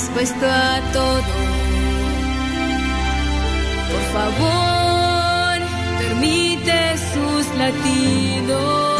dispuesto a todo. Por favor, permite sus latidos.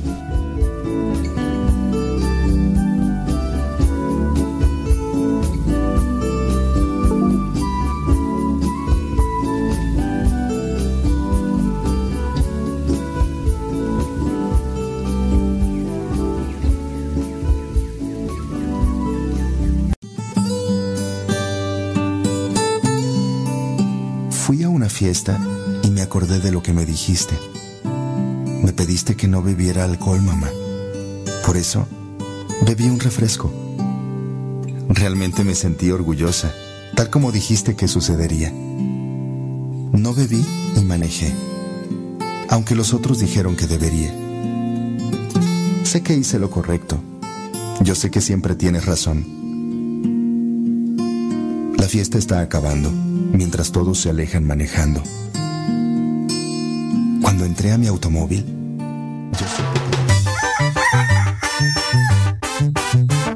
Acordé de lo que me dijiste. Me pediste que no bebiera alcohol, mamá. Por eso, bebí un refresco. Realmente me sentí orgullosa, tal como dijiste que sucedería. No bebí y manejé, aunque los otros dijeron que debería. Sé que hice lo correcto. Yo sé que siempre tienes razón. La fiesta está acabando, mientras todos se alejan manejando. Cuando entré a mi automóvil, yo supe que...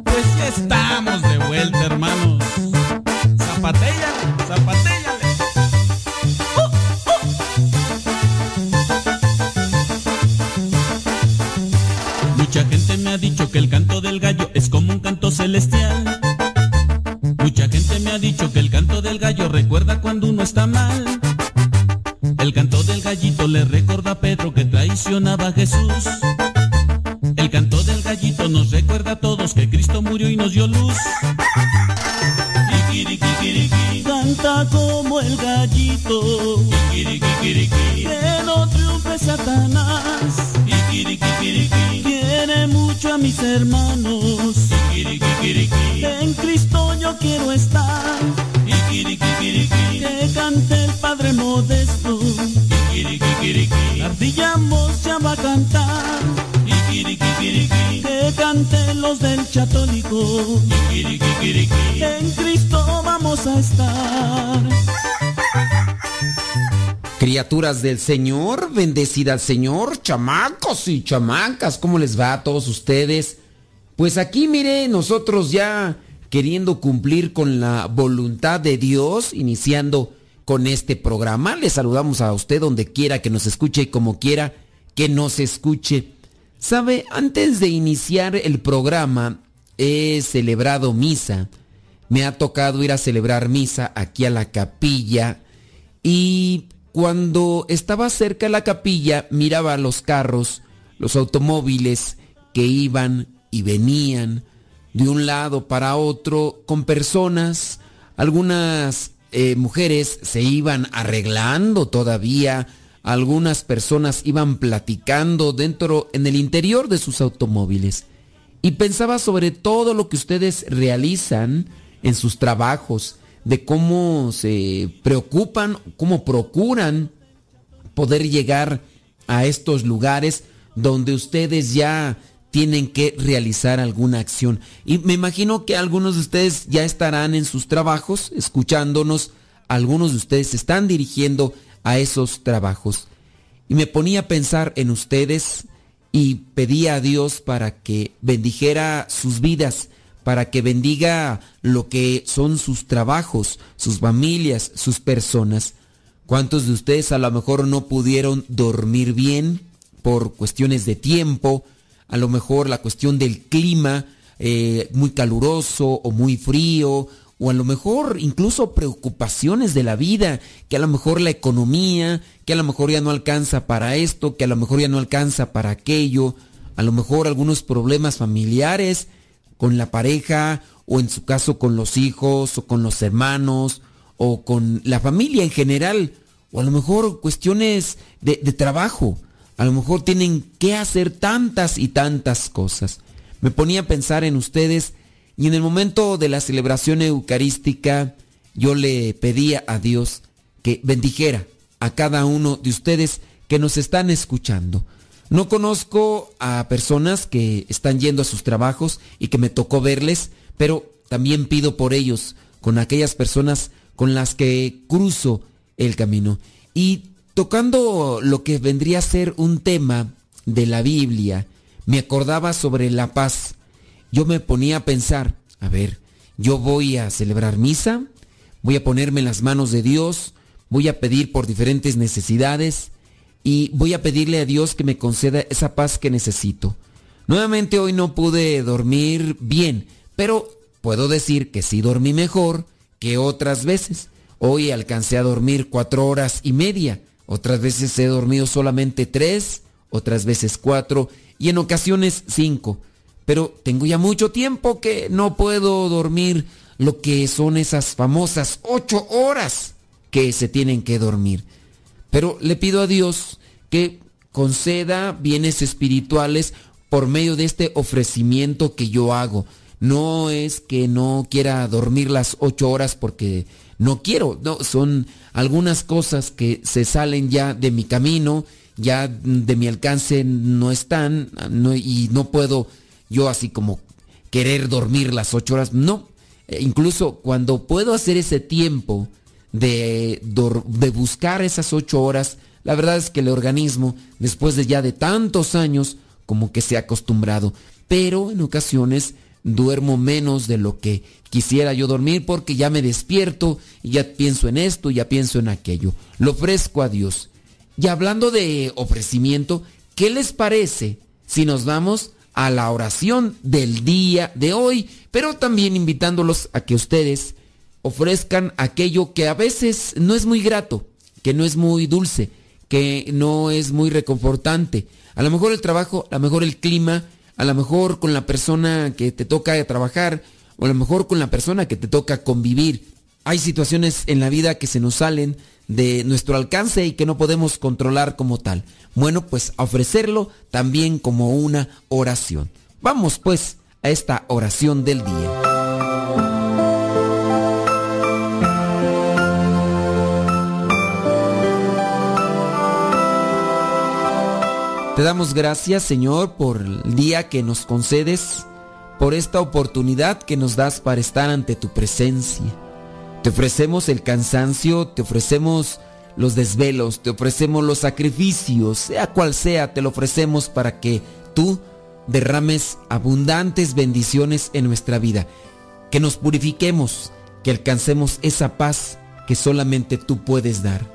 Pues estamos de vuelta, hermanos. En Cristo vamos a estar. Criaturas del Señor, bendecida al Señor, chamacos y chamacas, ¿cómo les va a todos ustedes? Pues aquí mire, nosotros ya queriendo cumplir con la voluntad de Dios, iniciando con este programa, le saludamos a usted donde quiera que nos escuche y como quiera que nos escuche. Sabe, antes de iniciar el programa he celebrado misa. Me ha tocado ir a celebrar misa aquí a la capilla y cuando estaba cerca de la capilla miraba los carros, los automóviles que iban y venían de un lado para otro con personas, algunas eh, mujeres se iban arreglando todavía, algunas personas iban platicando dentro, en el interior de sus automóviles. Y pensaba sobre todo lo que ustedes realizan en sus trabajos, de cómo se preocupan, cómo procuran poder llegar a estos lugares donde ustedes ya tienen que realizar alguna acción. Y me imagino que algunos de ustedes ya estarán en sus trabajos escuchándonos, algunos de ustedes se están dirigiendo a esos trabajos. Y me ponía a pensar en ustedes y pedía a Dios para que bendijera sus vidas, para que bendiga lo que son sus trabajos, sus familias, sus personas. ¿Cuántos de ustedes a lo mejor no pudieron dormir bien por cuestiones de tiempo? A lo mejor la cuestión del clima, eh, muy caluroso o muy frío, o a lo mejor incluso preocupaciones de la vida, que a lo mejor la economía, que a lo mejor ya no alcanza para esto, que a lo mejor ya no alcanza para aquello, a lo mejor algunos problemas familiares con la pareja o en su caso con los hijos o con los hermanos o con la familia en general, o a lo mejor cuestiones de, trabajo, a lo mejor tienen que hacer tantas y tantas cosas. Me ponía a pensar en ustedes y en el momento de la celebración eucarística, yo le pedía a Dios que bendijera a cada uno de ustedes que nos están escuchando. No conozco a personas que están yendo a sus trabajos y que me tocó verles, pero también pido por ellos, con aquellas personas con las que cruzo el camino. Y tocando lo que vendría a ser un tema de la Biblia, me acordaba sobre la paz yo me ponía a pensar, a ver, yo voy a celebrar misa, voy a ponerme en las manos de Dios, voy a pedir por diferentes necesidades y voy a pedirle a Dios que me conceda esa paz que necesito. Nuevamente hoy no pude dormir bien, pero puedo decir que sí dormí mejor que otras veces. Hoy alcancé a dormir cuatro horas y media, otras veces he dormido solamente tres, otras veces cuatro y en ocasiones cinco pero tengo ya mucho tiempo que no puedo dormir lo que son esas famosas ocho horas que se tienen que dormir. Pero le pido a Dios que conceda bienes espirituales por medio de este ofrecimiento que yo hago. No es que no quiera dormir las ocho horas porque no quiero, no, son algunas cosas que se salen ya de mi camino, ya de mi alcance no están y no puedo yo así como querer dormir las ocho horas. No, eh, incluso cuando puedo hacer ese tiempo de, de buscar esas ocho horas, la verdad es que el organismo, después de ya de tantos años, como que se ha acostumbrado. Pero en ocasiones duermo menos de lo que quisiera yo dormir porque ya me despierto y ya pienso en esto, ya pienso en aquello. Lo ofrezco a Dios. Y hablando de ofrecimiento, ¿qué les parece si nos vamos a la oración del día de hoy, pero también invitándolos a que ustedes ofrezcan aquello que a veces no es muy grato, que no es muy dulce, que no es muy reconfortante. A lo mejor el trabajo, a lo mejor el clima, a lo mejor con la persona que te toca trabajar, o a lo mejor con la persona que te toca convivir. Hay situaciones en la vida que se nos salen de nuestro alcance y que no podemos controlar como tal. Bueno, pues ofrecerlo también como una oración. Vamos pues a esta oración del día. Te damos gracias, Señor, por el día que nos concedes, por esta oportunidad que nos das para estar ante tu presencia. Te ofrecemos el cansancio, te ofrecemos los desvelos, te ofrecemos los sacrificios, sea cual sea, te lo ofrecemos para que tú derrames abundantes bendiciones en nuestra vida, que nos purifiquemos, que alcancemos esa paz que solamente tú puedes dar.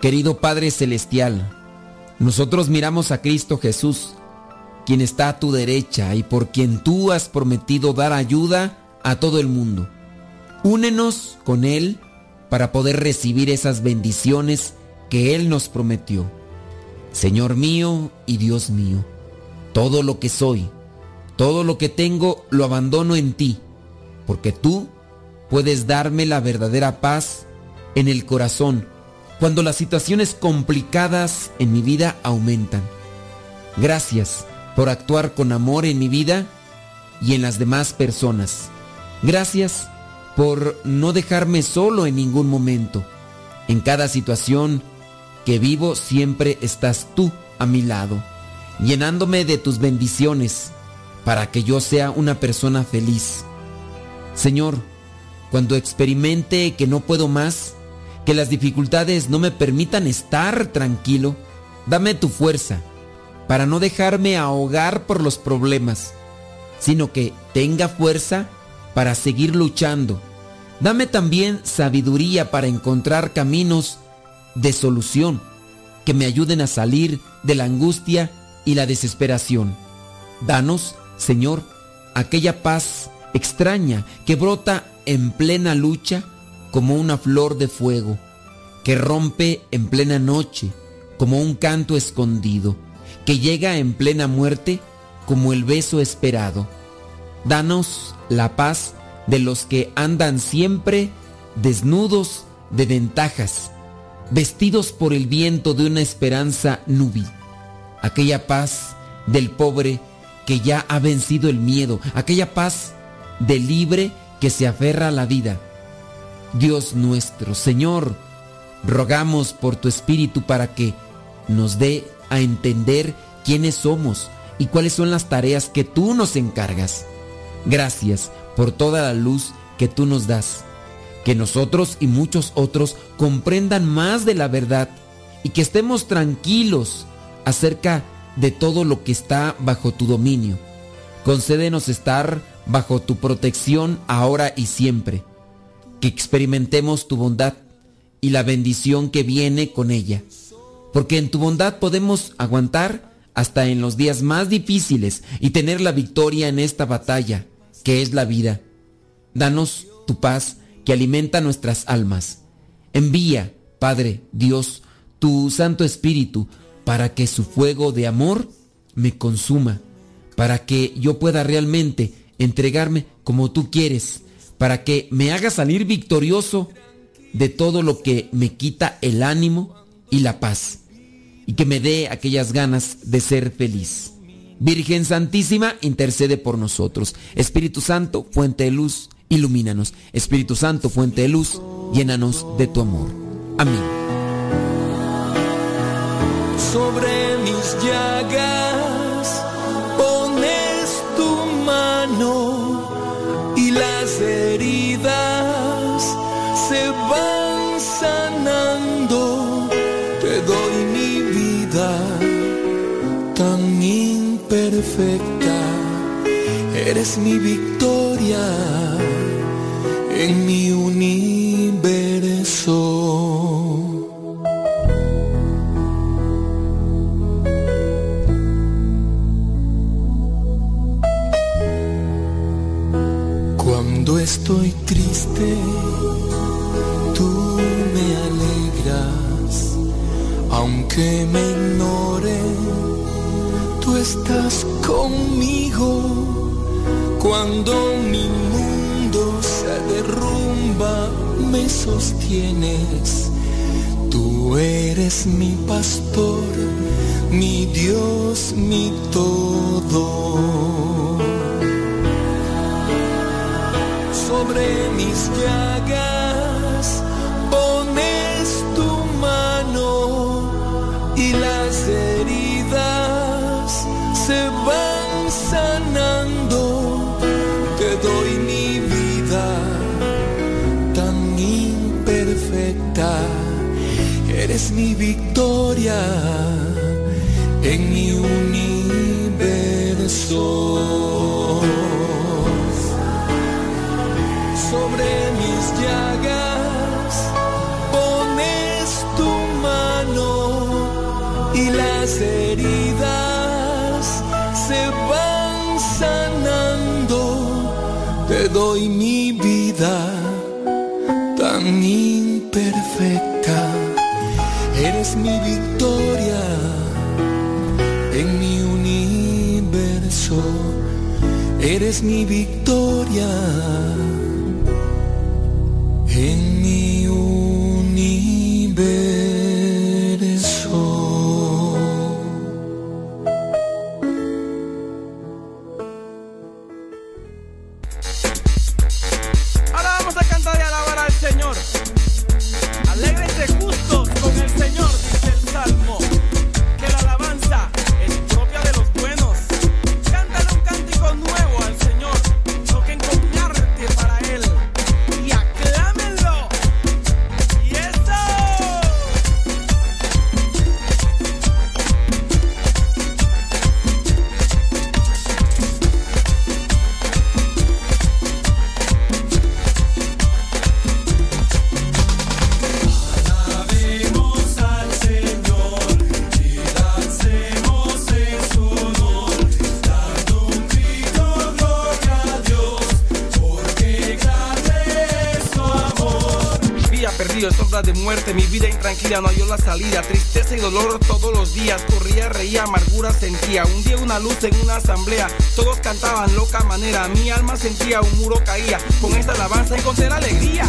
Querido Padre Celestial, nosotros miramos a Cristo Jesús, quien está a tu derecha y por quien tú has prometido dar ayuda a todo el mundo. Únenos con Él para poder recibir esas bendiciones que Él nos prometió. Señor mío y Dios mío, todo lo que soy, todo lo que tengo, lo abandono en ti, porque tú puedes darme la verdadera paz en el corazón cuando las situaciones complicadas en mi vida aumentan. Gracias por actuar con amor en mi vida y en las demás personas. Gracias por no dejarme solo en ningún momento. En cada situación que vivo siempre estás tú a mi lado, llenándome de tus bendiciones para que yo sea una persona feliz. Señor, cuando experimente que no puedo más, que las dificultades no me permitan estar tranquilo. Dame tu fuerza para no dejarme ahogar por los problemas, sino que tenga fuerza para seguir luchando. Dame también sabiduría para encontrar caminos de solución que me ayuden a salir de la angustia y la desesperación. Danos, Señor, aquella paz extraña que brota en plena lucha como una flor de fuego, que rompe en plena noche como un canto escondido, que llega en plena muerte como el beso esperado. Danos la paz de los que andan siempre desnudos de ventajas, vestidos por el viento de una esperanza núbil. Aquella paz del pobre que ya ha vencido el miedo, aquella paz del libre que se aferra a la vida. Dios nuestro, Señor, rogamos por tu Espíritu para que nos dé a entender quiénes somos y cuáles son las tareas que tú nos encargas. Gracias por toda la luz que tú nos das. Que nosotros y muchos otros comprendan más de la verdad y que estemos tranquilos acerca de todo lo que está bajo tu dominio. Concédenos estar bajo tu protección ahora y siempre. Que experimentemos tu bondad y la bendición que viene con ella. Porque en tu bondad podemos aguantar hasta en los días más difíciles y tener la victoria en esta batalla, que es la vida. Danos tu paz que alimenta nuestras almas. Envía, Padre Dios, tu Santo Espíritu, para que su fuego de amor me consuma, para que yo pueda realmente entregarme como tú quieres, para que me haga salir victorioso de todo lo que me quita el ánimo y la paz, y que me dé aquellas ganas de ser feliz. Virgen Santísima, intercede por nosotros. Espíritu Santo, fuente de luz, ilumínanos. Espíritu Santo, fuente de luz, llénanos de tu amor. Amén. Eres mi victoria en mi universo. Cuando estoy triste, tú me alegras, aunque me estás conmigo. Cuando mi mundo se derrumba, me sostienes. Tú eres mi pastor, mi Dios, mi todo. Sobre mis llagas pones tu mano y las sanando. Te doy mi vida tan imperfecta. Eres mi victoria en mi universo. Doy mi vida tan imperfecta. Eres mi victoria en mi universo. Eres mi victoria no halló la salida, tristeza y dolor todos los días, corría, reía, amargura sentía, un día una luz en una asamblea, todos cantaban loca manera, mi alma sentía un muro caía, con esta alabanza encontré la alegría.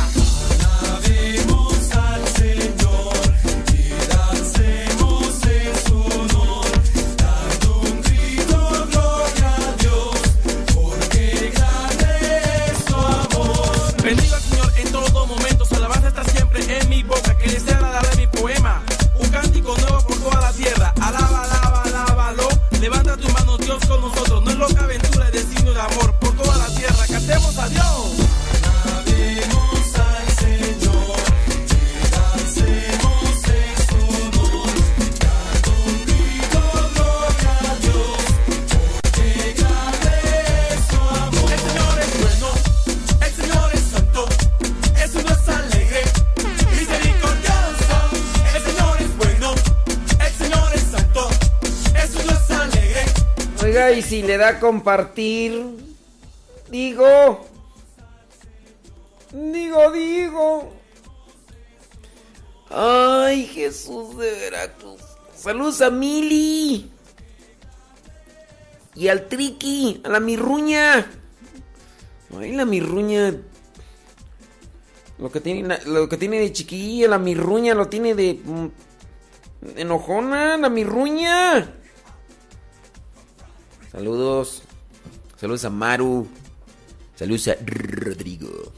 Si le da compartir. Digo. Digo, digo. Ay, Jesús de Veracruz. Saludos a Mili. Y al Triqui, a la mirruña. Ay, la mirruña. Lo que tiene, lo que tiene de chiquilla, la mirruña lo tiene de. mm, enojona, la mirruña. Saludos. Saludos a Maru. Saludos a Rodrigo.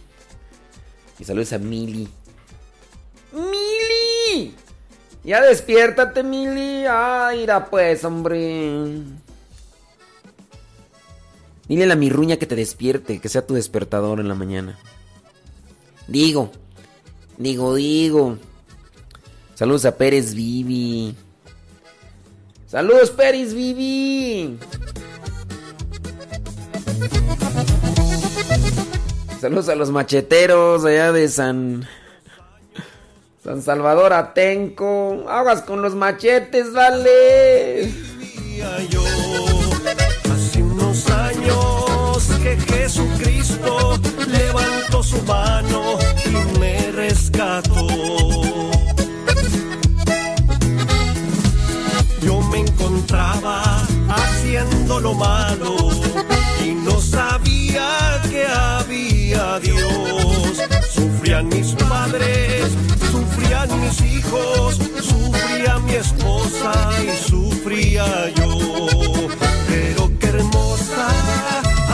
Y saludos a Mili. ¡Mili! Ya despiértate, Mili. Ay, ira pues, hombre. Dile a la mirruña que te despierte, que sea tu despertador en la mañana. Digo. Digo, digo. Saludos a Pérez Vivi. Saludos, Pérez Vivi. Saludos a los macheteros allá de San. San Salvador Atenco. Aguas con los machetes, vale. Yo hace unos años que Jesucristo levantó su mano y me rescató. Yo me encontraba haciendo lo malo sabía que había Dios. Sufrían mis padres, sufrían mis hijos, sufría mi esposa y sufría yo. Pero qué hermosa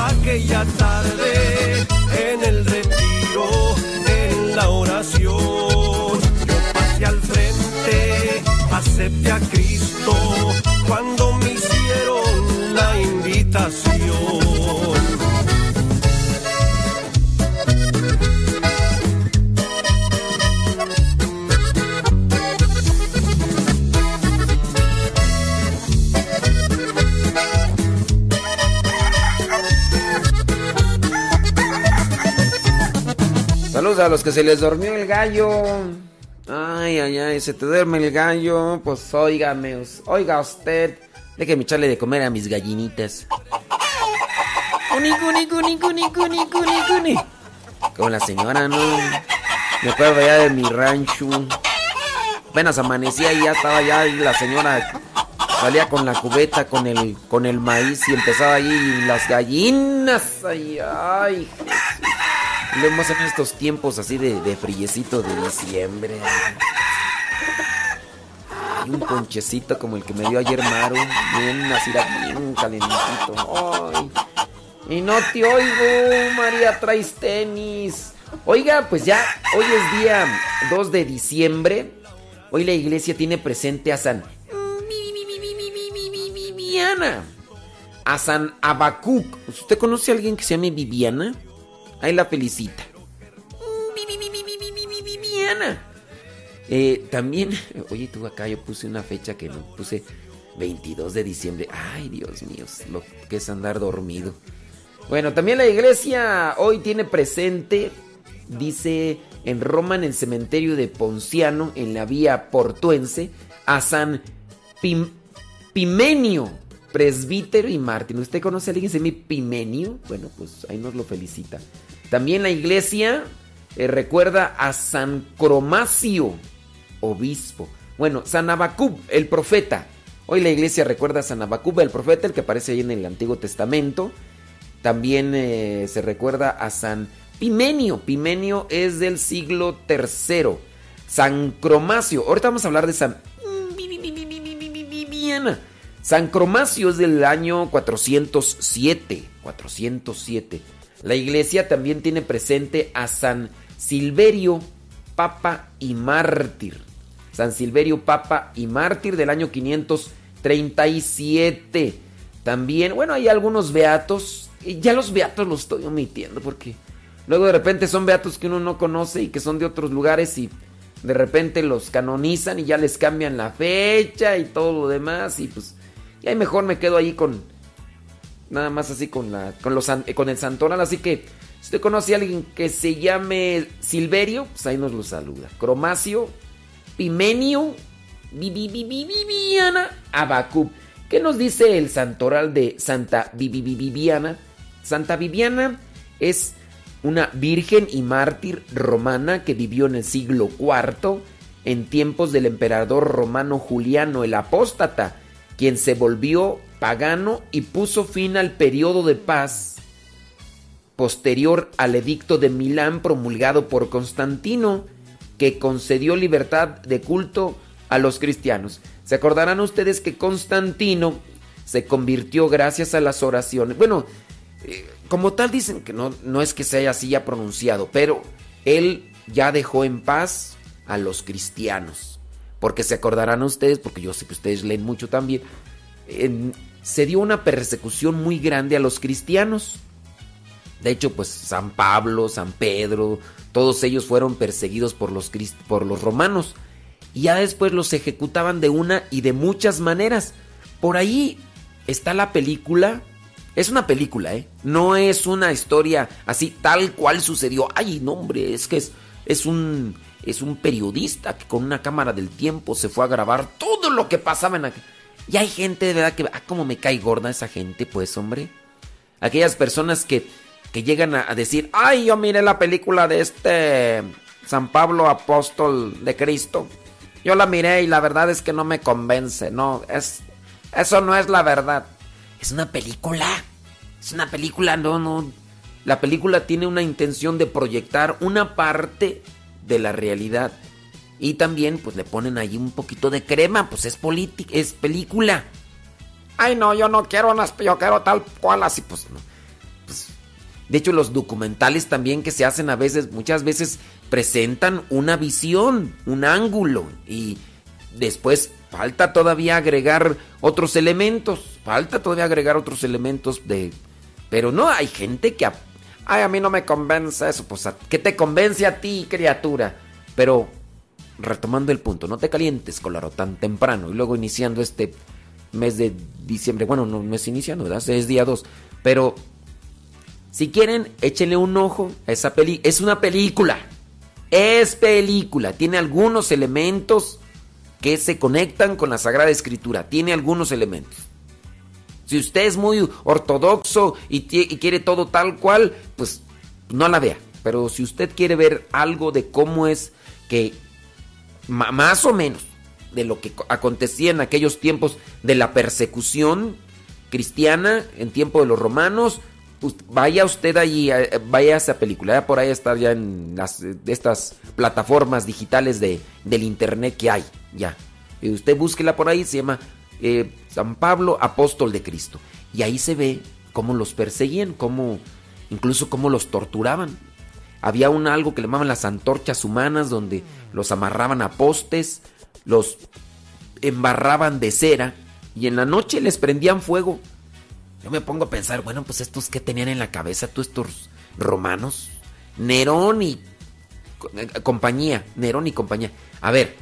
aquella tarde en el retiro, en la oración. Yo pasé al frente, acepté a Cristo a los que se les durmió el gallo. Ay, ay, ay, se te duerme el gallo. Pues óigame, oiga usted. Déjeme echarle de comer a mis gallinitas. Cuni, cuni, cuni, cuni, cuni, cuni, cuni. Como la señora, ¿no? Me acuerdo ya de mi rancho. Apenas amanecía y ya estaba ya y la señora salía con la cubeta con el con el maíz y empezaba ahí las gallinas. Ay, ay. Jesús. Luego más en estos tiempos así de, de friecito de diciembre. Y un ponchecito como el que me dio ayer Maru. Bien así, bien calentito. Ay. Y no te oigo, María, traes tenis. Oiga, pues ya, hoy es día 2 de diciembre. Hoy la iglesia tiene presente a San Viviana. A San Abacuc. ¿Usted conoce a alguien que se llame Viviana? Ahí la felicita. Viviana. Eh, también, oye, tú acá yo puse una fecha que no puse 22 de diciembre. Ay, Dios mío, lo que es andar dormido. Bueno, también la iglesia hoy tiene presente, dice en Roma, en el cementerio de Ponciano, en la vía portuense, a San Pim- Pimenio, presbítero y mártir. ¿Usted conoce a alguien que se Pimenio? Bueno, pues ahí nos lo felicita. También la iglesia eh, recuerda a San Cromacio, obispo. Bueno, San Abacub, el profeta. Hoy la iglesia recuerda a San Abacub, el profeta, el que aparece ahí en el Antiguo Testamento. También eh, se recuerda a San Pimenio. Pimenio es del siglo III. San Cromacio. Ahorita vamos a hablar de San San Cromacio es del año 407. 407. La iglesia también tiene presente a San Silverio, Papa y Mártir. San Silverio, Papa y Mártir del año 537. También, bueno, hay algunos beatos. Y ya los beatos los estoy omitiendo porque luego de repente son beatos que uno no conoce y que son de otros lugares y de repente los canonizan y ya les cambian la fecha y todo lo demás y pues y ahí mejor me quedo ahí con nada más así con la con los con el santoral, así que si usted conoce a alguien que se llame Silverio, pues ahí nos lo saluda. Cromacio, Pimenio, Viviana, Abacub. ¿Qué nos dice el santoral de Santa Viviana? Santa Viviana es una virgen y mártir romana que vivió en el siglo IV, en tiempos del emperador romano Juliano el Apóstata, quien se volvió pagano y puso fin al periodo de paz posterior al edicto de Milán promulgado por Constantino, que concedió libertad de culto a los cristianos. Se acordarán ustedes que Constantino se convirtió gracias a las oraciones. Bueno, eh, como tal dicen que no, no es que se haya así ya pronunciado, pero él ya dejó en paz a los cristianos. Porque se acordarán ustedes, porque yo sé que ustedes leen mucho también, se dio una persecución muy grande a los cristianos. De hecho, pues San Pablo, San Pedro, todos ellos fueron perseguidos por los, por los romanos. Y ya después los ejecutaban de una y de muchas maneras. Por ahí está la película es una película, ¿eh? No es una historia así tal cual sucedió. Ay, no, hombre, es que es, es un es un periodista que con una cámara del tiempo se fue a grabar todo lo que pasaba en aquel... Y hay gente de verdad que, ah, cómo me cae gorda esa gente, pues, hombre. Aquellas personas que, que llegan a, a decir, ay, yo miré la película de este San Pablo Apóstol de Cristo. Yo la miré y la verdad es que no me convence, no, es, eso no es la verdad. Es una película. Es una película, no, no. La película tiene una intención de proyectar una parte de la realidad. Y también, pues le ponen ahí un poquito de crema, pues es es película. Ay, no, yo no quiero unas, yo quiero tal cual así, pues no. Pues, de hecho, los documentales también que se hacen a veces, muchas veces presentan una visión, un ángulo. Y después falta todavía agregar otros elementos. Falta todavía agregar otros elementos de... Pero no, hay gente que... Ay, a mí no me convence eso. Pues, ¿qué te convence a ti, criatura? Pero, retomando el punto, no te calientes, Colaro, tan temprano. Y luego iniciando este mes de diciembre. Bueno, no, es iniciando, ¿verdad? Es día 2. Pero, si quieren, échenle un ojo a esa peli. Es una película. Es película. Tiene algunos elementos que se conectan con la Sagrada Escritura. Tiene algunos elementos. Si usted es muy ortodoxo y, quiere todo tal cual, pues no la vea. Pero si usted quiere ver algo de cómo es que más o menos de lo que acontecía en aquellos tiempos de la persecución cristiana en tiempo de los romanos, vaya usted allí, eh, vaya a esa película, por ahí está ya en las, estas plataformas digitales de, del internet que hay, ya. Y usted búsquela por ahí, se llama eh, San Pablo, apóstol de Cristo. Y ahí se ve cómo los perseguían, cómo, incluso cómo los torturaban. Había un algo que le llamaban las antorchas humanas, donde los amarraban a postes, los embarraban de cera y en la noche les prendían fuego yo me pongo a pensar, bueno, pues estos que tenían en la cabeza, tú estos romanos, Nerón y eh, compañía, Nerón y compañía. A ver,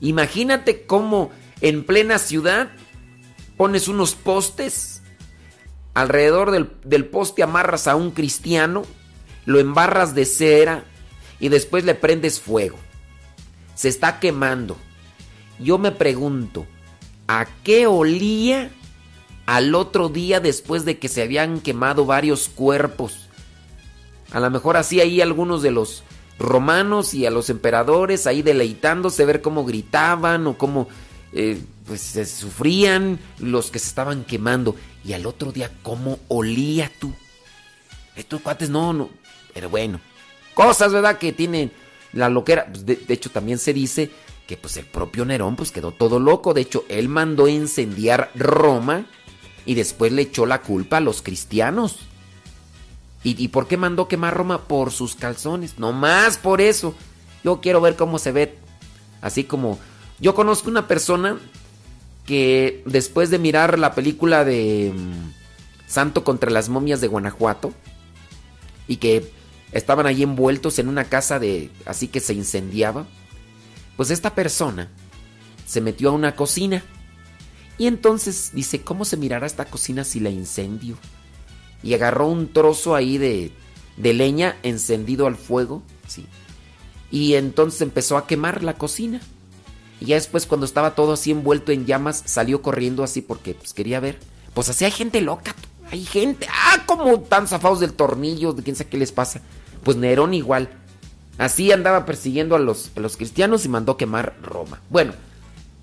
imagínate cómo en plena ciudad pones unos postes, alrededor del, del poste amarras a un cristiano, lo embarras de cera y después le prendes fuego. Se está quemando. Yo me pregunto, ¿a qué olía? al otro día después de que se habían quemado varios cuerpos. A lo mejor así ahí algunos de los romanos y a los emperadores ahí deleitándose, ver cómo gritaban o cómo eh, pues se sufrían los que se estaban quemando. Y al otro día, cómo olía tú. Estos cuates no, no. Pero bueno, cosas, ¿verdad? Que tienen la loquera. Pues, de, de, hecho, también se dice que pues el propio Nerón pues quedó todo loco. De hecho, él mandó incendiar Roma y después le echó la culpa a los cristianos. ¿Y, y por qué mandó quemar Roma? Por sus calzones. No más por eso. Yo quiero ver cómo se ve. Así como yo conozco una persona que después de mirar la película de mm, Santo contra las momias de Guanajuato y que estaban ahí envueltos en una casa de así que se incendiaba, pues esta persona se metió a una cocina y entonces dice, ¿cómo se mirará esta cocina si la incendio? Y agarró un trozo ahí de, de leña encendido al fuego, sí. Y entonces empezó a quemar la cocina. Y ya después cuando estaba todo así envuelto en llamas, salió corriendo así porque pues, quería ver. Pues así hay gente loca. Hay gente. Ah, como tan zafados del tornillo, de quién sabe qué les pasa. Pues Nerón igual. Así andaba persiguiendo a los, a los cristianos y mandó quemar Roma. Bueno,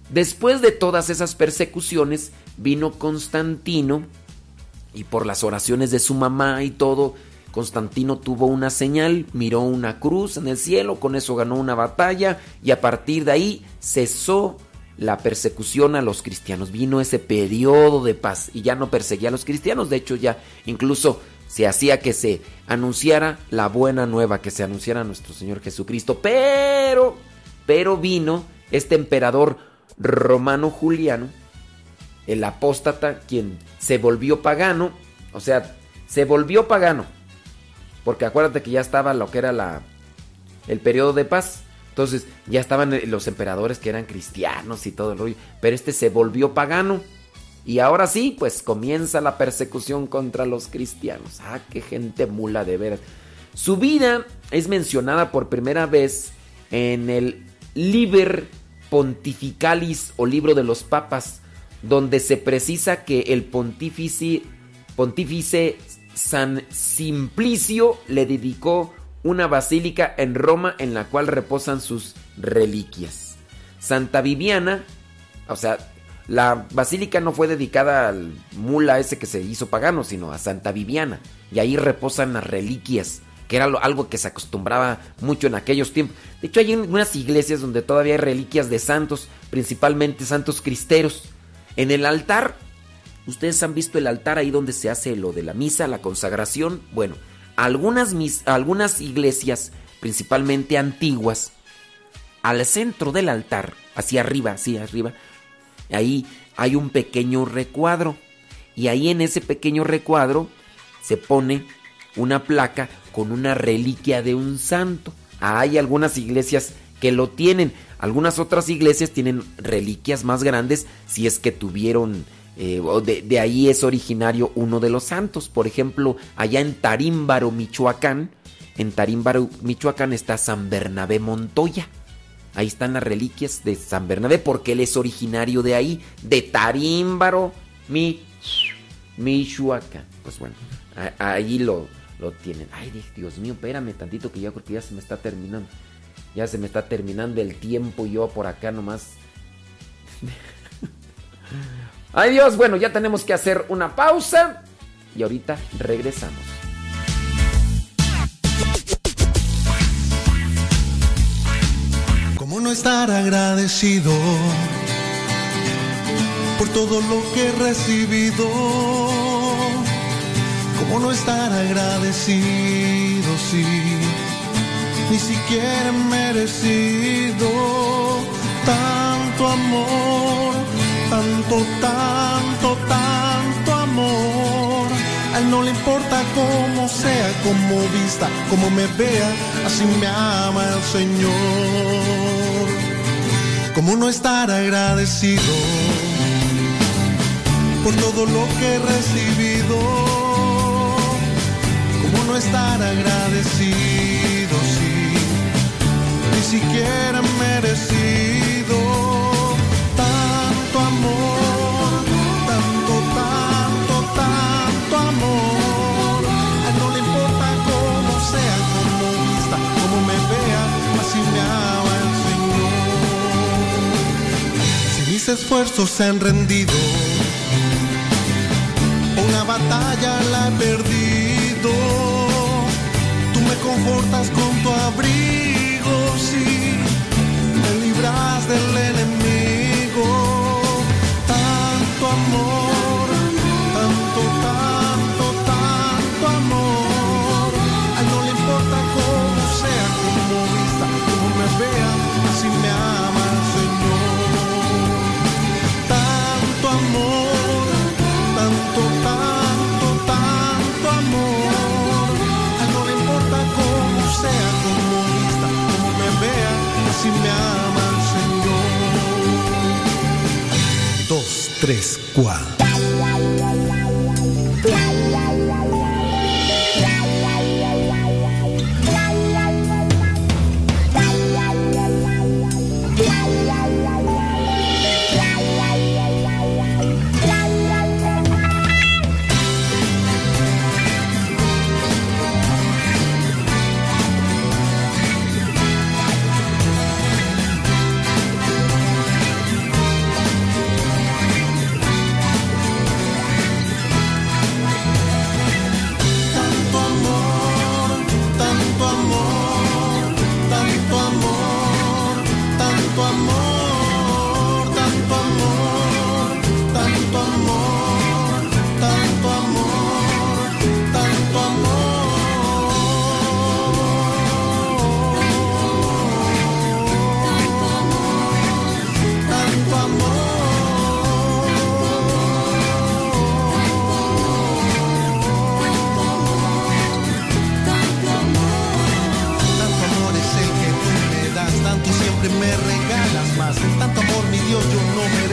después de todas esas persecuciones, vino Constantino y por las oraciones de su mamá y todo, Constantino tuvo una señal, miró una cruz en el cielo, con eso ganó una batalla y a partir de ahí cesó la persecución a los cristianos. Vino ese periodo de paz y ya no perseguía a los cristianos, de hecho ya incluso se hacía que se anunciara la buena nueva, que se anunciara nuestro Señor Jesucristo. Pero, pero vino este emperador romano Juliano, el apóstata, quien se volvió pagano, o sea, se volvió pagano porque acuérdate que ya estaba lo que era la el periodo de paz. Entonces ya estaban los emperadores que eran cristianos y todo el rollo. Pero este se volvió pagano. Y ahora sí, pues comienza la persecución contra los cristianos. Ah, qué gente mula de veras. Su vida es mencionada por primera vez en el Liber Pontificalis o libro de los papas, donde se precisa que el pontífice, pontífice San Simplicio le dedicó una basílica en Roma en la cual reposan sus reliquias. Santa Viviana, o sea, la basílica no fue dedicada al mula ese que se hizo pagano, sino a Santa Viviana. Y ahí reposan las reliquias, que era algo que se acostumbraba mucho en aquellos tiempos. De hecho, hay unas iglesias donde todavía hay reliquias de santos, principalmente santos cristeros. En el altar Ustedes han visto el altar ahí donde se hace lo de la misa, la consagración. Bueno, algunas, algunas iglesias, principalmente antiguas, al centro del altar, hacia arriba, hacia arriba, ahí hay un pequeño recuadro. Y ahí en ese pequeño recuadro se pone una placa con una reliquia de un santo. Hay algunas iglesias que lo tienen. Algunas otras iglesias tienen reliquias más grandes si es que tuvieron eh, de, ahí es originario uno de los santos. Por ejemplo, allá en Tarímbaro, Michoacán, en Tarímbaro, Michoacán está San Bernabé Montoya. Ahí están las reliquias de San Bernabé porque él es originario de ahí, de Tarímbaro, Michoacán. Pues bueno, ahí lo, lo tienen. Ay, Dios mío, espérame tantito que ya porque ya se me está terminando. Ya se me está terminando el tiempo y yo por acá nomás. Ay Dios, bueno, ya tenemos que hacer una pausa y ahorita regresamos. ¿Cómo no estar agradecido por todo lo que he recibido? ¿Cómo no estar agradecido si ni siquiera he merecido tanto amor? tanto, tanto, tanto amor. A él no le importa cómo sea, cómo vista, cómo me vea, así me ama el Señor. ¿Cómo no estar agradecido por todo lo que he recibido? ¿Cómo no estar agradecido si ni siquiera he esfuerzos se han rendido. Una batalla la he perdido. Tú me confortas con tu abrigo, sí. Me libras del enemigo. Tanto amor, Tres Cuadros.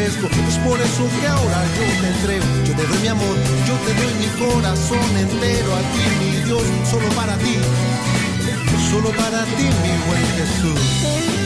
Es por eso que ahora yo te entrego. Yo te doy mi amor, yo te doy mi corazón entero a ti, mi Dios, solo para ti. Solo para ti, mi buen Jesús.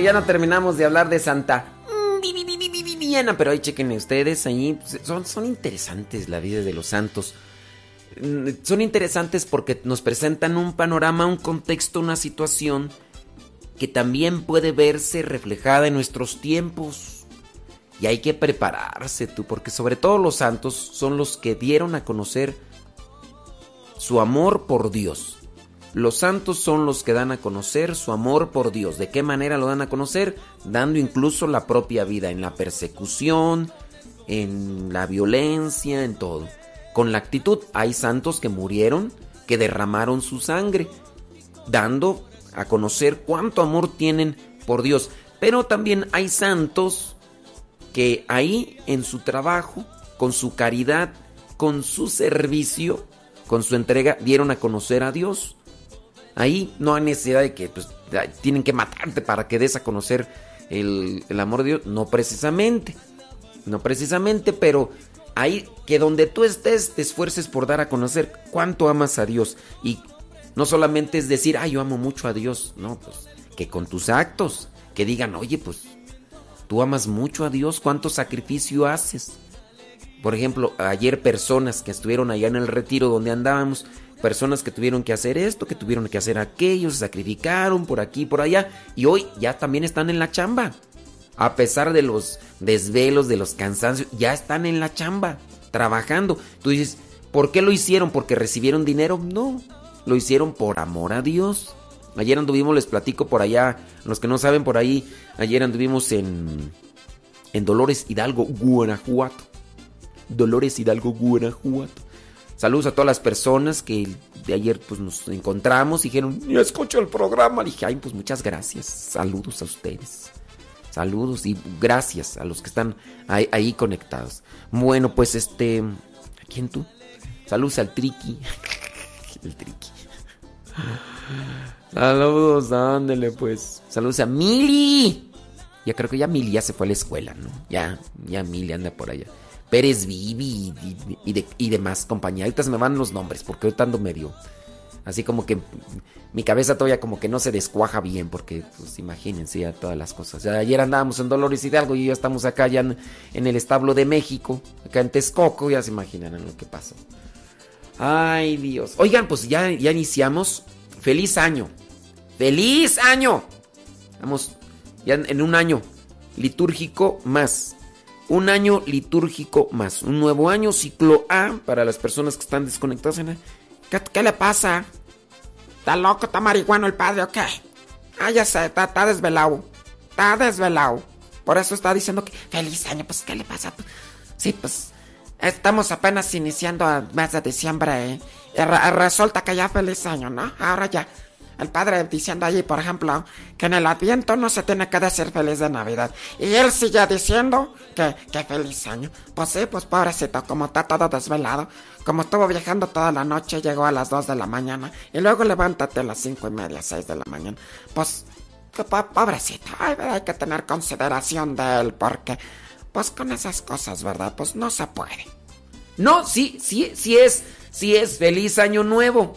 Ya no terminamos de hablar de Santa mm, Vi- Vi- Vi- Vi- Vi- Viviana, pero ahí chequen ustedes, ahí pues, son, son interesantes la vida de los santos. Mm, Son interesantes porque nos presentan un panorama, un contexto, una situación que también puede verse reflejada en nuestros tiempos. Y hay que prepararse tú, porque sobre todo los santos son los que dieron a conocer su amor por Dios. Los santos son los que dan a conocer su amor por Dios. ¿De qué manera lo dan a conocer? Dando incluso la propia vida en la persecución, en la violencia, en todo. Con la actitud hay santos que murieron, que derramaron su sangre, dando a conocer cuánto amor tienen por Dios. Pero también hay santos que ahí en su trabajo, con su caridad, con su servicio, con su entrega, dieron a conocer a Dios. Ahí no hay necesidad de que pues, tienen que matarte para que des a conocer el, el amor de Dios. No precisamente. No precisamente, pero ahí que donde tú estés te esfuerces por dar a conocer cuánto amas a Dios. Y no solamente es decir, ay, yo amo mucho a Dios. No, pues que con tus actos, que digan, oye, pues tú amas mucho a Dios, cuánto sacrificio haces. Por ejemplo, ayer personas que estuvieron allá en el retiro donde andábamos, personas que tuvieron que hacer esto, que tuvieron que hacer aquello, se sacrificaron por aquí, por allá, y hoy ya también están en la chamba. A pesar de los desvelos, de los cansancios, ya están en la chamba, trabajando. Tú dices, ¿por qué lo hicieron? ¿Porque recibieron dinero? No, lo hicieron por amor a Dios. Ayer anduvimos, les platico por allá, los que no saben por ahí, ayer anduvimos en, en Dolores Hidalgo, Guanajuato. Dolores Hidalgo, Guanajuato. Saludos a todas las personas que de ayer pues nos encontramos y dijeron, yo escucho el programa. Dije, ay, pues muchas gracias. Saludos a ustedes. Saludos y gracias a los que están ahí, ahí conectados. Bueno, pues este... ¿A quién tú? Saludos al Triqui. El Triqui. Saludos, ándele pues. Saludos a Mili. Ya creo que ya Mili ya se fue a la escuela, ¿no? Ya, ya Mili anda por allá. Pérez Vivi y, y, de, y demás compañía. Ahorita se me van los nombres porque ahorita ando medio. Así como que mi cabeza todavía como que no se descuaja bien porque, pues imagínense ya todas las cosas. Ya ayer andábamos en Dolores Hidalgo y ya estamos acá ya en, en el establo de México, acá en Texcoco, ya se imaginarán lo que pasó. Ay Dios. Oigan, pues ya, ya iniciamos. Feliz año. ¡Feliz año! Vamos, ya en un año litúrgico más. Un año litúrgico más. Un nuevo año, ciclo A, para las personas que están desconectadas. ¿Qué, qué le pasa? ¿Está loco? ¿Está marihuano el padre o qué? Ah, ya sé, está, desvelado. Está desvelado. Por eso está diciendo que feliz año. Pues, ¿qué le pasa? Sí, pues, estamos apenas iniciando a mes de diciembre. ¿eh? Resulta que ya feliz año, ¿no? Ahora ya el padre diciendo allí, por ejemplo, que en el Adviento no se tiene que decir feliz de Navidad. Y él sigue diciendo que, que feliz año. Pues sí, pues pobrecito, como está todo desvelado, como estuvo viajando toda la noche, llegó a las 2 de la mañana y luego levántate a las cinco y media, 6 de la mañana. Pues, pobrecito, hay, hay que tener consideración de él porque, pues con esas cosas, ¿verdad? Pues no se puede. No, sí, sí, sí es, sí es feliz año nuevo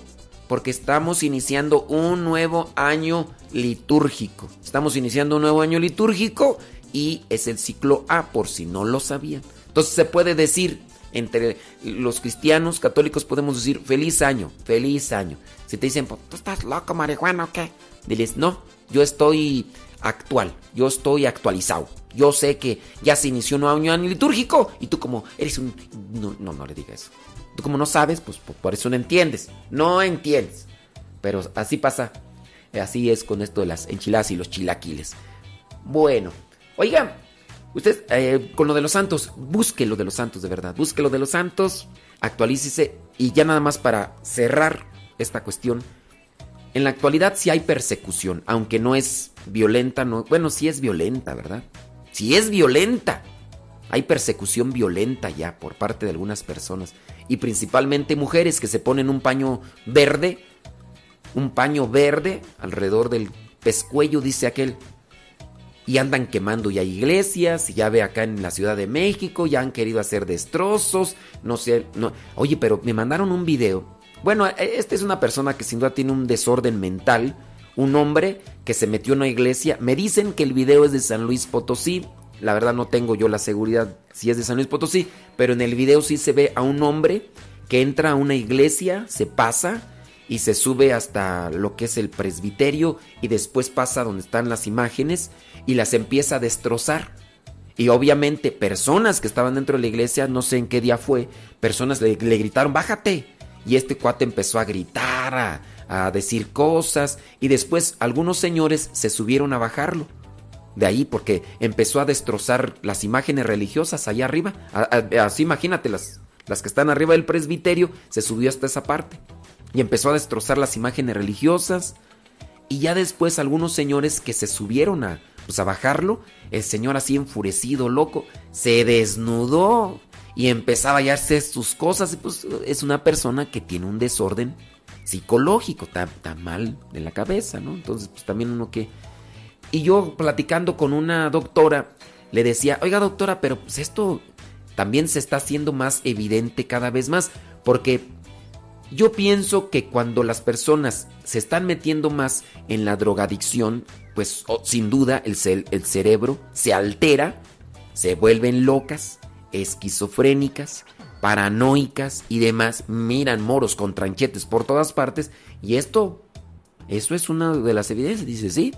porque estamos iniciando un nuevo año litúrgico. Estamos iniciando un nuevo año litúrgico y es el ciclo A, por si no lo sabían. Entonces se puede decir, entre los cristianos católicos podemos decir feliz año, feliz año. Si te dicen, ¿tú estás loco, marihuana o qué? Diles, no, yo estoy actual, yo estoy actualizado. Yo sé que ya se inició un año litúrgico y tú como eres un... No, no, no le digas eso. Tú como no sabes, pues por eso no entiendes. No entiendes. Pero así pasa. Así es con esto de las enchiladas y los chilaquiles. Bueno, oigan, usted eh, con lo de los santos, busque lo de los santos de verdad. Busque lo de los santos, actualícese y ya nada más para cerrar esta cuestión. En la actualidad sí hay persecución, aunque no es violenta, no, bueno, sí es violenta, ¿verdad? Sí es violenta. Hay persecución violenta ya por parte de algunas personas y principalmente mujeres que se ponen un paño verde, un paño verde alrededor del pescuello, dice aquel, y andan quemando ya iglesias, ya ve acá en la Ciudad de México, ya han querido hacer destrozos, no sé, no. Oye, pero me mandaron un video. Bueno, esta es una persona que sin duda tiene un desorden mental, un hombre que se metió en una iglesia. Me dicen que el video es de San Luis Potosí, la verdad no tengo yo la seguridad si es de San Luis Potosí, pero en el video sí se ve a un hombre que entra a una iglesia, se pasa y se sube hasta lo que es el presbiterio y después pasa donde están las imágenes y las empieza a destrozar. Y obviamente personas que estaban dentro de la iglesia, no sé en qué día fue, personas le, gritaron, bájate. Y este cuate empezó a gritar, a decir cosas y después algunos señores se subieron a bajarlo de ahí porque empezó a destrozar las imágenes religiosas allá arriba. así imagínate, las, las que están arriba del presbiterio, se subió hasta esa parte. Y empezó a destrozar las imágenes religiosas. Y ya después algunos señores que se subieron a, pues, a bajarlo, el señor así enfurecido, loco, se desnudó y empezaba a hallarse sus cosas. Pues es una persona que tiene un desorden psicológico, está mal de la cabeza, ¿no? Entonces, pues también uno que y yo platicando con una doctora, le decía, oiga doctora, pero pues esto también se está haciendo más evidente cada vez más, porque yo pienso que cuando las personas se están metiendo más en la drogadicción, pues sin duda el, el cerebro se altera, se vuelven locas, esquizofrénicas, paranoicas y demás, miran moros con tranchetes por todas partes, y esto, eso es una de las evidencias, dice, sí,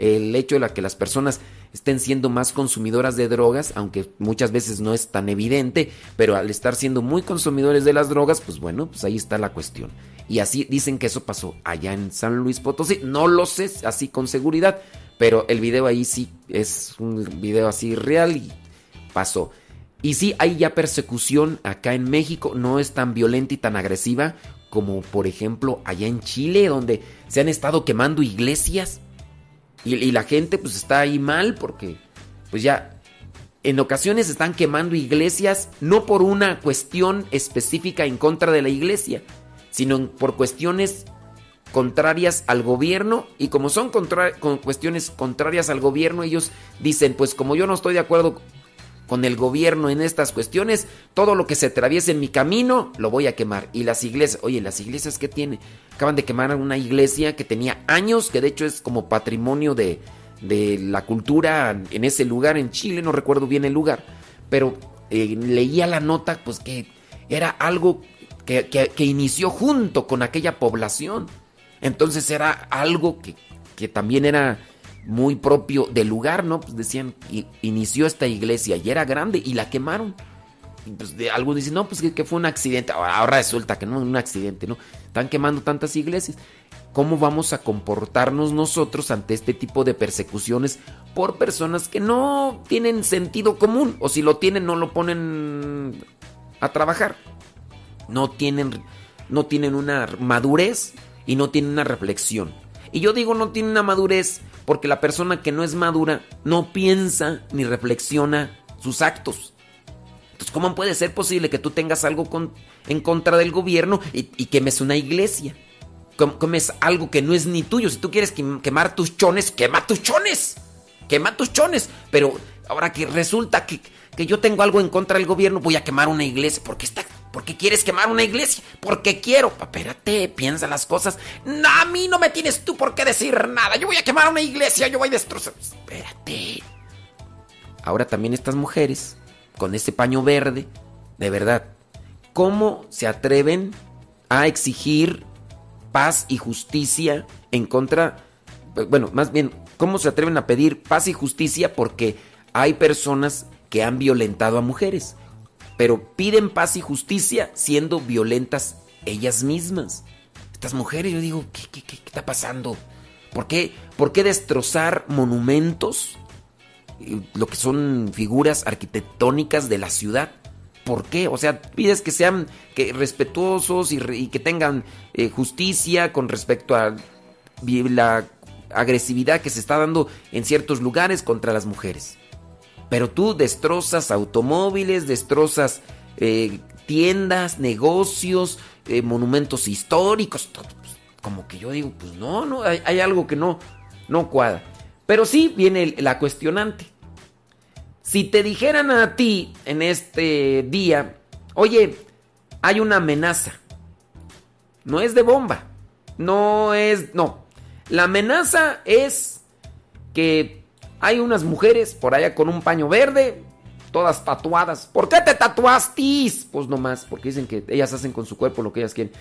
el hecho de que las personas estén siendo más consumidoras de drogas, aunque muchas veces no es tan evidente, pero al estar siendo muy consumidores de las drogas, pues bueno, pues ahí está la cuestión. Y así dicen que eso pasó allá en San Luis Potosí. No lo sé así con seguridad, pero el video ahí sí es un video así real y pasó. Y sí, hay ya persecución acá en México, no es tan violenta y tan agresiva como por ejemplo allá en Chile, donde se han estado quemando iglesias y, la gente pues está ahí mal porque pues ya en ocasiones están quemando iglesias no por una cuestión específica en contra de la iglesia, sino por cuestiones contrarias al gobierno. Y como son contra con cuestiones contrarias al gobierno, ellos dicen, pues como yo no estoy de acuerdo con el gobierno en estas cuestiones, todo lo que se atraviese en mi camino lo voy a quemar. Y las iglesias, oye, las iglesias que tiene, acaban de quemar una iglesia que tenía años, que de hecho es como patrimonio de, de la cultura en ese lugar, en Chile, no recuerdo bien el lugar, pero eh, leía la nota, pues que era algo que, que, inició junto con aquella población. Entonces era algo que, que también era muy propio del lugar, ¿no? Pues decían, inició esta iglesia y era grande y la quemaron. Y pues de, algunos dicen, no, pues que, fue un accidente. Ahora, resulta que no, un accidente, ¿no? Están quemando tantas iglesias. ¿Cómo vamos a comportarnos nosotros ante este tipo de persecuciones por personas que no tienen sentido común? O si lo tienen, no lo ponen a trabajar. No tienen, no tienen una madurez y no tienen una reflexión. Y yo digo no tienen una madurez porque la persona que no es madura no piensa ni reflexiona sus actos. Entonces, ¿cómo puede ser posible que tú tengas algo en contra del gobierno y, quemes una iglesia? Comes algo que no es ni tuyo. Si tú quieres quemar tus chones, quema tus chones. Quema tus chones. Pero ahora que resulta que, que yo tengo algo en contra del gobierno, voy a quemar una iglesia. porque está ¿Por qué quieres quemar una iglesia? Porque quiero. Espérate, piensa las cosas. No, a mí no me tienes tú por qué decir nada. Yo voy a quemar una iglesia, yo voy a destrozar. Espérate. Ahora también estas mujeres, con ese paño verde, de verdad, ¿cómo se atreven a exigir paz y justicia en contra... Bueno, más bien, ¿cómo se atreven a pedir paz y justicia porque hay personas que han violentado a mujeres? Pero piden paz y justicia siendo violentas ellas mismas. Estas mujeres, yo digo, ¿qué, está pasando? ¿Por qué, ¿Por qué destrozar monumentos? Lo que son figuras arquitectónicas de la ciudad. ¿Por qué? O sea, pides que sean que respetuosos y, que tengan eh, justicia con respecto a la agresividad que se está dando en ciertos lugares contra las mujeres. Pero tú destrozas automóviles, destrozas eh, tiendas, negocios, eh, monumentos históricos. Pues, como que yo digo, pues no, no, hay, algo que no, no cuadra. Pero sí viene la cuestionante. Si te dijeran a ti en este día, oye, hay una amenaza. No es de bomba. No es, no. La amenaza es que hay unas mujeres por allá con un paño verde, todas tatuadas. ¿Por qué te tatuaste? Pues nomás, porque dicen que ellas hacen con su cuerpo lo que ellas quieren.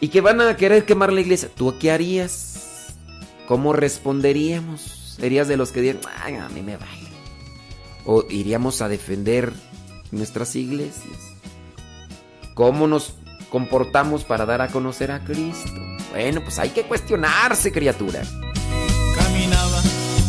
Y que van a querer quemar la iglesia. ¿Tú qué harías? ¿Cómo responderíamos? ¿Serías de los que dirían, ay, a mí me vale? ¿O iríamos a defender nuestras iglesias? ¿Cómo nos comportamos para dar a conocer a Cristo? Bueno, pues hay que cuestionarse, criatura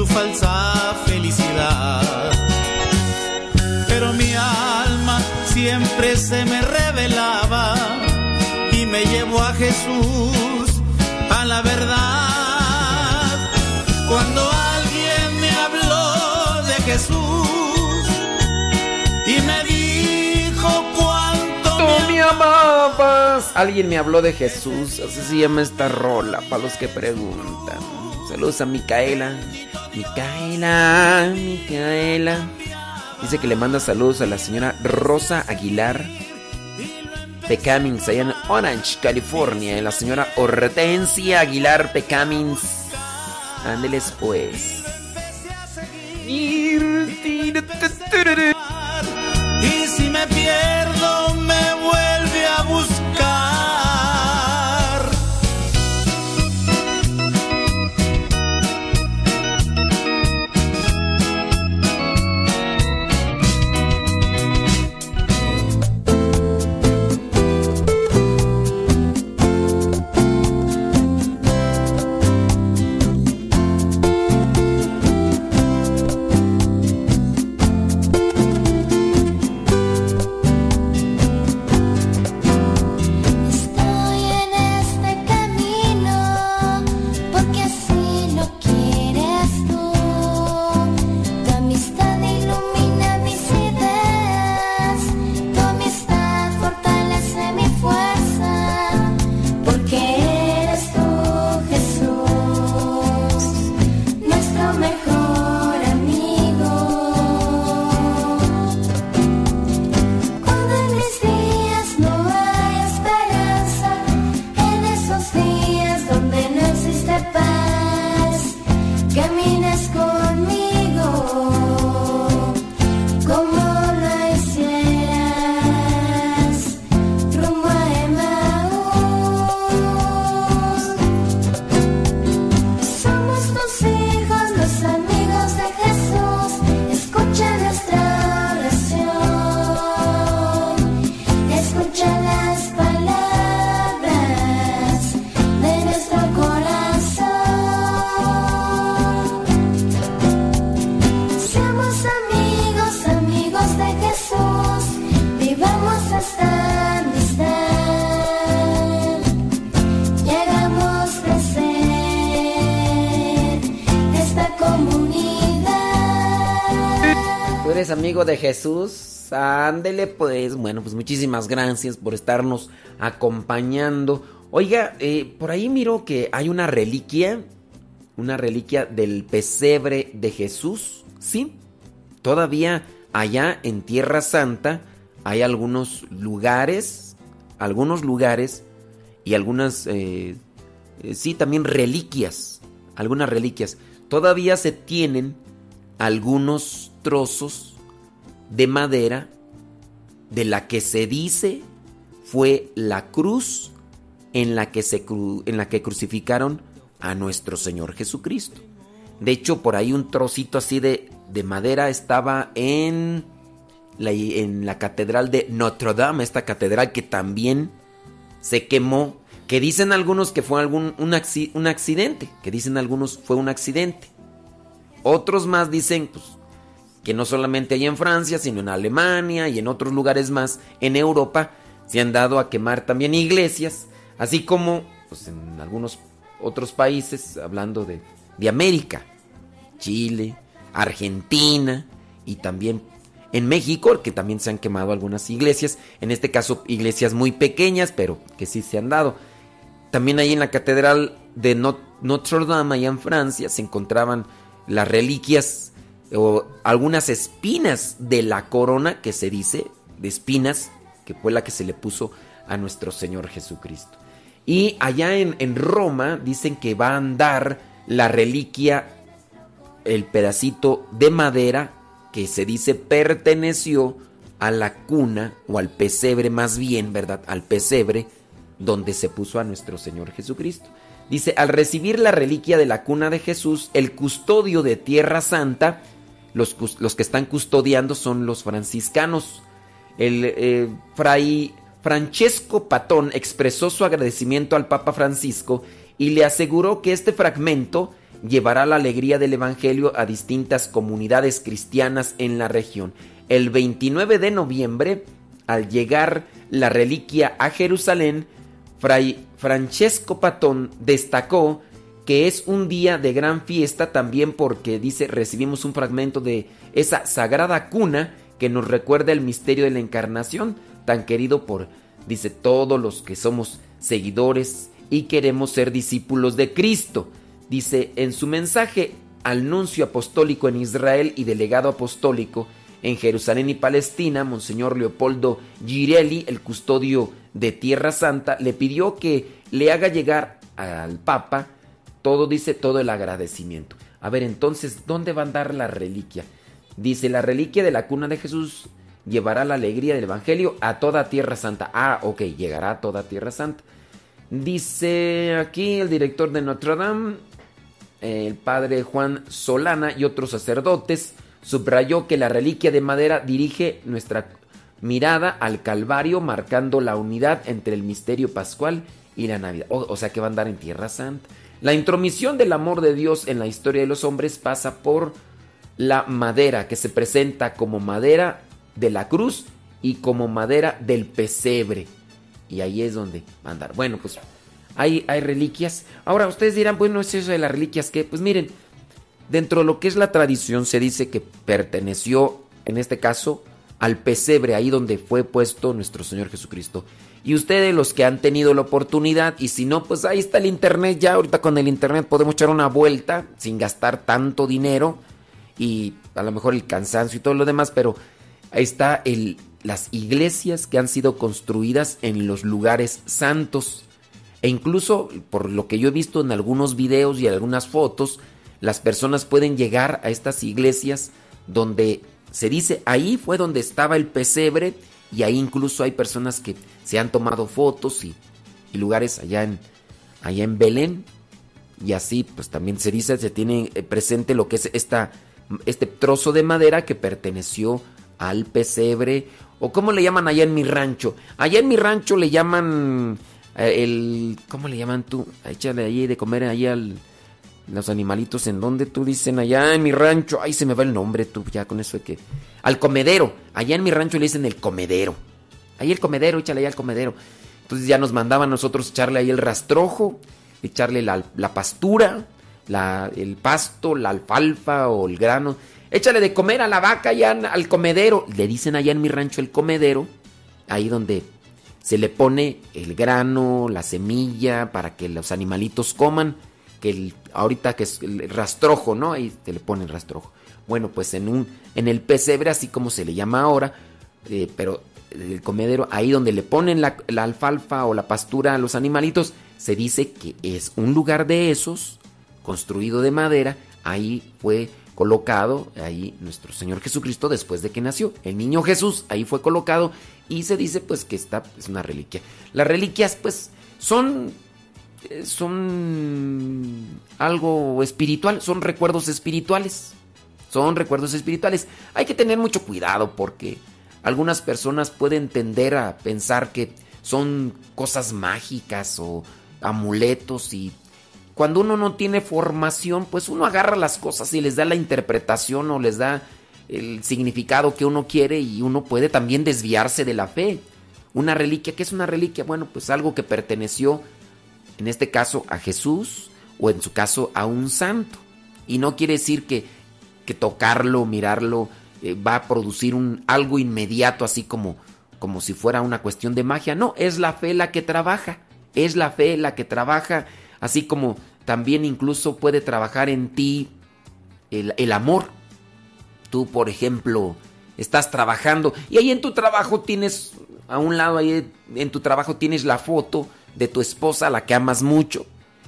su falsa felicidad. Pero mi alma siempre se me revelaba y me llevó a Jesús, a la verdad. Cuando alguien me habló de Jesús y me dijo cuánto Tú me amabas. Alguien me habló de Jesús. Así se llama esta rola, para los que preguntan. Saludos a Micaela. Micaela, Micaela. Dice que le manda saludos a la señora Rosa Aguilar Pecamins, allá en Orange, California. La señora Hortensia Aguilar Pecamins. Ándeles pues. Y si me Jesús? Ándele pues. Bueno, pues muchísimas gracias por estarnos acompañando. Oiga, eh, por ahí miro que hay una reliquia. Una reliquia del pesebre de Jesús. Sí. Todavía allá en Tierra Santa hay algunos lugares. Algunos lugares. Y algunas... eh, eh, sí, también reliquias. Algunas reliquias. Todavía se tienen algunos trozos de madera de la que se dice fue la cruz en la que se en la que crucificaron a nuestro Señor Jesucristo. De hecho, por ahí un trocito así de, de madera estaba en la, en la catedral de Notre Dame, esta catedral que también se quemó, que dicen algunos que fue algún, un, un accidente, que dicen algunos fue un accidente. Otros más dicen pues, que no solamente hay en Francia, sino en Alemania y en otros lugares más, en Europa, se han dado a quemar también iglesias, así como pues, en algunos otros países, hablando de, de América, Chile, Argentina y también en México, que también se han quemado algunas iglesias, en este caso iglesias muy pequeñas, pero que sí se han dado. También ahí en la catedral de Not- Notre Dame, allá en Francia, se encontraban las reliquias o algunas espinas de la corona que se dice, de espinas, que fue la que se le puso a nuestro Señor Jesucristo. Y allá en, en Roma dicen que va a andar la reliquia, el pedacito de madera que se dice perteneció a la cuna o al pesebre más bien, ¿verdad? Al pesebre donde se puso a nuestro Señor Jesucristo. Dice, al recibir la reliquia de la cuna de Jesús, el custodio de Tierra Santa, los, que están custodiando son los franciscanos. El eh, fray Francesco Patón expresó su agradecimiento al Papa Francisco y le aseguró que este fragmento llevará la alegría del Evangelio a distintas comunidades cristianas en la región. El 29 de noviembre, al llegar la reliquia a Jerusalén, Fray Francesco Patón destacó que es un día de gran fiesta también porque dice recibimos un fragmento de esa sagrada cuna que nos recuerda el misterio de la encarnación tan querido por dice todos los que somos seguidores y queremos ser discípulos de Cristo. Dice en su mensaje al nuncio apostólico en Israel y delegado apostólico en Jerusalén y Palestina, Monseñor Leopoldo Girelli, el custodio de Tierra Santa, le pidió que le haga llegar al Papa todo, dice, todo el agradecimiento. A ver, entonces, ¿dónde va a andar la reliquia? Dice, la reliquia de la cuna de Jesús llevará la alegría del Evangelio a toda Tierra Santa. Ah, ok, llegará a toda Tierra Santa. Dice aquí el director de Notre Dame, el padre Juan Solana y otros sacerdotes, subrayó que la reliquia de madera dirige nuestra mirada al Calvario, marcando la unidad entre el misterio pascual y la Navidad. O, sea que va a andar en Tierra Santa. La intromisión del amor de Dios en la historia de los hombres pasa por la madera, que se presenta como madera de la cruz y como madera del pesebre. Y ahí es donde a andar. Bueno, pues hay, hay reliquias. Ahora ustedes dirán, bueno, es eso de las reliquias que, pues miren, dentro de lo que es la tradición se dice que perteneció, en este caso, al pesebre, ahí donde fue puesto nuestro Señor Jesucristo. Y ustedes los que han tenido la oportunidad, y si no, pues ahí está el internet, ya ahorita con el internet podemos echar una vuelta sin gastar tanto dinero y a lo mejor el cansancio y todo lo demás, pero ahí está el, las iglesias que han sido construidas en los lugares santos. E incluso, por lo que yo he visto en algunos videos y algunas fotos, las personas pueden llegar a estas iglesias donde se dice, ahí fue donde estaba el pesebre y ahí incluso hay personas que se han tomado fotos y, y lugares allá en, allá en Belén. Y así, pues también se dice, se tiene eh, presente lo que es esta, este trozo de madera que perteneció al pesebre. O cómo le llaman allá en mi rancho. Allá en mi rancho le llaman eh, el... ¿Cómo le llaman tú? Échale ahí de comer ahí al... Los animalitos en donde tú dicen allá en mi rancho. Ay, se me va el nombre tú, ya con eso de que... Al comedero. Allá en mi rancho le dicen el comedero. Ahí el comedero, échale ahí al comedero. Entonces ya nos mandaban nosotros echarle ahí el rastrojo, echarle la, la pastura, la, el pasto, la alfalfa o el grano. Échale de comer a la vaca allá al comedero. Le dicen allá en mi rancho el comedero. Ahí donde se le pone el grano, la semilla, para que los animalitos coman. Que ahorita que es el rastrojo, ¿no? Ahí se le pone el rastrojo. Bueno, pues en un en el pesebre, así como se le llama ahora, eh, pero el comedero, ahí donde le ponen la, la, alfalfa o la pastura a los animalitos, se dice que es un lugar de esos, construido de madera, ahí fue colocado, ahí nuestro Señor Jesucristo después de que nació. El niño Jesús ahí fue colocado y se dice pues que está, es una reliquia. Las reliquias pues son son algo espiritual, son recuerdos espirituales. Son recuerdos espirituales. Hay que tener mucho cuidado porque algunas personas pueden tender a pensar que son cosas mágicas o amuletos y cuando uno no tiene formación, pues uno agarra las cosas y les da la interpretación o les da el significado que uno quiere y uno puede también desviarse de la fe. Una reliquia, ¿qué es una reliquia? Bueno, pues algo que perteneció en este caso a Jesús o en su caso a un santo. Y no quiere decir que, que tocarlo, mirarlo, eh, va a producir un, algo inmediato, así como, como si fuera una cuestión de magia. No, es la fe la que trabaja. Es la fe la que trabaja, así como también incluso puede trabajar en ti el, el amor. Tú, por ejemplo, estás trabajando y ahí en tu trabajo tienes, a un lado ahí en tu trabajo tienes la foto de tu esposa a la que amas mucho,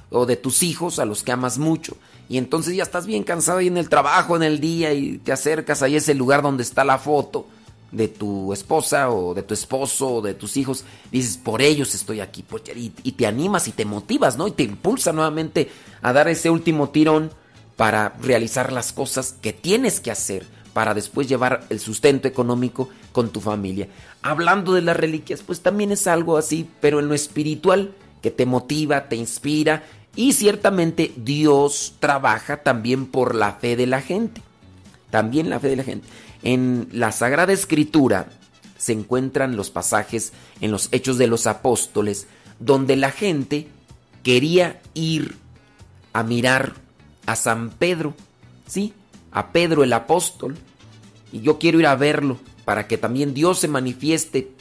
o de tus hijos a los que amas mucho. Y entonces ya estás bien cansado ahí en el trabajo, en el día, y te acercas ahí a ese lugar donde está la foto de tu esposa o de tu esposo o de tus hijos. Dices, por ellos estoy aquí. Y, y te animas y te motivas, ¿no? Y te impulsa nuevamente a dar ese último tirón para realizar las cosas que tienes que hacer para después llevar el sustento económico con tu familia. Hablando de las reliquias, pues también es algo así, pero en lo espiritual, que te motiva, te inspira Y ciertamente Dios trabaja también por la fe de la gente. También la fe de la gente. En la Sagrada Escritura se encuentran los pasajes en los Hechos de los Apóstoles donde la gente quería ir a mirar a San Pedro, ¿sí? A Pedro el apóstol. Y yo quiero ir a verlo para que también Dios se manifieste.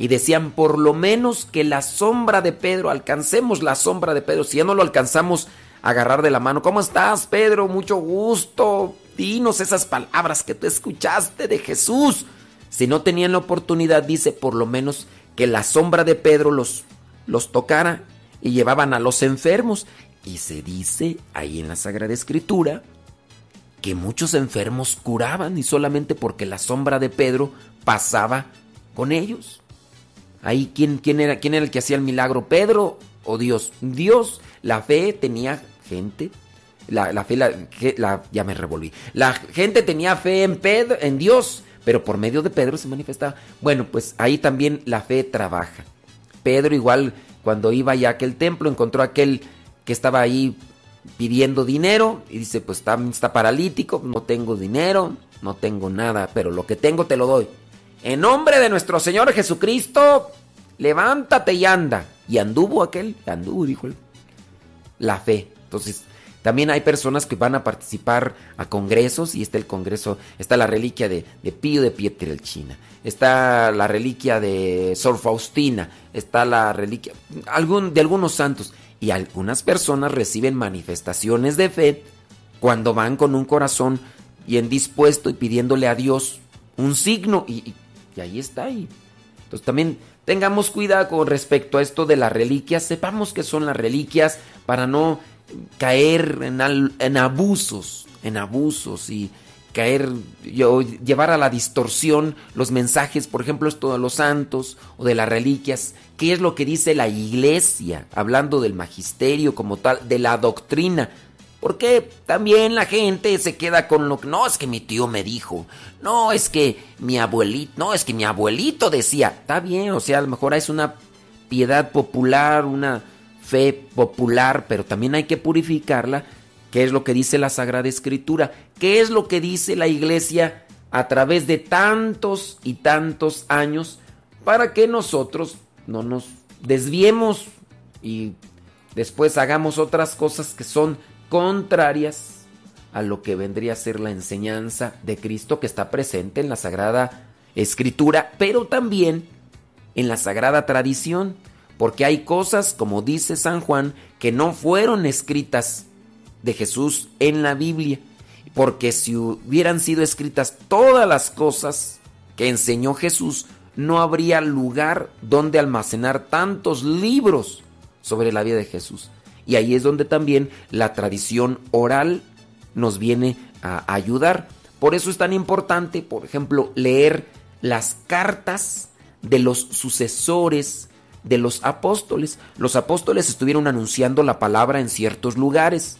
Y decían, por lo menos que la sombra de Pedro, alcancemos la sombra de Pedro. Si ya no lo alcanzamos, agarrar de la mano. ¿Cómo estás, Pedro? Mucho gusto. Dinos esas palabras que tú escuchaste de Jesús. Si no tenían la oportunidad, dice, por lo menos que la sombra de Pedro los, los tocara y llevaban a los enfermos. Y se dice ahí en la Sagrada Escritura que muchos enfermos curaban y solamente porque la sombra de Pedro pasaba con ellos. Ahí, ¿quién, quién, era, quién era el que hacía el milagro? ¿Pedro o Dios? Dios, la fe tenía gente. La, fe, la, ya me revolví. La gente tenía fe en, Pedro, en Dios, pero por medio de Pedro se manifestaba. Bueno, pues ahí también la fe trabaja. Pedro igual cuando iba ya a aquel templo encontró a aquel que estaba ahí pidiendo dinero y dice, pues está, está paralítico, no tengo dinero, no tengo nada, pero lo que tengo te lo doy. En nombre de nuestro Señor Jesucristo, levántate y anda. Y anduvo aquel, anduvo, dijo él. La fe. Entonces, también hay personas que van a participar a congresos y está el congreso, está la reliquia de, de Pío de Pietrelcina, está la reliquia de Sor Faustina, está la reliquia algún, de algunos santos y algunas personas reciben manifestaciones de fe cuando van con un corazón bien dispuesto y pidiéndole a Dios un signo y, y ahí está ahí. Entonces también tengamos cuidado con respecto a esto de las reliquias, sepamos que son las reliquias para no caer en, abusos, en abusos y caer, llevar a la distorsión los mensajes, por ejemplo, esto de los santos o de las reliquias. ¿Qué es lo que dice la iglesia? Hablando del magisterio como tal, de la doctrina. Porque también la gente se queda con lo que no es que mi tío me dijo, no es que mi abuelito, no es que mi abuelito decía, está bien, o sea, a lo mejor es una piedad popular, una fe popular, pero también hay que purificarla. ¿Qué es lo que dice la Sagrada Escritura? ¿Qué es lo que dice la iglesia a través de tantos y tantos años para que nosotros no nos desviemos y después hagamos otras cosas que son contrarias a lo que vendría a ser la enseñanza de Cristo que está presente en la Sagrada Escritura, pero también en la Sagrada Tradición porque hay cosas, como dice San Juan, que no fueron escritas de Jesús en la Biblia, porque si hubieran sido escritas todas las cosas que enseñó Jesús, no habría lugar donde almacenar tantos libros sobre la vida de Jesús. Y ahí es donde también la tradición oral nos viene a ayudar. Por eso es tan importante, por ejemplo, leer las cartas de los sucesores de los apóstoles. Los apóstoles estuvieron anunciando la palabra en ciertos lugares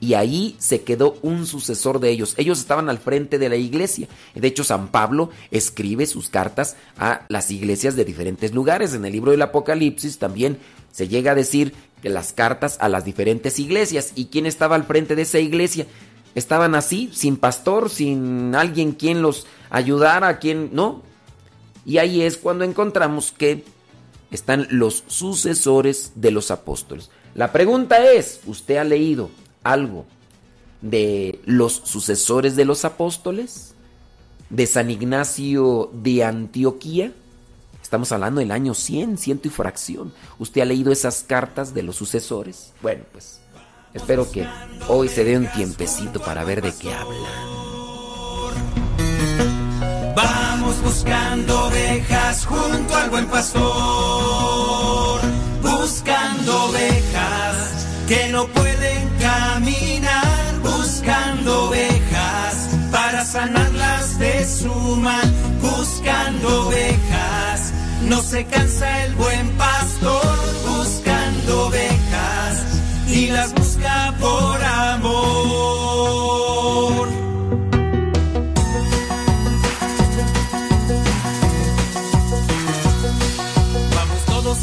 y ahí se quedó un sucesor de ellos. Ellos estaban al frente de la iglesia. De hecho, San Pablo escribe sus cartas a las iglesias de diferentes lugares. En el libro del Apocalipsis también se llega a decir que las cartas a las diferentes iglesias. ¿Y quién estaba al frente de esa iglesia? Estaban así, sin pastor, sin alguien quien los ayudara, quien no. Y ahí es cuando encontramos que están los sucesores de los apóstoles. La pregunta es, ¿usted ha leído algo de los sucesores de los apóstoles? ¿De San Ignacio de Antioquía? Estamos hablando del año 100, ciento y fracción. ¿Usted ha leído esas cartas de los sucesores? Bueno, pues espero que hoy se dé un tiempecito para ver de qué habla. Vamos buscando ovejas junto al buen pastor, buscando ovejas que no pueden sanarlas de su mal, buscando ovejas. No se cansa el buen pastor buscando ovejas y las busca por amor.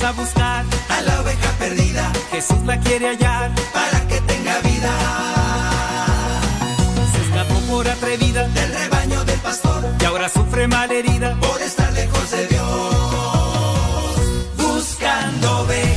a buscar a la oveja perdida Jesús la quiere hallar para que tenga vida. Atrevida del rebaño del pastor y ahora sufre malherida por estar lejos de Dios. Buscando ovejas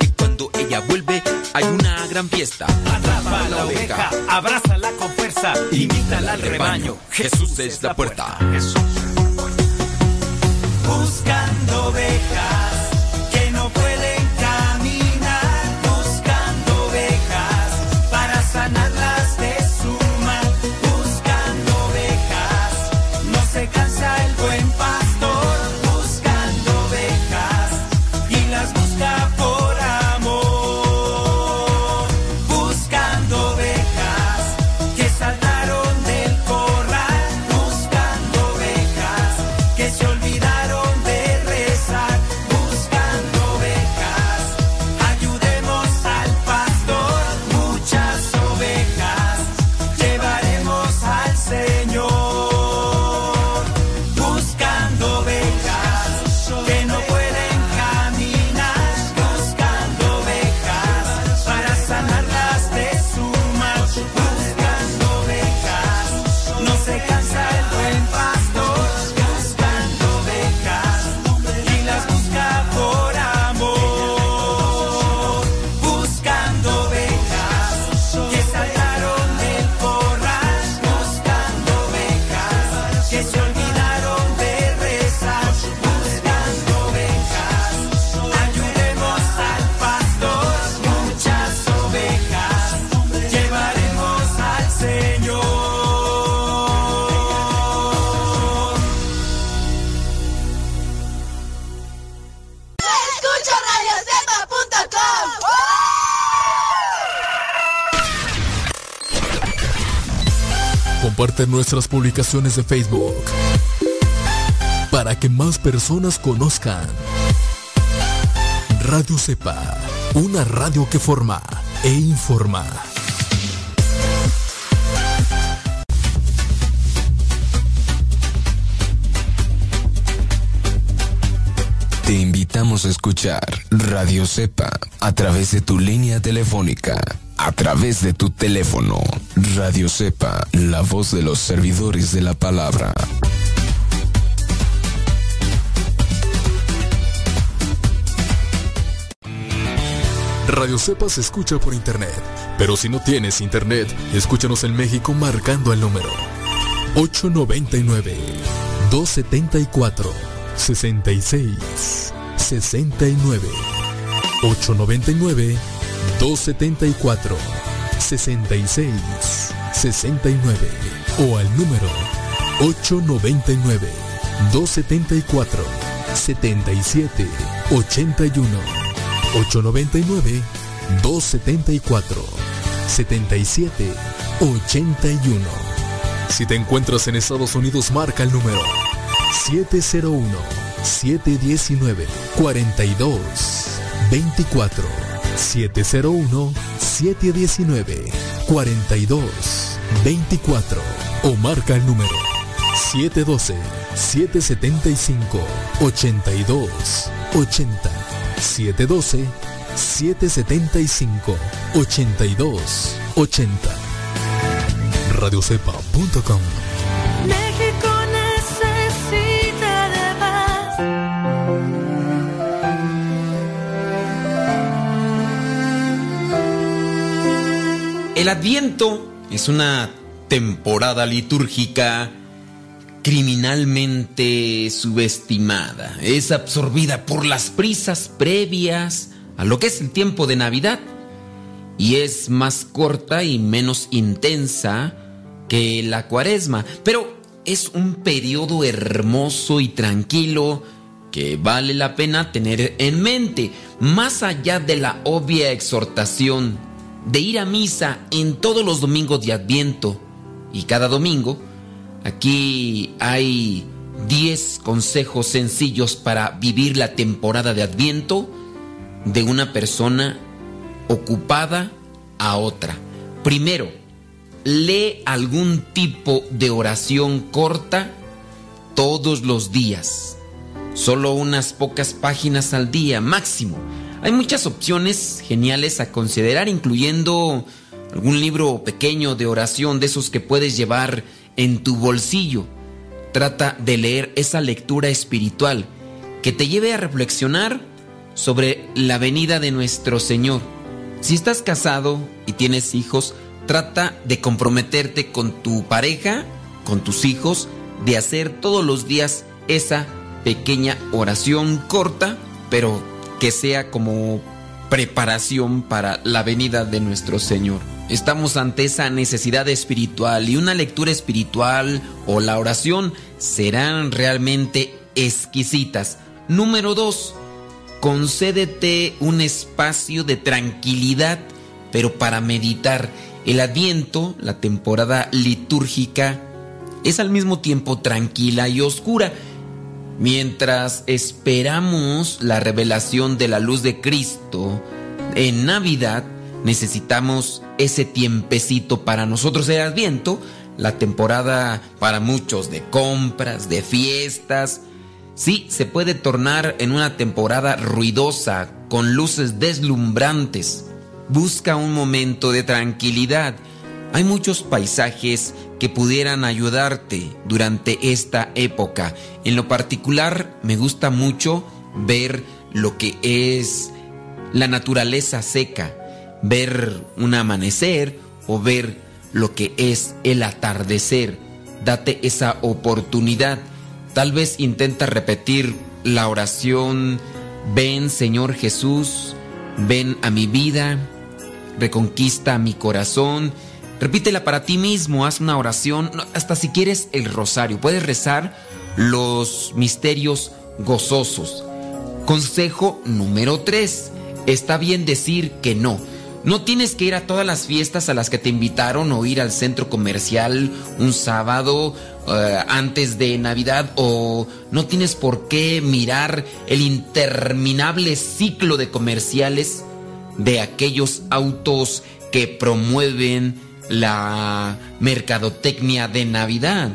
Vuelve hay una gran fiesta. Atrapa la oveja, abrázala con fuerza, invítala al rebaño. Jesús es la puerta. Buscando ovejas Comparte nuestras publicaciones de Facebook para que más personas conozcan Radio Cepa, una radio que forma e informa. Te invitamos a escuchar Radio Cepa a través de tu línea telefónica, a través de tu teléfono. Radio Cepa, la voz de los servidores de la palabra. Radio Cepa se escucha por internet, pero si no tienes internet, escúchanos en México marcando el número 899 274 66 69 899 274 66 69 o al número 899 274 77 81 899 274 77 81. Si te encuentras en Estados Unidos, marca el número 701 719 42 24 701 719 42 24 o marca el número 712 775 82 80 712 775 82 80 radiocepa.com El Adviento es una temporada litúrgica criminalmente subestimada. Es absorbida por las prisas previas a lo que es el tiempo de Navidad y es más corta y menos intensa que la cuaresma, pero es un periodo hermoso y tranquilo que vale la pena tener en mente, más allá de la obvia exhortación de ir a misa en todos los domingos de Adviento y cada domingo, aquí hay 10 consejos sencillos para vivir la temporada de Adviento de una persona ocupada a otra. Primero, lee algún tipo de oración corta todos los días. Solo unas pocas páginas al día máximo. Hay muchas opciones geniales a considerar, incluyendo algún libro pequeño de oración de esos que puedes llevar en tu bolsillo. Trata de leer esa lectura espiritual que te lleve a reflexionar sobre la venida de nuestro Señor. Si estás casado y tienes hijos, trata de comprometerte con tu pareja, con tus hijos, de hacer todos los días esa pequeña oración corta, pero que sea como preparación para la venida de nuestro Señor. Estamos ante esa necesidad espiritual y una lectura espiritual o la oración serán realmente exquisitas. Número dos, concédete un espacio de tranquilidad, pero para meditar. El adviento, la temporada litúrgica, es al mismo tiempo tranquila y oscura. Mientras esperamos la revelación de la luz de Cristo en Navidad, necesitamos ese tiempecito para nosotros el Adviento, la temporada para muchos de compras, de fiestas. Sí, se puede tornar en una temporada ruidosa, con luces deslumbrantes. Busca un momento de tranquilidad. Hay muchos paisajes que pudieran ayudarte durante esta época. En lo particular, me gusta mucho ver lo que es la naturaleza seca, ver un amanecer o ver lo que es el atardecer. Date esa oportunidad. Tal vez intenta repetir la oración, ven Señor Jesús, ven a mi vida, reconquista mi corazón. Repítela para ti mismo, haz una oración, hasta si quieres el rosario. Puedes rezar los misterios gozosos. Consejo número 3. Está bien decir que no. No tienes que ir a todas las fiestas a las que te invitaron o ir al centro comercial un sábado eh, antes de Navidad o no tienes por qué mirar el interminable ciclo de comerciales de aquellos autos que promueven la mercadotecnia de Navidad.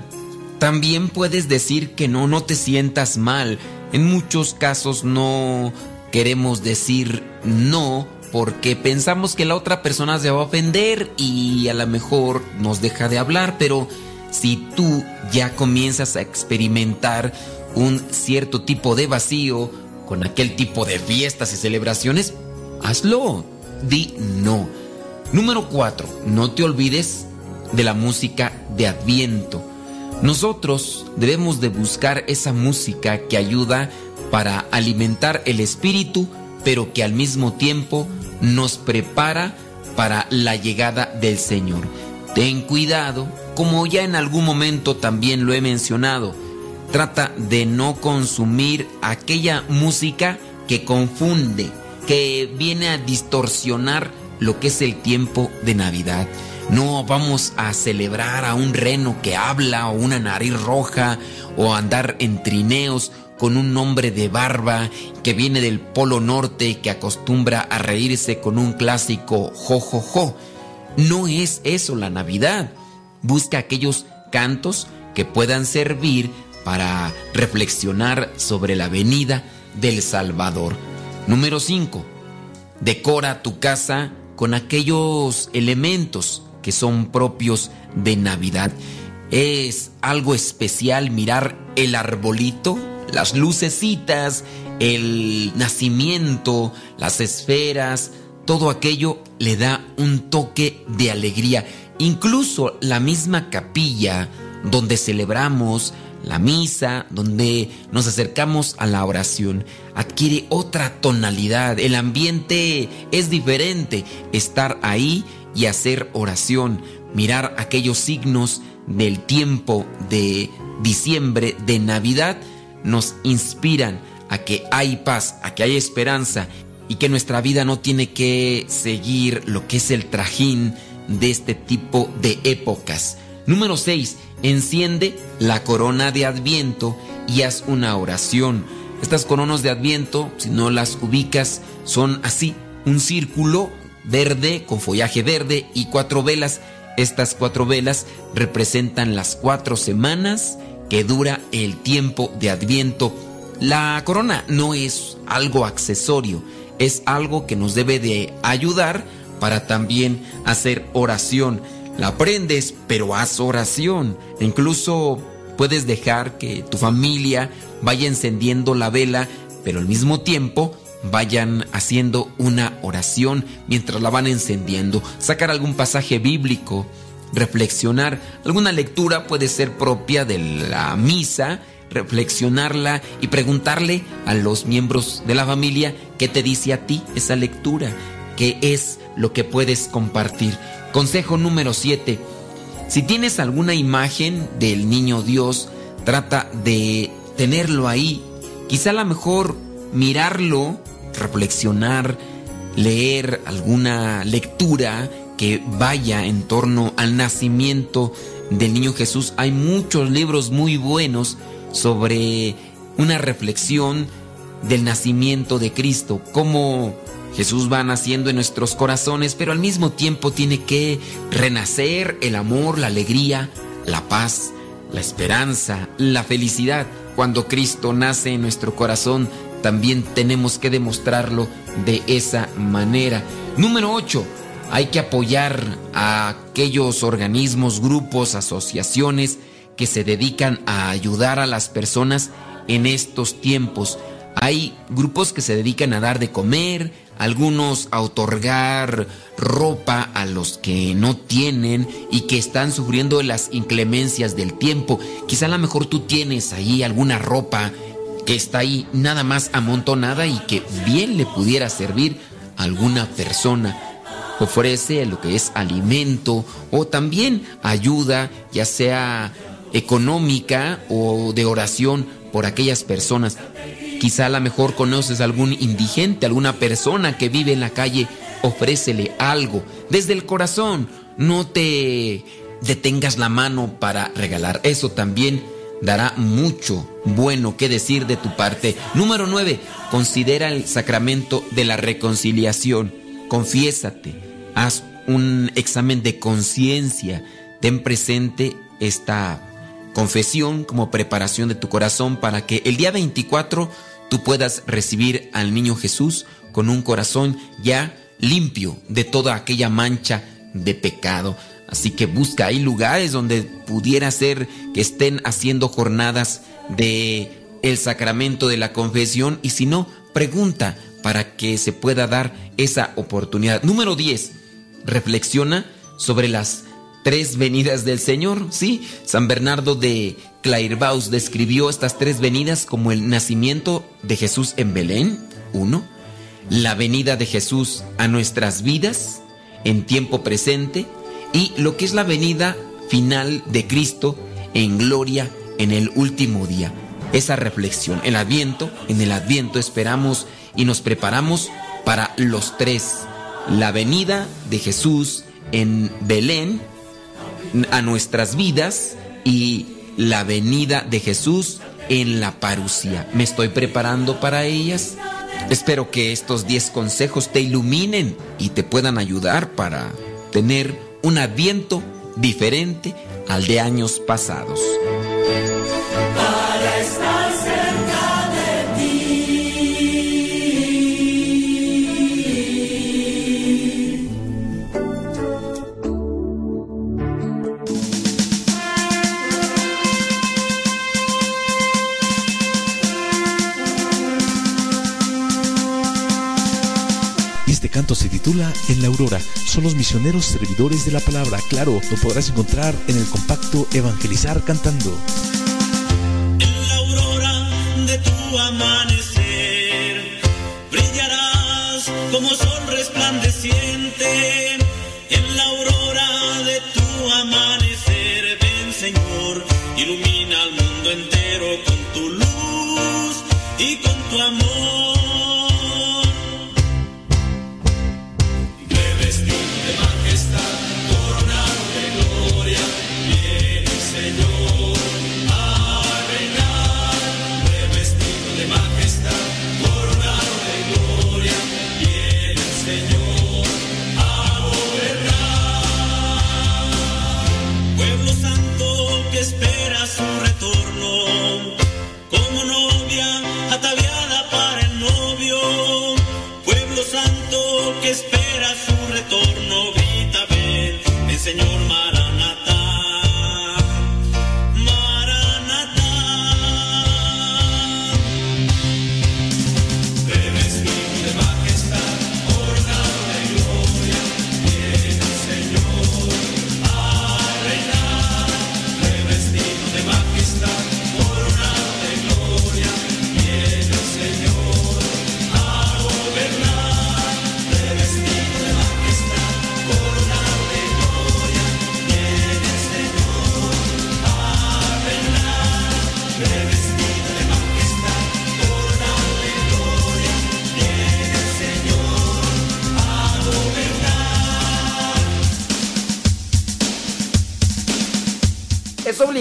También puedes decir que no, no te sientas mal. En muchos casos no queremos decir no porque pensamos que la otra persona se va a ofender y a lo mejor nos deja de hablar, pero si tú ya comienzas a experimentar un cierto tipo de vacío con aquel tipo de fiestas y celebraciones, hazlo. Di no. Número 4. No te olvides de la música de Adviento. Nosotros debemos de buscar esa música que ayuda para alimentar el espíritu, pero que al mismo tiempo nos prepara para la llegada del Señor. Ten cuidado, como ya en algún momento también lo he mencionado, trata de no consumir aquella música que confunde, que viene a distorsionar lo que es el tiempo de Navidad. No vamos a celebrar a un reno que habla o una nariz roja o andar en trineos con un hombre de barba que viene del Polo Norte que acostumbra a reírse con un clásico jo jo jo. No es eso la Navidad. Busca aquellos cantos que puedan servir para reflexionar sobre la venida del Salvador. Número 5. Decora tu casa con aquellos elementos que son propios de Navidad. Es algo especial mirar el arbolito, las lucecitas, el nacimiento, las esferas, todo aquello le da un toque de alegría. Incluso la misma capilla donde celebramos la misa, donde nos acercamos a la oración, adquiere otra tonalidad. El ambiente es diferente. Estar ahí y hacer oración, mirar aquellos signos del tiempo de diciembre, de Navidad, nos inspiran a que hay paz, a que hay esperanza y que nuestra vida no tiene que seguir lo que es el trajín de este tipo de épocas. Número 6. Enciende la corona de Adviento y haz una oración. Estas coronas de Adviento, si no las ubicas, son así, un círculo verde con follaje verde y cuatro velas. Estas cuatro velas representan las cuatro semanas que dura el tiempo de Adviento. La corona no es algo accesorio, es algo que nos debe de ayudar para también hacer oración. La aprendes, pero haz oración. Incluso puedes dejar que tu familia vaya encendiendo la vela, pero al mismo tiempo vayan haciendo una oración mientras la van encendiendo. Sacar algún pasaje bíblico, reflexionar. Alguna lectura puede ser propia de la misa, reflexionarla y preguntarle a los miembros de la familia qué te dice a ti esa lectura, qué es lo que puedes compartir. Consejo número 7. Si tienes alguna imagen del niño Dios, trata de tenerlo ahí. Quizá a lo mejor mirarlo, reflexionar, leer alguna lectura que vaya en torno al nacimiento del niño Jesús. Hay muchos libros muy buenos sobre una reflexión del nacimiento de Cristo, cómo Jesús va naciendo en nuestros corazones, pero al mismo tiempo tiene que renacer el amor, la alegría, la paz, la esperanza, la felicidad. Cuando Cristo nace en nuestro corazón, también tenemos que demostrarlo de esa manera. Número 8. Hay que apoyar a aquellos organismos, grupos, asociaciones que se dedican a ayudar a las personas en estos tiempos. Hay grupos que se dedican a dar de comer, algunos a otorgar ropa a los que no tienen y que están sufriendo las inclemencias del tiempo. Quizá a lo mejor tú tienes ahí alguna ropa que está ahí nada más amontonada y que bien le pudiera servir a alguna persona. Ofrece lo que es alimento o también ayuda, ya sea económica o de oración por aquellas personas. Quizá a lo mejor conoces algún indigente, alguna persona que vive en la calle, ofrécele algo desde el corazón. No te detengas la mano para regalar. Eso también dará mucho bueno que decir de tu parte. Número 9. Considera el sacramento de la reconciliación. Confiésate. Haz un examen de conciencia. Ten presente esta confesión como preparación de tu corazón para que el día 24 tú puedas recibir al niño Jesús con un corazón ya limpio de toda aquella mancha de pecado. Así que busca, hay lugares donde pudiera ser que estén haciendo jornadas de el sacramento de la confesión y si no, pregunta para que se pueda dar esa oportunidad. Número 10. Reflexiona sobre las tres venidas del Señor. Sí, San Bernardo de Clairvaux describió estas tres venidas como el nacimiento de Jesús en Belén, uno, la venida de Jesús a nuestras vidas en tiempo presente y lo que es la venida final de Cristo en gloria en el último día. Esa reflexión, el adviento, en el adviento esperamos y nos preparamos para los tres. La venida de Jesús en Belén a nuestras vidas y la venida de Jesús en la parucía. Me estoy preparando para ellas. Espero que estos 10 consejos te iluminen y te puedan ayudar para tener un adviento diferente al de años pasados. Canto se titula En la Aurora. Son los misioneros servidores de la palabra. Claro, lo podrás encontrar en el compacto Evangelizar cantando. En la aurora de tu amanecer brillarás como sol resplandeciente.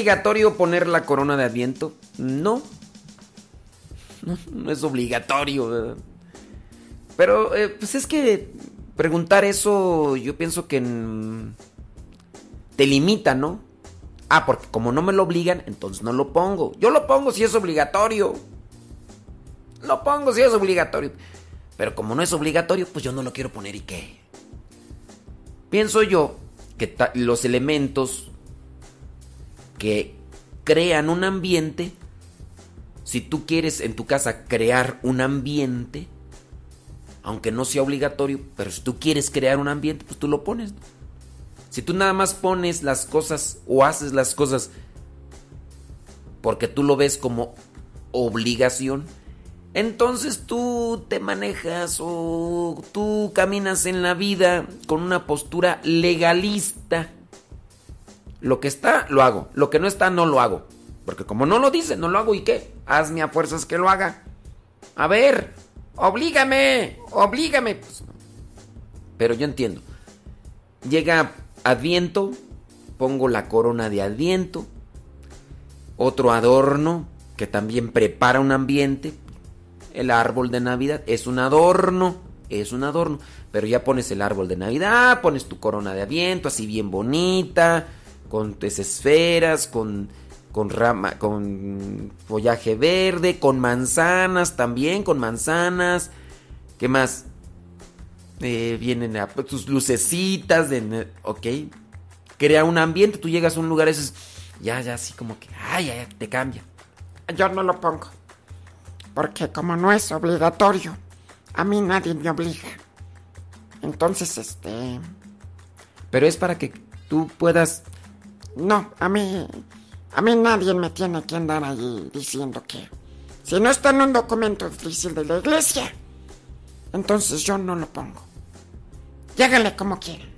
Obligatorio poner la corona de Adviento? No. No, es obligatorio. ¿verdad? Pero, eh, pues es que preguntar eso, yo pienso que te limita, ¿no? Ah, porque como no me lo obligan, entonces no lo pongo. Yo lo pongo si es obligatorio. Lo pongo si es obligatorio. Pero como no es obligatorio, pues yo no lo quiero poner y qué. Pienso yo que los elementos que crean un ambiente, si tú quieres en tu casa crear un ambiente, aunque no sea obligatorio, pero si tú quieres crear un ambiente, pues tú lo pones. Si tú nada más pones las cosas o haces las cosas porque tú lo ves como obligación, entonces tú te manejas o tú caminas en la vida con una postura legalista. Lo que está, lo hago. Lo que no está, no lo hago. Porque como no lo dice, no lo hago. ¿Y qué? Hazme a fuerzas que lo haga. A ver, oblígame, oblígame. Pues. Pero yo entiendo. Llega Adviento, pongo la corona de Adviento, otro adorno que también prepara un ambiente. El árbol de Navidad es un adorno, es un adorno. Pero ya pones el árbol de Navidad, pones tu corona de Adviento así bien bonita, con esferas, con, con rama, con follaje verde, con manzanas también, con manzanas. ¿Qué más? Eh, vienen a- tus lucecitas, de, ok. Crea un ambiente, tú llegas a un lugar, eso es, ya, ya, así como que, ay, ya, te cambia. Yo no lo pongo. Porque como no es obligatorio, a mí nadie me obliga. Entonces, este... Pero es para que tú puedas... No, a mí... A mí nadie me tiene que andar ahí diciendo que... Si no está en un documento difícil de la iglesia, entonces yo no lo pongo. Y háganle como quieran.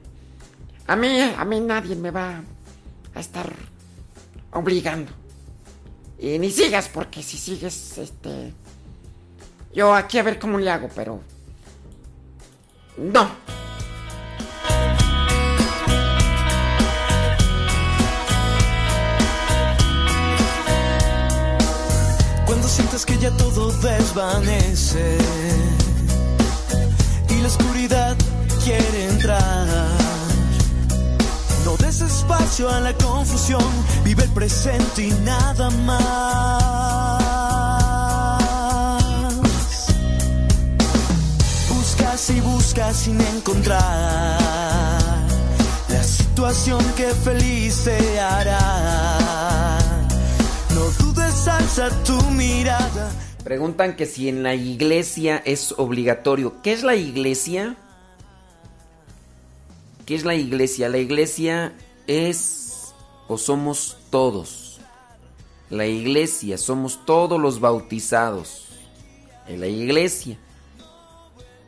A mí, a mí nadie me va a estar obligando. Y ni sigas, porque si sigues, este... Yo aquí a ver cómo le hago, pero... No. Cuando sientes que ya todo desvanece y la oscuridad quiere entrar. No des espacio a la confusión, vive el presente y nada más. Buscas y buscas sin encontrar la situación que feliz te hará. No dudes, mirada. Preguntan que si en la iglesia es obligatorio. ¿Qué es la iglesia? ¿Qué es la iglesia? La iglesia es o somos todos. La iglesia somos todos los bautizados. En la iglesia.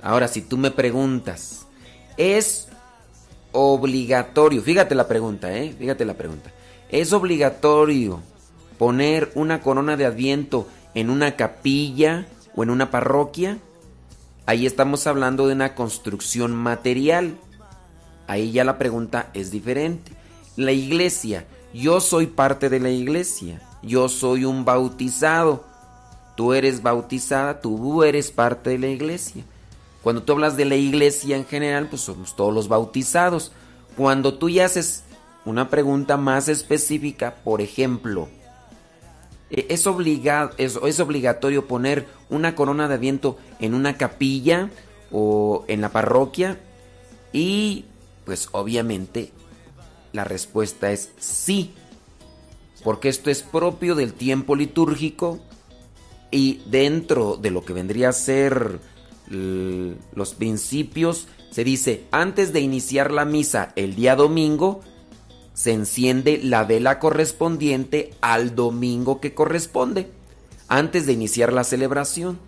Ahora, si tú me preguntas, ¿es obligatorio? Fíjate la pregunta, ¿eh? Fíjate la pregunta. ¿Es obligatorio poner una corona de adviento en una capilla o en una parroquia? Ahí estamos hablando de una construcción material. Ahí ya la pregunta es diferente. La iglesia, yo soy parte de la iglesia. Yo soy un bautizado. Tú eres bautizada, tú eres parte de la iglesia. Cuando tú hablas de la iglesia en general, pues somos todos los bautizados. Cuando tú ya haces una pregunta más específica, por ejemplo, eh, ¿es, obligado, es, obligatorio poner una corona de adviento en una capilla o en la parroquia? Y pues obviamente la respuesta es sí, porque esto es propio del tiempo litúrgico y dentro de lo que vendría a ser los principios, se dice, antes de iniciar la misa el día domingo, se enciende la vela correspondiente al domingo que corresponde, antes de iniciar la celebración.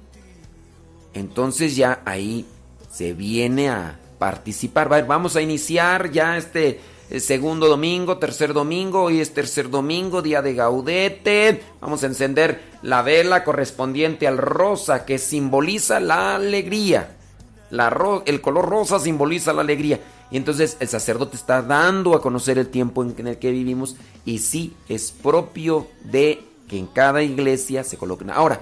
Entonces ya ahí se viene a participar. Va, Vamos a iniciar ya este eh, segundo domingo, tercer domingo, hoy es tercer domingo, día de Gaudete. Vamos a encender la vela correspondiente al rosa que simboliza la alegría. La ro- el color rosa simboliza la alegría. Y entonces el sacerdote está dando a conocer el tiempo en, el que vivimos y sí es propio de que en cada iglesia se coloquen. Ahora,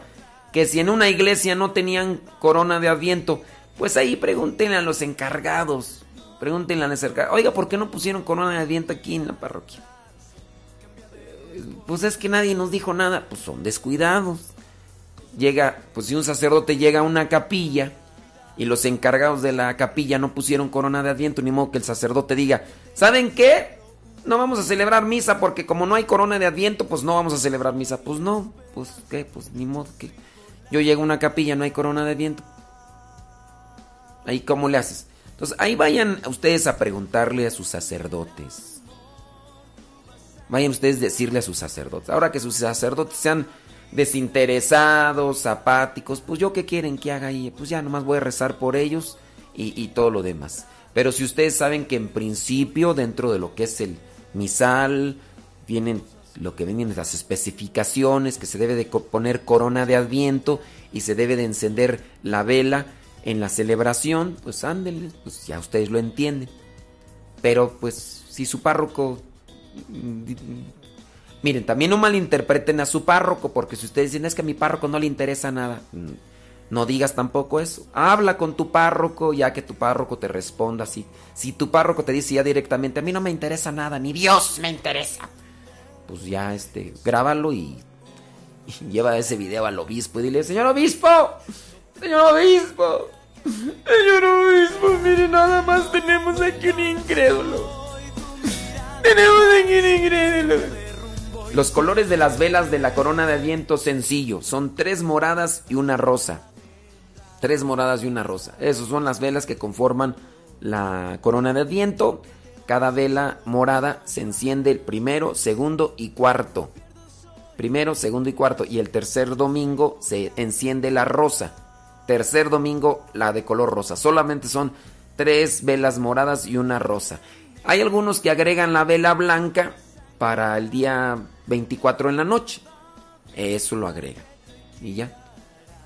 que si en una iglesia no tenían corona de adviento, pues ahí pregúntenle a los encargados. Pregúntenle a los encargados. Oiga, ¿por qué no pusieron corona de adviento aquí en la parroquia? Pues es que nadie nos dijo nada. Pues son descuidados. Llega, pues si un sacerdote llega a una capilla y los encargados de la capilla no pusieron corona de adviento, ni modo que el sacerdote diga, ¿saben qué? No vamos a celebrar misa porque como no hay corona de adviento, pues no vamos a celebrar misa. Pues no, pues qué, pues ni modo que yo llego a una capilla, no hay corona de adviento. Ahí cómo le haces. Entonces, ahí vayan ustedes a preguntarle a sus sacerdotes. Vayan ustedes a decirle a sus sacerdotes. Ahora que sus sacerdotes sean desinteresados, apáticos, pues yo qué quieren que haga ahí. Pues ya nomás voy a rezar por ellos y, y todo lo demás. Pero si ustedes saben que en principio dentro de lo que es el misal vienen lo que vienen las especificaciones que se debe de poner corona de adviento y se debe de encender la vela en la celebración, pues ándenle, pues ya ustedes lo entienden. Pero pues si su párroco Miren, también no malinterpreten a su párroco, porque si ustedes dicen es que a mi párroco no le interesa nada, mm, no digas tampoco eso. Habla con tu párroco, ya que tu párroco te responda. Si, si tu párroco te dice ya directamente, a mí no me interesa nada, ni Dios me interesa, pues ya este, grábalo y, y lleva ese video al obispo y dile, señor obispo, señor obispo, señor obispo, mire, nada más tenemos aquí un incrédulo. Tenemos aquí un incrédulo. Los colores de las velas de la corona de adviento sencillo. Son tres moradas y una rosa. Tres moradas y una rosa. Esas son las velas que conforman la corona de adviento. Cada vela morada se enciende el primero, segundo y cuarto. Primero, segundo y cuarto. Y el tercer domingo se enciende la rosa. Tercer domingo la de color rosa. Solamente son tres velas moradas y una rosa. Hay algunos que agregan la vela blanca para el día 24 en la noche. Eso lo agregan. Y ya.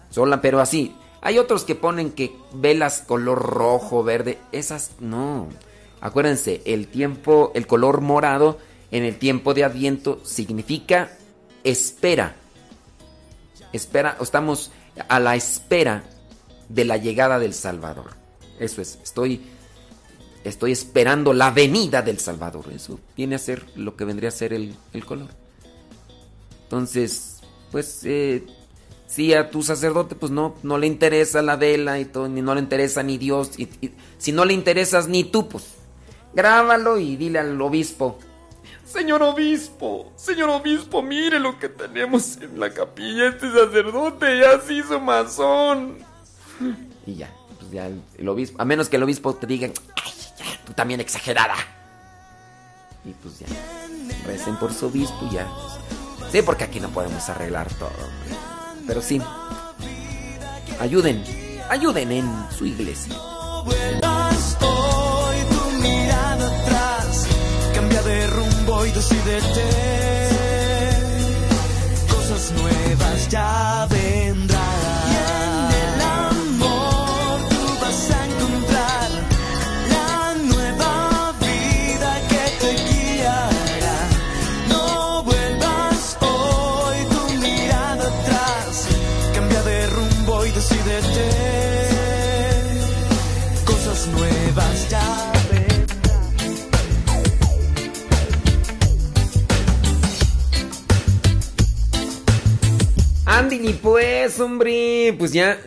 Sola, pero así. Hay otros que ponen que velas color rojo, verde. Esas no. Acuérdense, el tiempo, el color morado en el tiempo de Adviento significa espera. Espera, estamos a la espera de la llegada del Salvador. Eso es, estoy estoy esperando la venida del Salvador. Eso viene a ser lo que vendría a ser el color. Entonces, pues, eh, si a tu sacerdote, pues no, no le interesa la vela y todo, ni no le interesa ni Dios. Y, y si no le interesas ni tú, pues, grábalo y dile al obispo. Señor obispo, señor obispo, mire lo que tenemos en la capilla. Este sacerdote ya se hizo masón. Y ya, pues ya el, el obispo, a menos que el obispo te diga, ay, ya, tú también exagerada. Y pues ya, recen por su obispo y ya. Sí, porque aquí no podemos arreglar todo. Pero sí, ayuden, ayuden en su iglesia. hoy tu mirada atrás, cambia de rumbo y decídete. Cosas nuevas ya ni pues, hombre. Pues ya,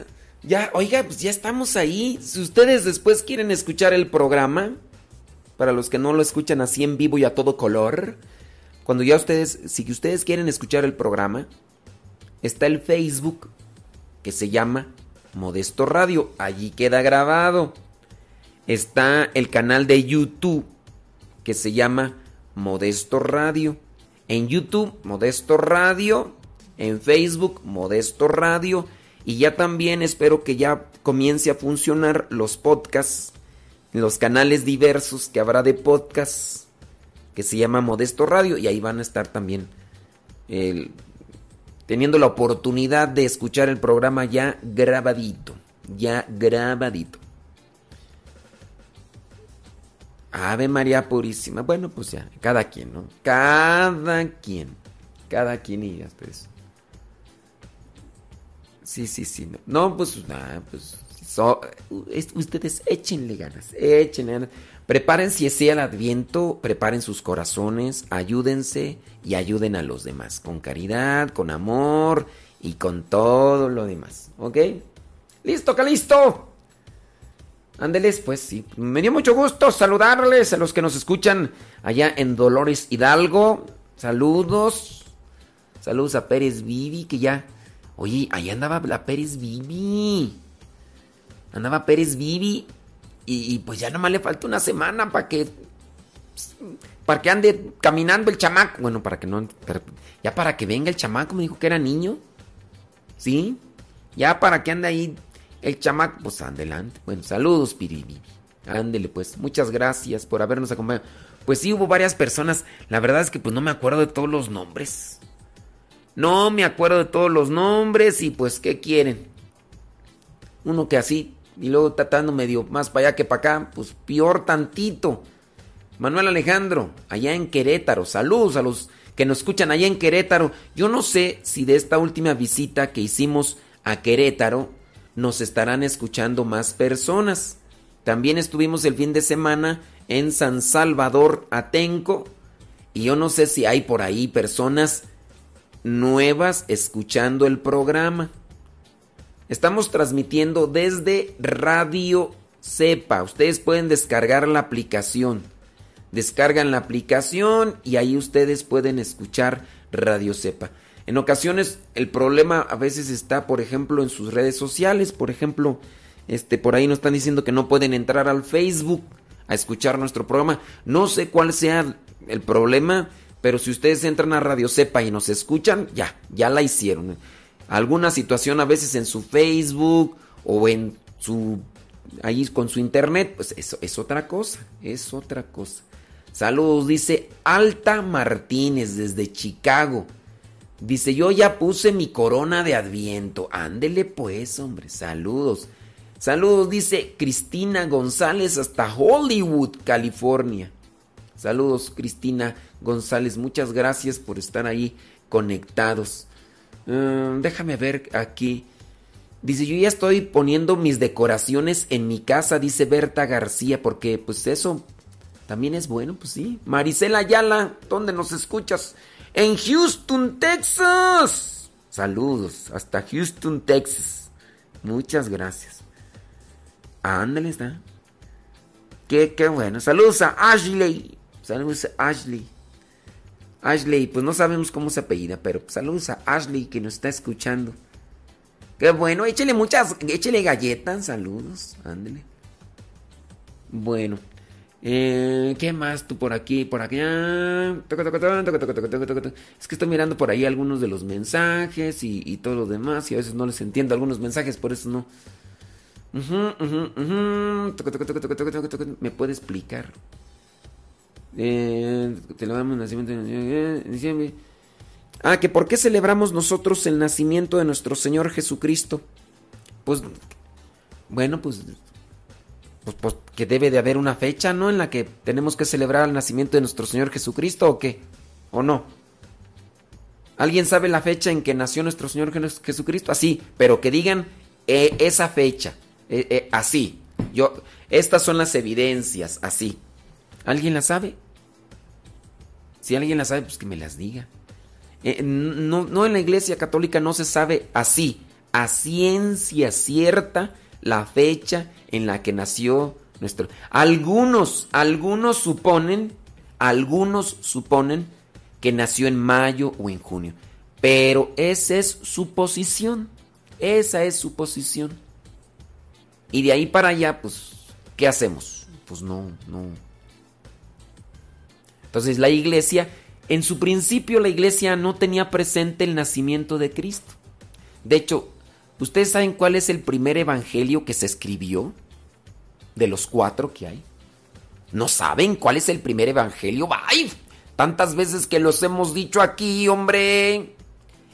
ya, oiga, pues ya estamos ahí. Si ustedes después quieren escuchar el programa, para los que no lo escuchan así en vivo y a todo color, cuando ya ustedes, si ustedes quieren escuchar el programa, está el Facebook que se llama Modesto Radio. Allí queda grabado. Está el canal de YouTube que se llama Modesto Radio. En YouTube, Modesto Radio. En Facebook, Modesto Radio. Y ya también espero que ya comience a funcionar los podcasts, los canales diversos que habrá de podcasts, que se llama Modesto Radio. Y ahí van a estar también teniendo la oportunidad de escuchar el programa ya grabadito. Ya grabadito. Ave María Purísima. Bueno, pues ya, cada quien, ¿no? Cada quien. Cada quien y ya ustedes. Sí, sí, sí. No, pues nada, pues. ustedes échenle ganas, échenle ganas. Preparen si sea el adviento, preparen sus corazones, ayúdense y ayuden a los demás. Con caridad, con amor y con todo lo demás. ¿Ok? ¿Listo, Calisto? Ándeles, pues sí. Me dio mucho gusto saludarles a los que nos escuchan allá en Dolores Hidalgo. Saludos. Saludos a Pérez Vivi, que ya. Oye, ahí andaba la Pérez Vivi. Andaba Pérez Vivi. Y, pues ya nomás le falta una semana para que. Para que ande caminando el chamaco. Bueno, para que no. ya para que venga el chamaco, me dijo que era niño. ¿Sí? Ya para que ande ahí el chamaco. Pues adelante. Bueno, saludos, Piribi. Ándele, pues. Muchas gracias por habernos acompañado. Pues sí, hubo varias personas. La verdad es que pues no me acuerdo de todos los nombres. No me acuerdo de todos los nombres y pues, ¿qué quieren? Uno que así, y luego tratando medio más para allá que para acá, pues peor tantito. Manuel Alejandro, allá en Querétaro, saludos a los que nos escuchan allá en Querétaro. Yo no sé si de esta última visita que hicimos a Querétaro nos estarán escuchando más personas. También estuvimos el fin de semana en San Salvador, Atenco, y yo no sé si hay por ahí personas nuevas escuchando el programa. Estamos transmitiendo desde Radio Cepa. Ustedes pueden descargar la aplicación. Descargan la aplicación y ahí ustedes pueden escuchar Radio Cepa. En ocasiones el problema a veces está, por ejemplo, en sus redes sociales. Por ejemplo, este, por ahí nos están diciendo que no pueden entrar al Facebook a escuchar nuestro programa. No sé cuál sea el problema, pero si ustedes entran a Radio Cepa y nos escuchan, ya, ya la hicieron. Alguna situación a veces en su Facebook o en su ahí con su internet, pues eso es otra cosa, es otra cosa. Saludos, dice Alta Martínez desde Chicago. Dice, yo ya puse mi corona de adviento. Ándele pues, hombre. Saludos. Saludos, dice Cristina González hasta Hollywood, California. Saludos, Cristina González. Muchas gracias por estar ahí conectados. Mm, déjame ver aquí. Dice, yo ya estoy poniendo mis decoraciones en mi casa, dice Berta García, porque pues eso también es bueno, pues sí. Marisela Ayala, ¿dónde nos escuchas? En Houston, Texas. Saludos, hasta Houston, Texas. Muchas gracias. Ándale, está. Qué, qué bueno. Saludos a Ashley. Saludos a Ashley. Ashley, pues no sabemos cómo se apellida, pero saludos a Ashley que nos está escuchando. Qué bueno, échele muchas, échele galletas, saludos, ándele. Bueno, eh, ¿qué más tú por aquí, por allá? Es que estoy mirando por ahí algunos de los mensajes y, y todo lo demás y a veces no les entiendo algunos mensajes, por eso no. ¿Me puede explicar? Eh, celebramos el nacimiento de diciembre. Ah, que por qué celebramos nosotros el nacimiento de nuestro Señor Jesucristo. Pues, bueno, pues, pues, pues, que debe de haber una fecha, ¿no? En la que tenemos que celebrar el nacimiento de nuestro Señor Jesucristo, ¿o qué? ¿O no? ¿Alguien sabe la fecha en que nació nuestro Señor Jesucristo? Así, pero que digan eh, esa fecha, eh, eh, así. Yo, estas son las evidencias, así. ¿Alguien la sabe? Si alguien la sabe, pues que me las diga. Eh, no, no en la iglesia católica no se sabe así, a ciencia cierta, la fecha en la que nació nuestro. Algunos, algunos suponen, algunos suponen que nació en mayo o en junio. Pero esa es su posición. Esa es su posición. Y de ahí para allá, pues, ¿qué hacemos? Pues no, no. Entonces la iglesia, en su principio la iglesia no tenía presente el nacimiento de Cristo. De hecho, ¿ustedes saben cuál es el primer evangelio que se escribió? De los cuatro que hay. ¿No saben cuál es el primer evangelio? ¡Ay! Tantas veces que los hemos dicho aquí, hombre.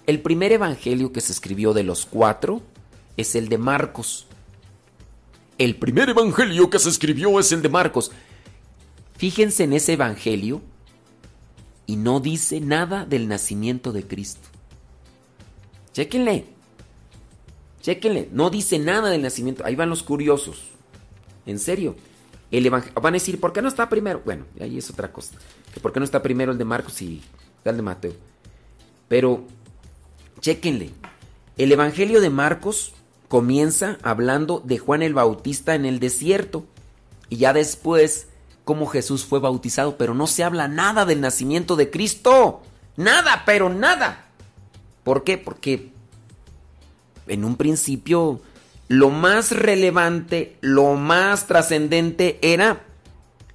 El primer evangelio que se escribió de los cuatro es el de Marcos. El primer evangelio que se escribió es el de Marcos. Fíjense en ese evangelio y no dice nada del nacimiento de Cristo. Chéquenle. Chéquenle. No dice nada del nacimiento. Ahí van los curiosos. En serio. El van a decir, ¿por qué no está primero? Bueno, ahí es otra cosa. ¿Por qué no está primero el de Marcos y el de Mateo? Pero, chéquenle. El Evangelio de Marcos comienza hablando de Juan el Bautista en el desierto. Y ya después cómo Jesús fue bautizado, pero no se habla nada del nacimiento de Cristo. Nada, pero nada. ¿Por qué? Porque en un principio lo más relevante, lo más trascendente era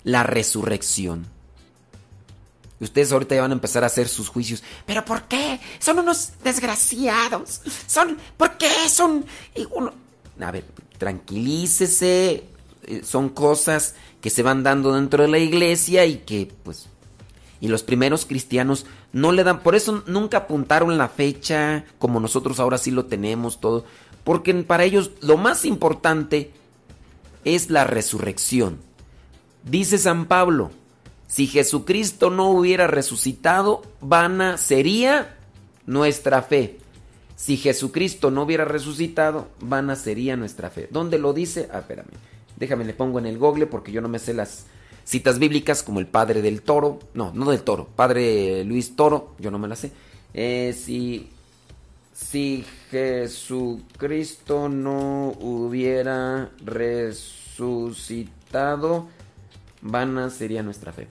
la resurrección. Ustedes ahorita ya van a empezar a hacer sus juicios. ¿Pero por qué? Son unos desgraciados. Son, ¿por qué son uno? A ver, tranquilícese. Son cosas que se van dando dentro de la iglesia y que pues y los primeros cristianos no le dan, por eso nunca apuntaron la fecha como nosotros ahora sí lo tenemos todo, porque para ellos lo más importante es la resurrección. Dice San Pablo, si Jesucristo no hubiera resucitado, vana sería nuestra fe. Si Jesucristo no hubiera resucitado, vana sería nuestra fe. ¿Dónde lo dice? Ah, espérame. Déjame, le pongo en el google porque yo no me sé las citas bíblicas como el padre del toro. No, no del toro. Padre Luis Toro, yo no me las sé. Eh, si, si Jesucristo no hubiera resucitado, vana sería nuestra fe.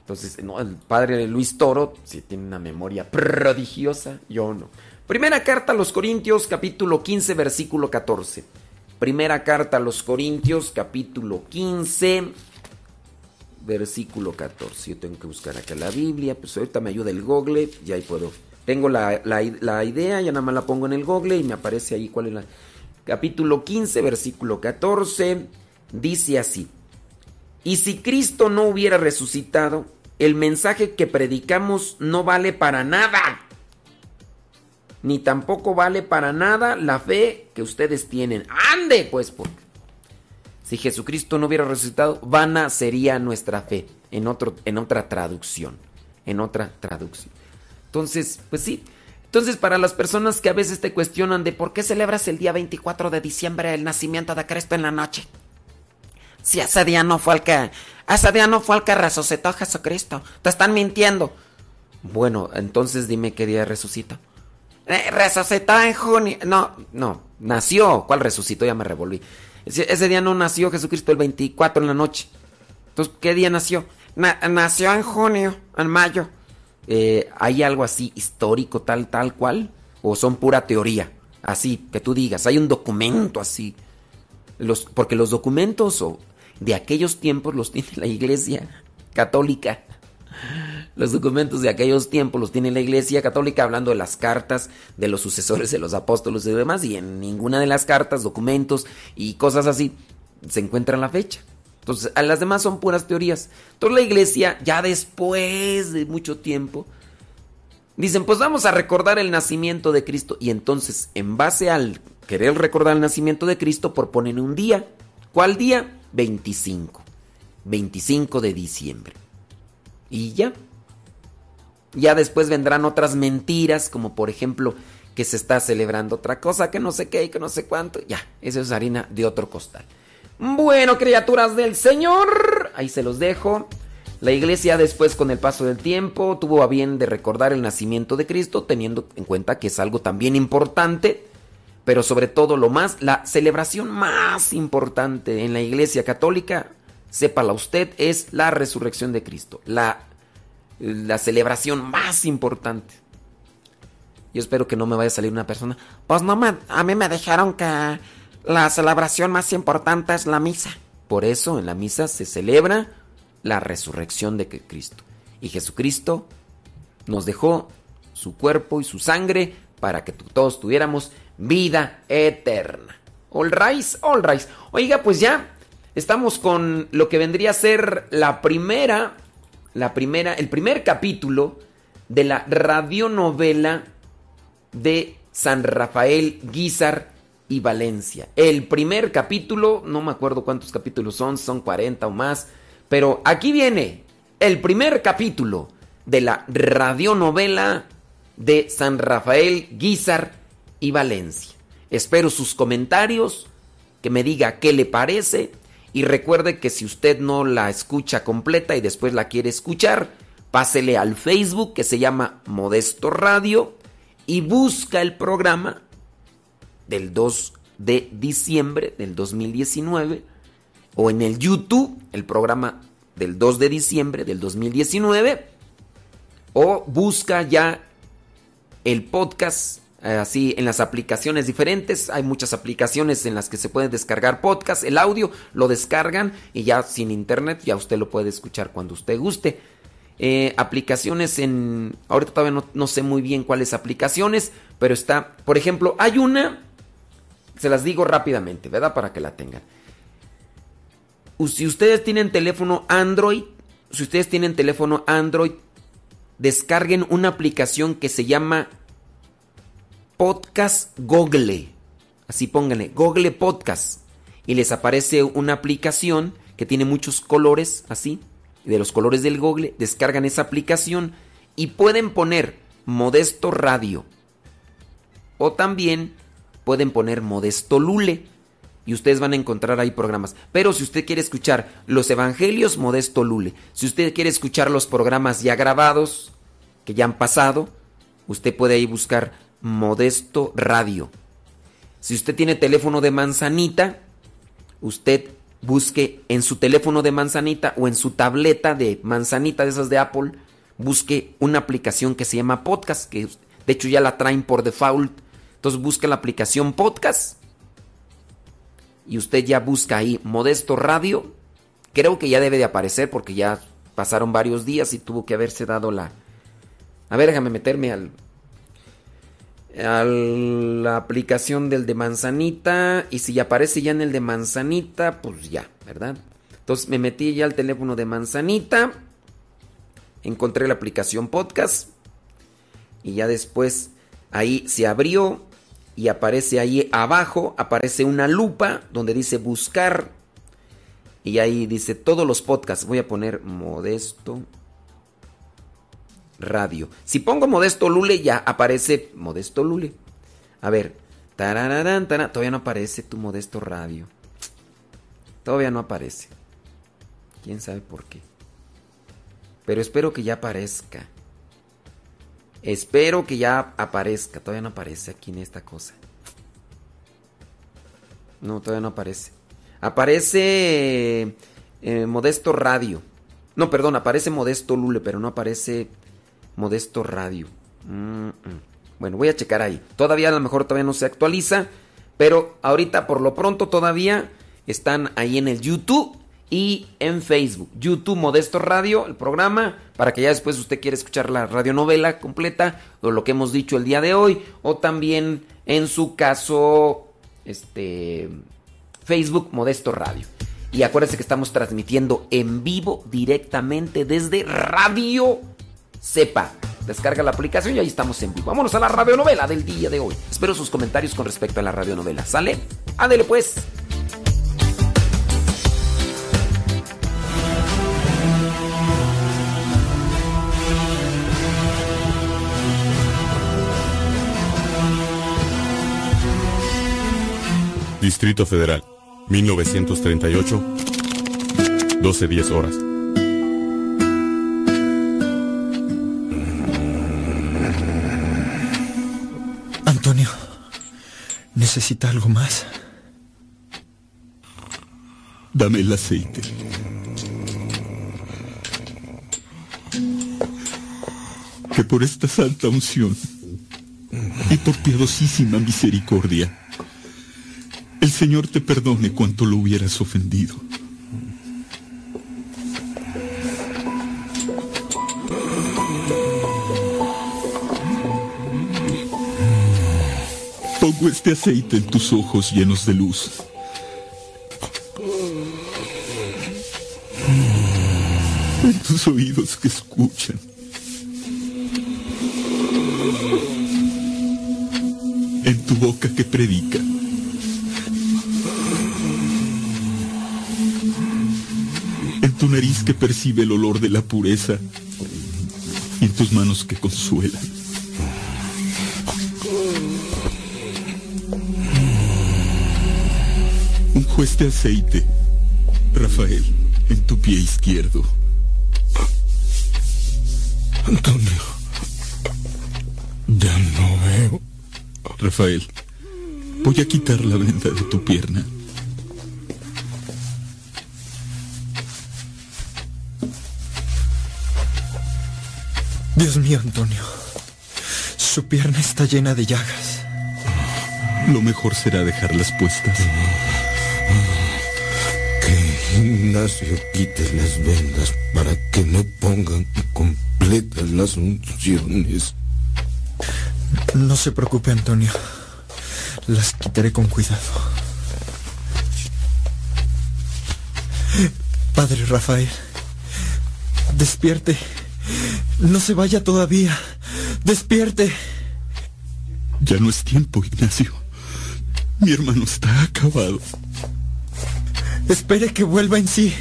Entonces, no, el padre Luis Toro sí tiene una memoria prodigiosa, yo no. Primera carta a los Corintios, capítulo 15, versículo 14. Primera carta a los Corintios, capítulo 15, versículo 14. Yo tengo que buscar acá la Biblia, pues ahorita me ayuda el Google, y ahí puedo. Tengo la, la, la, idea, ya nada más la pongo en el Google y me aparece ahí cuál es la... Capítulo 15, versículo 14, dice así. Y si Cristo no hubiera resucitado, el mensaje que predicamos no vale para nada. Ni tampoco vale para nada la fe que ustedes tienen. Ande, pues, porque si Jesucristo no hubiera resucitado, vana sería nuestra fe, en, otro, en otra traducción, en otra traducción. Entonces, pues sí. Entonces, para las personas que a veces te cuestionan de por qué celebras el día 24 de diciembre el nacimiento de Cristo en la noche. Si ese día no fue el que, ese día no fue el que resucitó Jesucristo. Te están mintiendo. Bueno, entonces dime qué día resucitó. Eh, resucitó en junio. No, no, nació. ¿Cuál resucitó? Ya me revolví. Ese, día no nació Jesucristo el 24 en la noche. Entonces, ¿qué día nació? Na- nació en junio, en mayo. Eh, ¿Hay algo así histórico, tal, tal cual? ¿O son pura teoría? Así, que tú digas, hay un documento así. Los, porque los documentos o de aquellos tiempos los tiene la iglesia católica. Los documentos de aquellos tiempos los tiene la iglesia católica hablando de las cartas de los sucesores de los apóstoles y demás. Y en ninguna de las cartas, documentos y cosas así se encuentra la fecha. Entonces, a las demás son puras teorías. Entonces la iglesia, ya después de mucho tiempo, dicen, pues vamos a recordar el nacimiento de Cristo. Y entonces, en base al querer recordar el nacimiento de Cristo, proponen un día. ¿Cuál día? 25. 25 de diciembre. Y ya. Ya después vendrán otras mentiras, como por ejemplo que se está celebrando otra cosa, que no sé qué y que no sé cuánto. Ya, eso es harina de otro costal. Bueno, criaturas del Señor, ahí se los dejo. La iglesia después con el paso del tiempo tuvo a bien de recordar el nacimiento de Cristo, teniendo en cuenta que es algo también importante, pero sobre todo lo más, la celebración más importante en la iglesia católica, sépala usted, es la resurrección de Cristo, la, la celebración más importante. Yo espero que no me vaya a salir una persona. Pues no me, a mí me dijeron que la celebración más importante es la misa. Por eso en la misa se celebra la resurrección de Cristo. Y Jesucristo nos dejó su cuerpo y su sangre para que todos tuviéramos vida eterna. All rise, all rise. Oiga, pues ya estamos con lo que vendría a ser la primera, la primera, el primer capítulo de la radionovela de San Rafael Guizar y Valencia. El primer capítulo, no me acuerdo cuántos capítulos son, son 40 o más, pero aquí viene el primer capítulo de la radionovela de San Rafael Guizar y Valencia. Espero sus comentarios, que me diga qué le parece y recuerde que si usted no la escucha completa y después la quiere escuchar, pásele al Facebook que se llama Modesto Radio y busca el programa del 2 de diciembre del 2019 o en el YouTube el programa del 2 de diciembre del 2019 o busca ya el podcast así en las aplicaciones diferentes hay muchas aplicaciones en las que se puede descargar podcast el audio lo descargan y ya sin internet ya usted lo puede escuchar cuando usted guste eh, aplicaciones en... Ahorita todavía no, no, sé muy bien cuáles aplicaciones, pero está... Por ejemplo, hay una... Se las digo rápidamente, ¿verdad? Para que la tengan. Si ustedes tienen teléfono Android, si ustedes tienen teléfono Android, descarguen una aplicación que se llama Podcast Google. Así pónganle, Google Podcast. Y les aparece una aplicación que tiene muchos colores, así de los colores del Google, descargan esa aplicación y pueden poner Modesto Radio. O también pueden poner Modesto Lule. Y ustedes van a encontrar ahí programas. Pero si usted quiere escuchar los evangelios, Modesto Lule. Si usted quiere escuchar los programas ya grabados, que ya han pasado, usted puede ahí buscar Modesto Radio. Si usted tiene teléfono de manzanita, usted busque en su teléfono de manzanita o en su tableta de manzanita de esas de Apple, busque una aplicación que se llama podcast, que de hecho ya la traen por default. Entonces busque la aplicación podcast y usted ya busca ahí Modesto Radio. Creo que ya debe de aparecer porque ya pasaron varios días y tuvo que haberse dado la... A ver, déjame meterme al... A la aplicación del de manzanita y si aparece ya en el de manzanita, pues ya, ¿verdad? Entonces me metí ya al teléfono de manzanita, encontré la aplicación podcast y ya después Ahí se abrió y aparece ahí abajo, aparece una lupa donde dice buscar. Y ahí dice todos los podcasts. Voy a poner Modesto Radio. Si pongo Modesto Lule, ya aparece Modesto Lule. A ver. tarararán, tarán, Todavía no aparece tu Modesto Radio. Todavía no aparece. Quién sabe por qué. Pero espero que ya aparezca. Espero que ya aparezca. Todavía no aparece aquí en esta cosa. No, todavía no aparece. Aparece eh, Modesto Radio. No, perdón, aparece Modesto Lule, pero no aparece Modesto Radio. Bueno, voy a checar ahí. Todavía a lo mejor todavía no se actualiza. Pero ahorita por lo pronto todavía están ahí en el YouTube y en Facebook. YouTube Modesto Radio, el programa, para que ya después usted quiera escuchar la radionovela completa o lo que hemos dicho el día de hoy. O también en su caso, este Facebook Modesto Radio. Y acuérdense que estamos transmitiendo en vivo directamente desde Radio Sepa. Descarga la aplicación y ahí estamos en vivo. Vámonos a la radionovela del día de hoy. Espero sus comentarios con respecto a la radionovela. ¿Sale? Ándele pues. Distrito Federal, 1938, 12.10 horas. ¿Necesita algo más? Dame el aceite. Que por esta santa unción y por piadosísima misericordia, el Señor te perdone cuanto lo hubieras ofendido. Pongo este aceite en tus ojos llenos de luz. En tus oídos que escuchan. En tu boca que predica. En tu nariz que percibe el olor de la pureza. Y en tus manos que consuelan. Unjo este aceite, Rafael, en tu pie izquierdo. Antonio, ya no veo. Rafael, voy a quitar la venda de tu pierna. Dios mío, Antonio. Su pierna está llena de llagas. Lo mejor será dejarlas puestas. Que Ignacio quite las vendas para que me pongan completas las unciones. No se preocupe, Antonio. Las quitaré con cuidado. Padre Rafael, despierte. No se vaya todavía. Despierte. Ya no es tiempo, Ignacio. Mi hermano está acabado. Espere que vuelva en sí.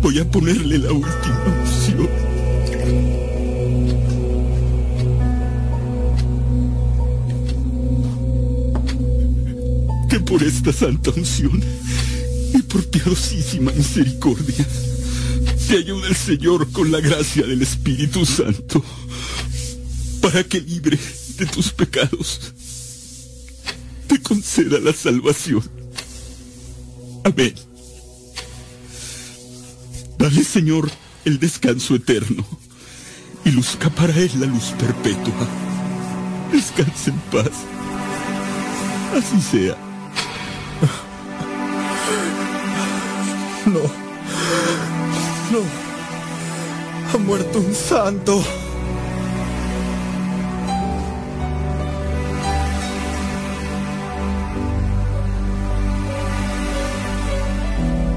Voy a ponerle la última unción. Que por esta santa unción y por piadosísima misericordia te ayude el Señor con la gracia del Espíritu Santo para que libre de tus pecados te conceda la salvación. Amén. Dale, Señor, el descanso eterno y luzca para él la luz perpetua. Descanse en paz. Así sea. No. No. Ha muerto un santo.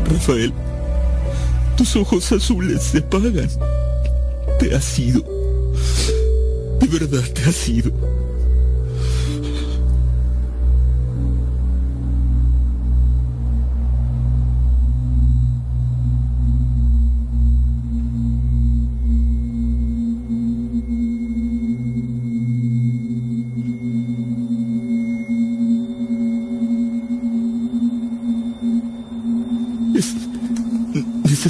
Rafael, tus ojos azules se apagan. Te has ido. De verdad te has ido.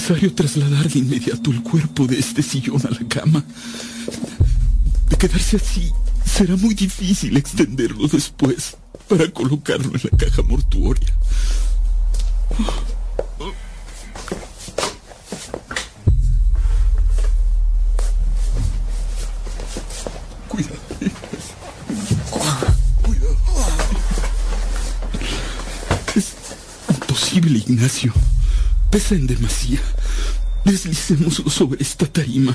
Necesario trasladar de inmediato el cuerpo de este sillón a la cama. De quedarse así, será muy difícil extenderlo después para colocarlo en la caja mortuoria. Cuidado. Cuidado. Es imposible, Ignacio. Pesa en demasía. Deslicémoslo sobre esta tarima.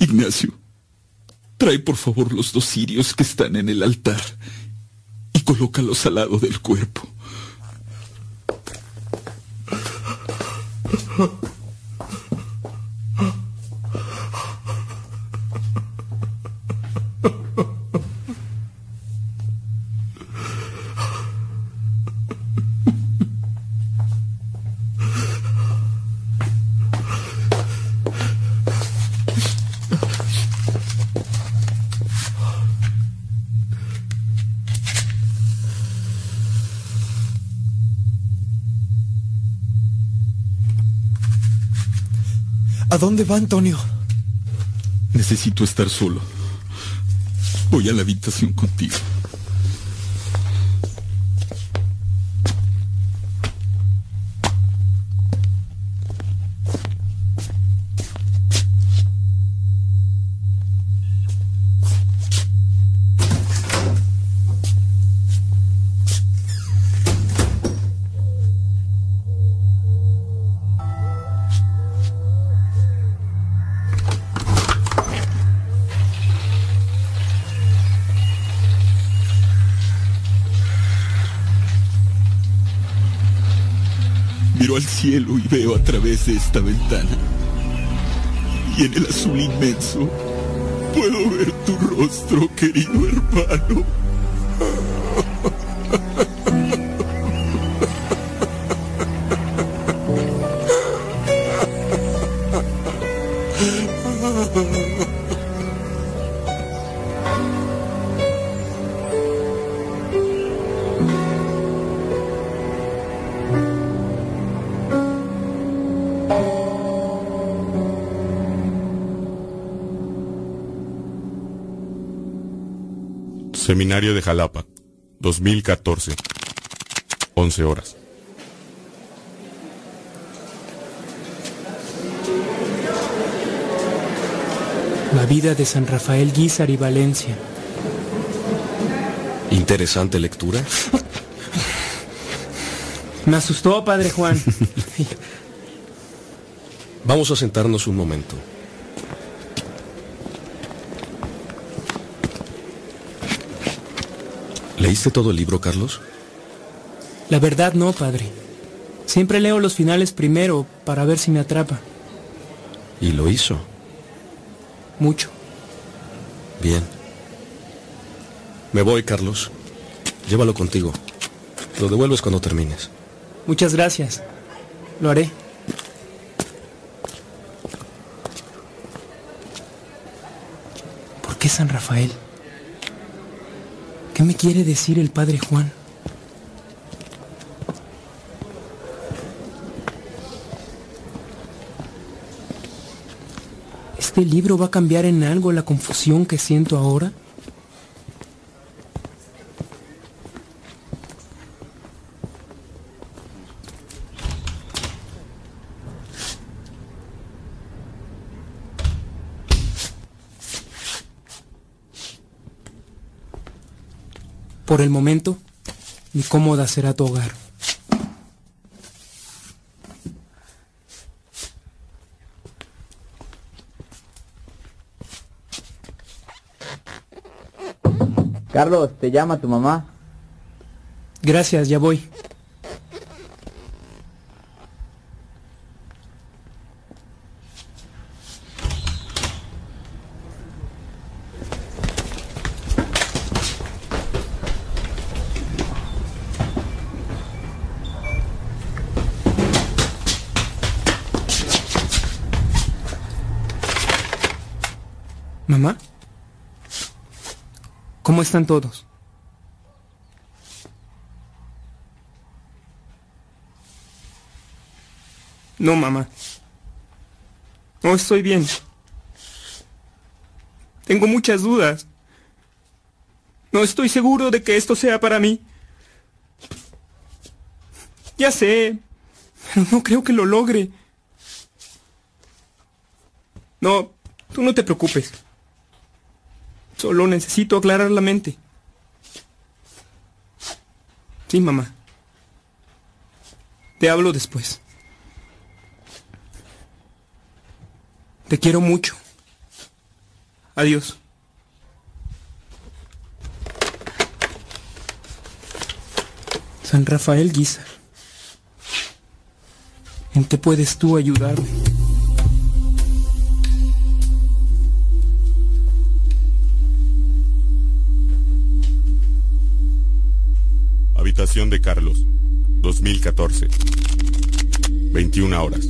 Ignacio, trae por favor los dos cirios que están en el altar y colócalos al lado del cuerpo. Va Antonio? Necesito estar solo. Voy a la habitación contigo. Esta ventana. Y en el azul inmenso puedo ver tu rostro, querido hermano. Seminario de Jalapa, 2014. 11 horas. La vida de San Rafael Guízar y Valencia. Interesante lectura. Me asustó, Padre Juan. Vamos a sentarnos un momento. ¿Leíste todo el libro, Carlos? La verdad no, Padre. Siempre leo los finales primero para ver si me atrapa. Y lo hizo. Mucho. Bien. Me voy, Carlos. Llévalo contigo. Lo devuelves cuando termines. Muchas gracias. Lo haré. ¿Por qué San Rafael? ¿Qué me quiere decir el Padre Juan? ¿Este libro va a cambiar en algo la confusión que siento ahora? el momento, ni cómoda será tu hogar. Carlos, te llama tu mamá. Gracias, ya voy. Están todos? No, mamá. No estoy bien. Tengo muchas dudas. No estoy seguro de que esto sea para mí. Ya sé, pero no creo que lo logre. No, tú no te preocupes. Solo necesito aclarar la mente. Sí, mamá. Te hablo después. Te quiero mucho. Adiós. San Rafael Guizar. ¿En qué puedes tú ayudarme? Habitación de Carlos, 2014. 21 horas.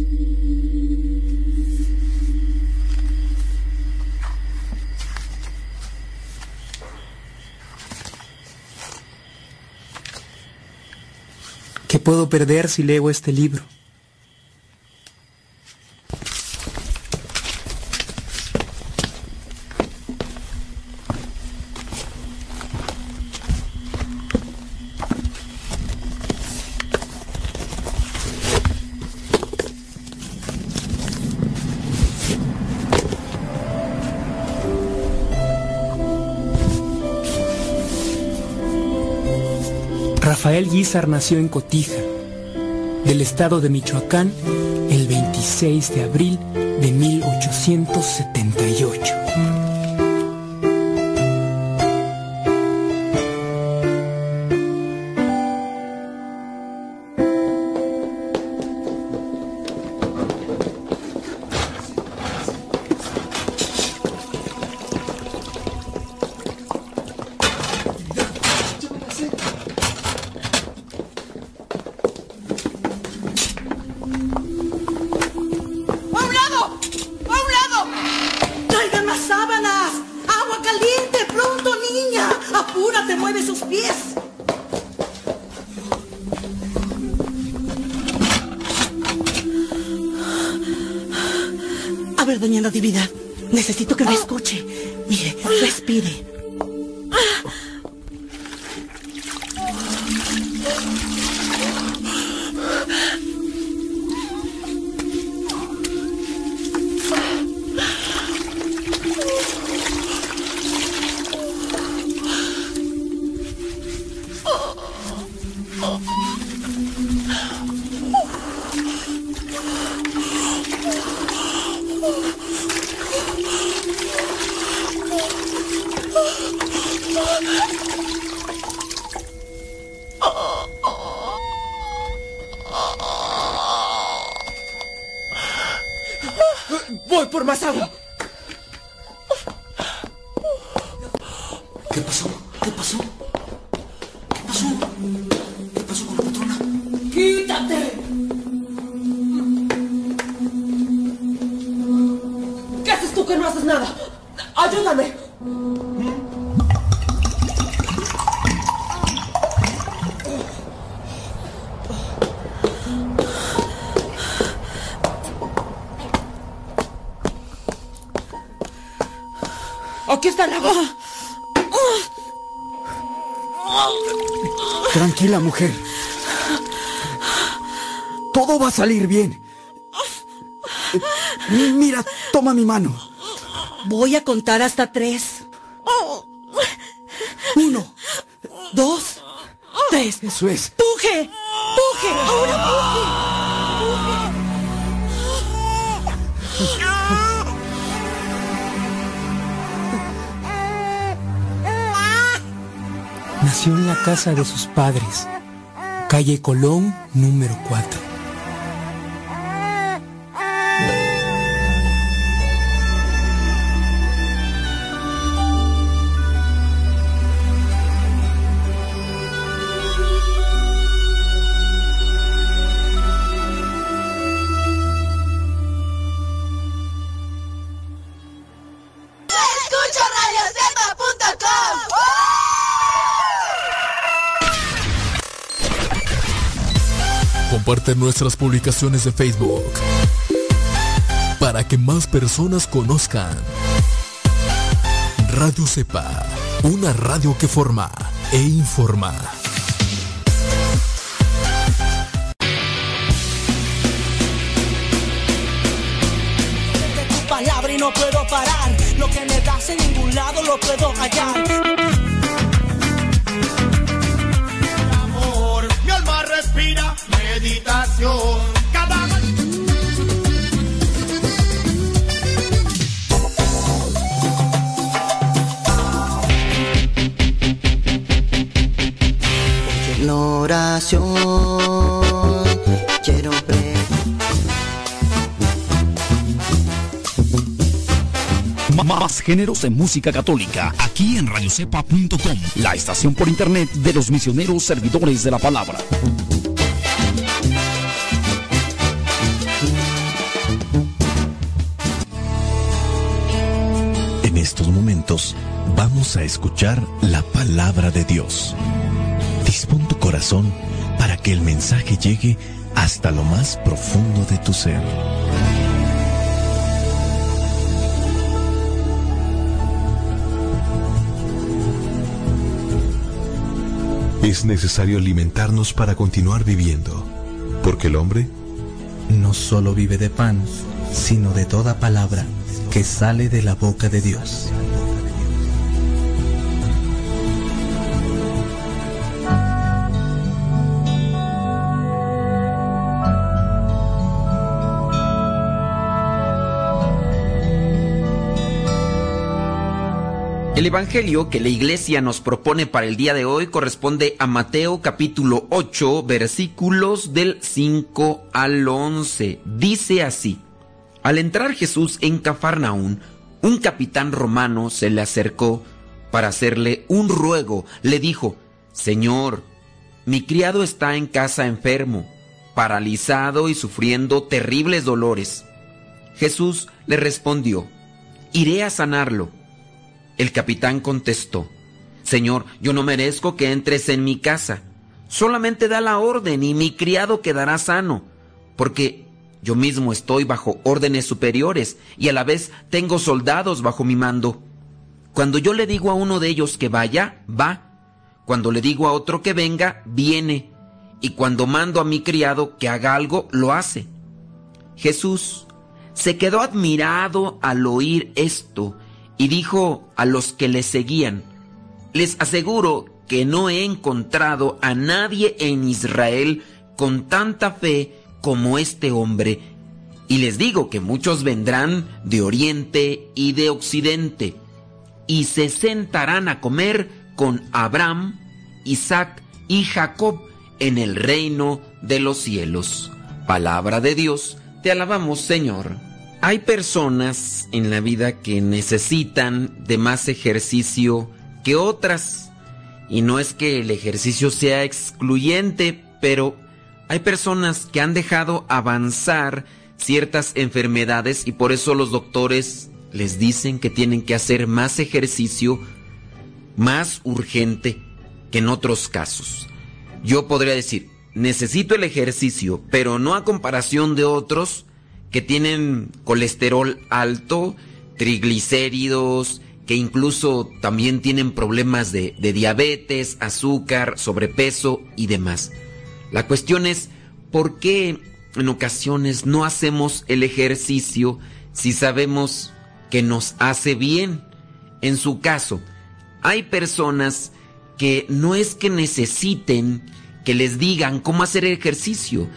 ¿Qué puedo perder si leo este libro? Nació en Cotija, del estado de Michoacán, el 26 de abril de 1878. Doña Natividad, necesito que me escuche. Mire, respire. Salir bien. Eh, Mira, toma mi mano. Voy a contar hasta tres. Uno, dos, tres. Eso es. ¡Puje! ¡Puje! ¡Ahora puje! casa de sus padres, calle Colón número 4. Nuestras publicaciones de Facebook para que más personas conozcan Radio Cepa, una radio que forma e informa. palabra y no puedo parar. Lo que me das en ningún lado lo puedo hallar. Géneros de música católica aquí en radiocepa.com, la estación por internet de los misioneros servidores de la palabra. En estos momentos vamos a escuchar la palabra de Dios. Dispón tu corazón para que el mensaje llegue hasta lo más profundo de tu ser. Es necesario alimentarnos para continuar viviendo, porque el hombre no solo vive de pan, sino de toda palabra que sale de la boca de Dios. El Evangelio que la iglesia nos propone para el día de hoy corresponde a Mateo capítulo 8 versículos del 5 al 11. Dice así, al entrar Jesús en Cafarnaún, un capitán romano se le acercó para hacerle un ruego. Le dijo, Señor, mi criado está en casa enfermo, paralizado y sufriendo terribles dolores. Jesús le respondió, iré a sanarlo. El capitán contestó, Señor, yo no merezco que entres en mi casa. Solamente da la orden y mi criado quedará sano, porque yo mismo estoy bajo órdenes superiores y a la vez tengo soldados bajo mi mando. Cuando yo le digo a uno de ellos que vaya, va. Cuando le digo a otro que venga, viene. Y cuando mando a mi criado que haga algo, lo hace. Jesús se quedó admirado al oír esto y dijo a los que le seguían, les aseguro que no he encontrado a nadie en Israel con tanta fe como este hombre. Y les digo que muchos vendrán de oriente y de occidente y se sentarán a comer con Abraham, Isaac y Jacob en el reino de los cielos. Palabra de Dios, te alabamos Señor. Hay personas en la vida que necesitan de más ejercicio que otras. Y no es que el ejercicio sea excluyente, pero hay personas que han dejado avanzar ciertas enfermedades y por eso los doctores les dicen que tienen que hacer más ejercicio más urgente que en otros casos. Yo podría decir, necesito el ejercicio, pero no a comparación de otros que tienen colesterol alto, triglicéridos, que incluso también tienen problemas de, diabetes, azúcar, sobrepeso y demás. La cuestión es, ¿por qué en ocasiones no hacemos el ejercicio si sabemos que nos hace bien? En su caso, hay personas que no es que necesiten que les digan cómo hacer ejercicio.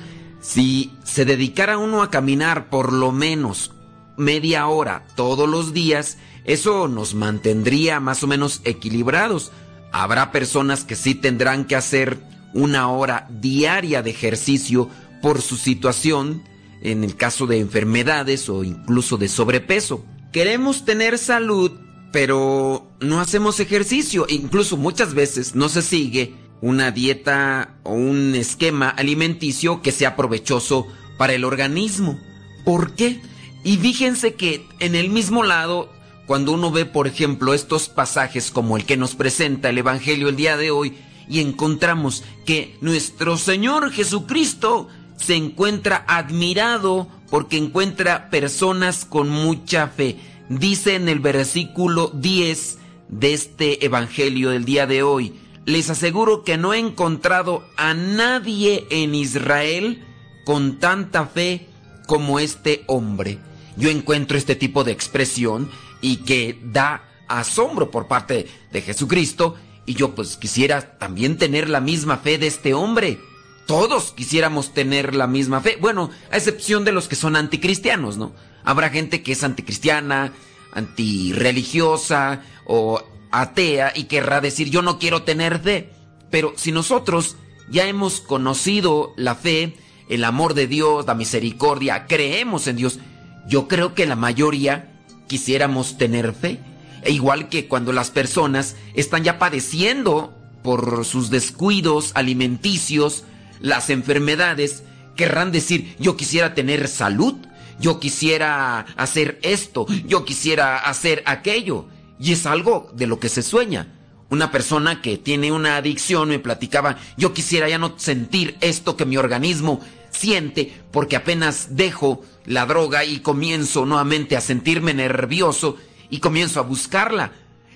Si se dedicara uno a caminar por lo menos media hora todos los días, eso nos mantendría más o menos equilibrados. Habrá personas que sí tendrán que hacer una hora diaria de ejercicio por su situación, en el caso de enfermedades o incluso de sobrepeso. Queremos tener salud, pero no hacemos ejercicio. Incluso muchas veces no se sigue una dieta o un esquema alimenticio que sea provechoso para el organismo. ¿Por qué? Y fíjense que en el mismo lado, cuando uno ve, por ejemplo, estos pasajes como el que nos presenta el Evangelio el día de hoy, y encontramos que nuestro Señor Jesucristo se encuentra admirado porque encuentra personas con mucha fe. Dice en el versículo 10 de este Evangelio del día de hoy, les aseguro que no he encontrado a nadie en Israel con tanta fe como este hombre. Yo encuentro este tipo de expresión y que da asombro por parte de Jesucristo y yo pues quisiera también tener la misma fe de este hombre. Todos quisiéramos tener la misma fe. Bueno, a excepción de los que son anticristianos, ¿no? Habrá gente que es anticristiana, antirreligiosa o atea y querrá decir yo no quiero tener fe. Pero si nosotros ya hemos conocido la fe, el amor de Dios, la misericordia, creemos en Dios, yo creo que la mayoría quisiéramos tener fe. E igual que cuando las personas están ya padeciendo por sus descuidos alimenticios, las enfermedades, querrán decir, yo quisiera tener salud, yo quisiera hacer esto, yo quisiera hacer aquello. Y es algo de lo que se sueña. Una persona que tiene una adicción me platicaba, yo quisiera ya no sentir esto que mi organismo siente porque apenas dejo la droga y comienzo nuevamente a sentirme nervioso y comienzo a buscarla.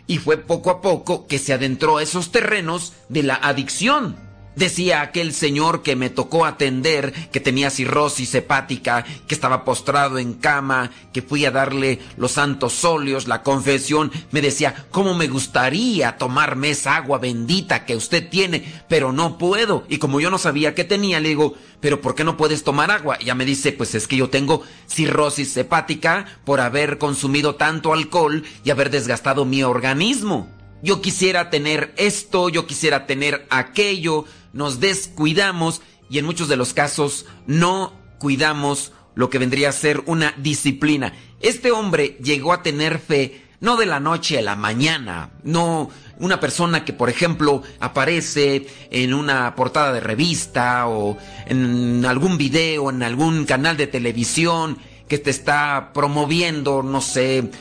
Y fue poco a poco que se adentró a esos terrenos de la adicción. Decía aquel señor que me tocó atender, que tenía cirrosis hepática, que estaba postrado en cama, que fui a darle los santos óleos, la confesión, me decía, ¿cómo me gustaría tomarme esa agua bendita que usted tiene? Pero no puedo. Y como yo no sabía qué tenía, le digo, ¿pero por qué no puedes tomar agua? Y ella me dice, pues es que yo tengo cirrosis hepática por haber consumido tanto alcohol y haber desgastado mi organismo. Yo quisiera tener esto, yo quisiera tener aquello, nos descuidamos y en muchos de los casos no cuidamos lo que vendría a ser una disciplina. Este hombre llegó a tener fe no de la noche a la mañana, no una persona que por ejemplo aparece en una portada de revista o en algún video, en algún canal de televisión que te está promoviendo, no sé,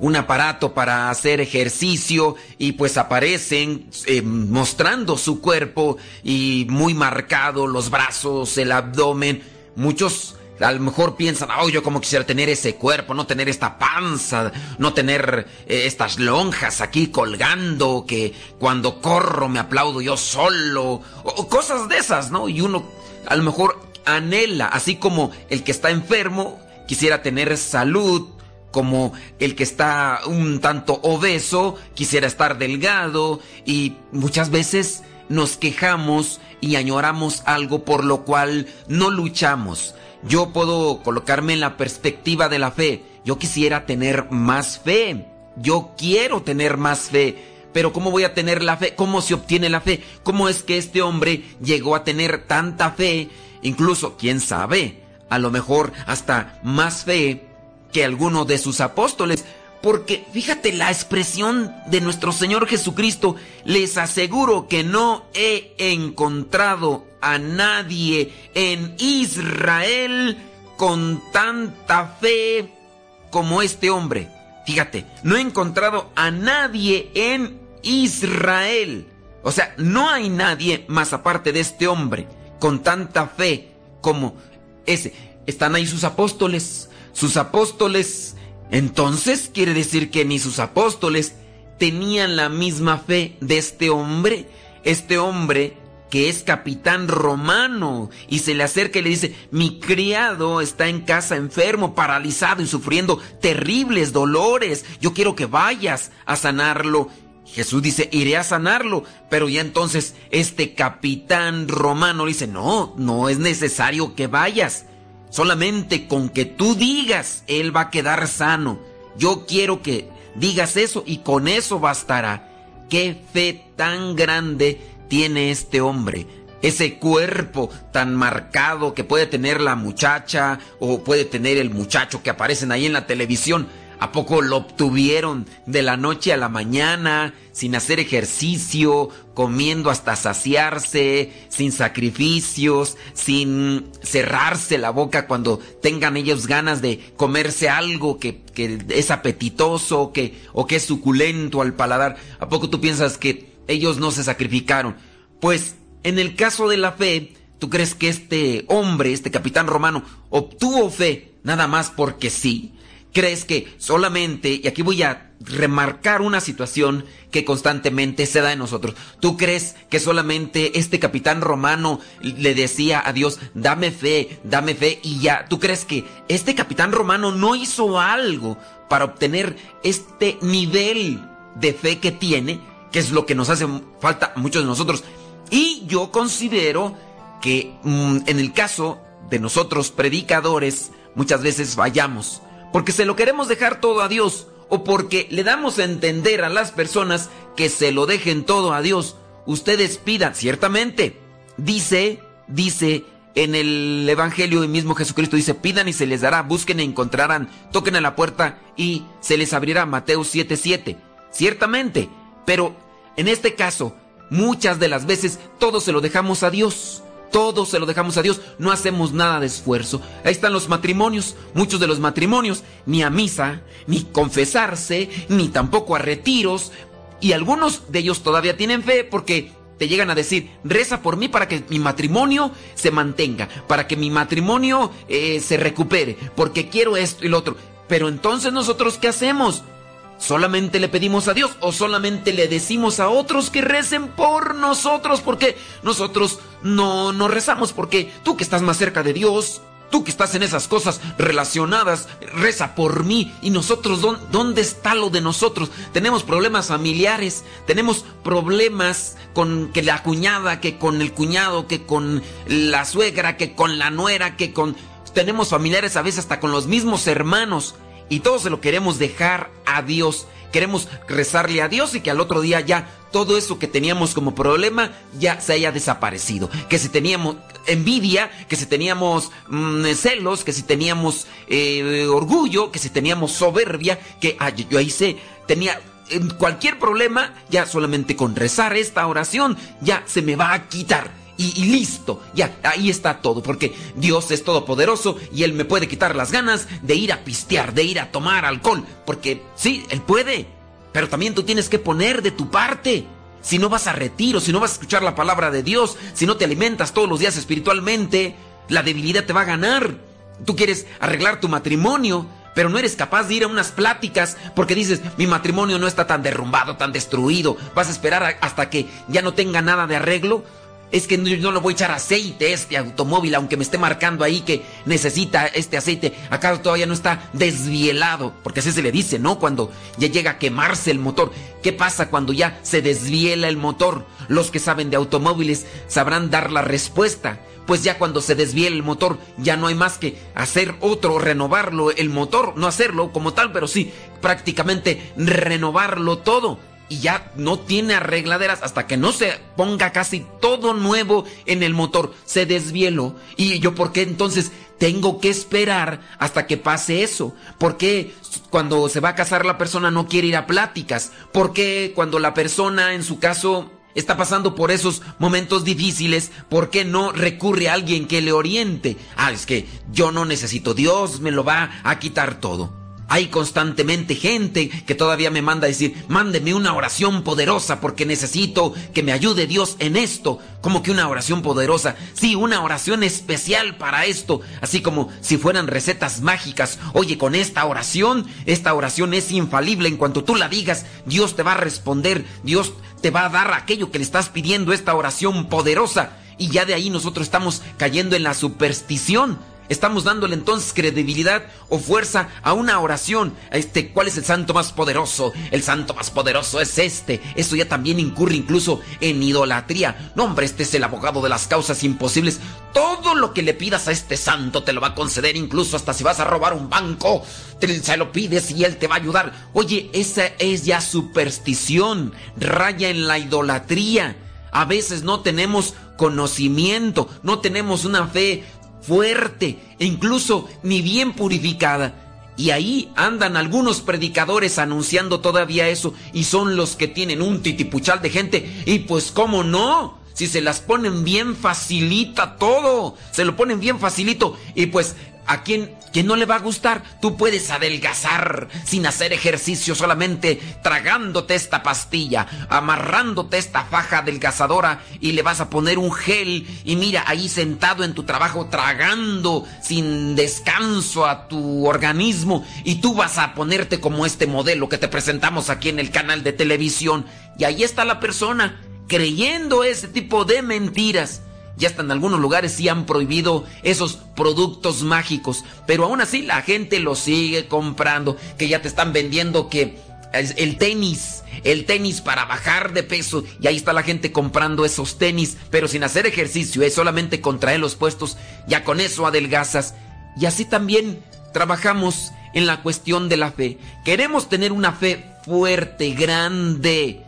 un aparato para hacer ejercicio y pues aparecen eh, mostrando su cuerpo y muy marcado los brazos, el abdomen. Muchos a lo mejor piensan, oh, yo como quisiera tener ese cuerpo, no tener esta panza, no tener eh, estas lonjas aquí colgando, que cuando corro me aplaudo yo solo, o cosas de esas, ¿no? Y uno a lo mejor anhela, así como el que está enfermo, quisiera tener salud, como el que está un tanto obeso, quisiera estar delgado y muchas veces nos quejamos y añoramos algo por lo cual no luchamos. Yo puedo colocarme en la perspectiva de la fe. Yo quisiera tener más fe. Yo quiero tener más fe. Pero ¿cómo voy a tener la fe? ¿Cómo se obtiene la fe? ¿Cómo es que este hombre llegó a tener tanta fe? Incluso, quién sabe, a lo mejor hasta más fe que alguno de sus apóstoles. Porque fíjate la expresión de nuestro Señor Jesucristo, les aseguro que no he encontrado a nadie en Israel con tanta fe como este hombre. Fíjate, no he encontrado a nadie en Israel. O sea, no hay nadie más aparte de este hombre con tanta fe como ese. Están ahí sus apóstoles, sus apóstoles, entonces quiere decir que ni sus apóstoles tenían la misma fe de este hombre. Este hombre que es capitán romano y se le acerca y le dice, mi criado está en casa enfermo, paralizado y sufriendo terribles dolores, yo quiero que vayas a sanarlo. Jesús dice, iré a sanarlo, pero ya entonces este capitán romano le dice, no, no es necesario que vayas. Solamente con que tú digas, Él va a quedar sano. Yo quiero que digas eso y con eso bastará. qué fe tan grande tiene este hombre. Ese cuerpo tan marcado que puede tener la muchacha o puede tener el muchacho que aparecen ahí en la televisión. ¿A poco lo obtuvieron de la noche a la mañana, sin hacer ejercicio, comiendo hasta saciarse, sin sacrificios, sin cerrarse la boca cuando tengan ellos ganas de comerse algo que, es apetitoso o que es suculento al paladar? ¿A poco tú piensas que ellos no se sacrificaron? Pues en el caso de la fe, ¿tú crees que este hombre, este capitán romano, obtuvo fe nada más porque sí? ¿Crees que solamente, y aquí voy a remarcar una situación que constantemente se da en nosotros, ¿tú crees que solamente este capitán romano le decía a Dios, dame fe, dame fe, y ya, ¿tú crees que este capitán romano no hizo algo para obtener este nivel de fe que tiene, que es lo que nos hace falta a muchos de nosotros? Y yo considero que mm, en el caso de nosotros predicadores, muchas veces vayamos porque se lo queremos dejar todo a Dios o porque le damos a entender a las personas que se lo dejen todo a Dios. Ustedes pidan, ciertamente. Dice, dice en el Evangelio, el mismo Jesucristo dice, pidan y se les dará, busquen e encontrarán, toquen a la puerta y se les abrirá. Mateo 7:7. Ciertamente, pero en este caso, muchas de las veces todo se lo dejamos a Dios. Todo se lo dejamos a Dios, no hacemos nada de esfuerzo. Ahí están los matrimonios, muchos de los matrimonios, ni a misa, ni confesarse, ni tampoco a retiros. Y algunos de ellos todavía tienen fe porque te llegan a decir, reza por mí para que mi matrimonio se mantenga, para que mi matrimonio eh, se recupere, porque quiero esto y lo otro. Pero entonces nosotros, ¿qué hacemos? ¿Solamente le pedimos a Dios o solamente le decimos a otros que recen por nosotros? Porque nosotros no, no rezamos, porque tú que estás más cerca de Dios, tú que estás en esas cosas relacionadas, reza por mí. ¿Y nosotros dónde está lo de nosotros? Tenemos problemas familiares, tenemos problemas con que la cuñada, que con el cuñado, que con la suegra, que con la nuera, que con... Tenemos familiares a veces hasta con los mismos hermanos y todos se lo queremos dejar a Dios. Queremos rezarle a Dios y que al otro día ya todo eso que teníamos como problema ya se haya desaparecido. Que si teníamos envidia, que si teníamos mm, celos, que si teníamos eh, orgullo, que si teníamos soberbia, que yo ahí sé, tenía cualquier problema, ya solamente con rezar esta oración ya se me va a quitar y, listo. Ya, ahí está todo, porque Dios es todopoderoso y Él me puede quitar las ganas de ir a pistear, de ir a tomar alcohol, porque sí, Él puede, pero también tú tienes que poner de tu parte. Si no vas a retiro, si no vas a escuchar la palabra de Dios, si no te alimentas todos los días espiritualmente, la debilidad te va a ganar. Tú quieres arreglar tu matrimonio, pero no eres capaz de ir a unas pláticas porque dices, mi matrimonio no está tan derrumbado, tan destruido. Vas a esperar hasta que ya no tenga nada de arreglo es que no, le voy a echar aceite este automóvil, aunque me esté marcando ahí que necesita este aceite. Acá todavía no está desvielado, porque así se le dice, ¿no? Cuando ya llega a quemarse el motor. ¿Qué pasa cuando ya se desviela el motor? Los que saben de automóviles sabrán dar la respuesta. Pues ya cuando se desviela el motor, ya no hay más que hacer otro, renovarlo el motor, no hacerlo como tal, pero sí prácticamente renovarlo todo y ya no tiene arregladeras hasta que no se ponga casi todo nuevo en el motor. Se desvieló. ¿Y yo por qué entonces tengo que esperar hasta que pase eso? ¿Por qué cuando se va a casar la persona no quiere ir a pláticas? ¿Por qué cuando la persona en su caso está pasando por esos momentos difíciles, ¿por qué no recurre a alguien que le oriente? Ah, es que yo no necesito, Dios me lo va a quitar todo. Hay constantemente gente que todavía me manda a decir, mándeme una oración poderosa porque necesito que me ayude Dios en esto. Como que una oración poderosa. Sí, una oración especial para esto. Así como si fueran recetas mágicas. Oye, con esta oración, esta oración es infalible. En cuanto tú la digas, Dios te va a responder. Dios te va a dar aquello que le estás pidiendo, esta oración poderosa. Y ya de ahí nosotros estamos cayendo en la superstición Estamos dándole entonces credibilidad o fuerza a una oración. A este, ¿cuál es el santo más poderoso? El santo más poderoso es este. Esto ya también incurre incluso en idolatría. No, hombre, este es el abogado de las causas imposibles. Todo lo que le pidas a este santo te lo va a conceder, incluso hasta si vas a robar un banco, se lo pides y él te va a ayudar. Oye, esa es ya superstición, raya en la idolatría. A veces no tenemos conocimiento, no tenemos una fe fuerte e incluso ni bien purificada. Y ahí andan algunos predicadores anunciando todavía eso y son los que tienen un titipuchal de gente. Y pues cómo no, si se las ponen bien facilita todo, se lo ponen bien facilito y pues a quien, quien no le va a gustar, tú puedes adelgazar sin hacer ejercicio, solamente tragándote esta pastilla, amarrándote esta faja adelgazadora y le vas a poner un gel y mira ahí sentado en tu trabajo tragando sin descanso a tu organismo. Y tú vas a ponerte como este modelo que te presentamos aquí en el canal de televisión. Y ahí está la persona creyendo ese tipo de mentiras ya hasta en algunos lugares sí han prohibido esos productos mágicos, pero aún así la gente los sigue comprando, que ya te están vendiendo que el tenis, el tenis para bajar de peso, y ahí está la gente comprando esos tenis, pero sin hacer ejercicio, es solamente contraer los puestos, ya con eso adelgazas. Y así también trabajamos en la cuestión de la fe. Queremos tener una fe fuerte, grande,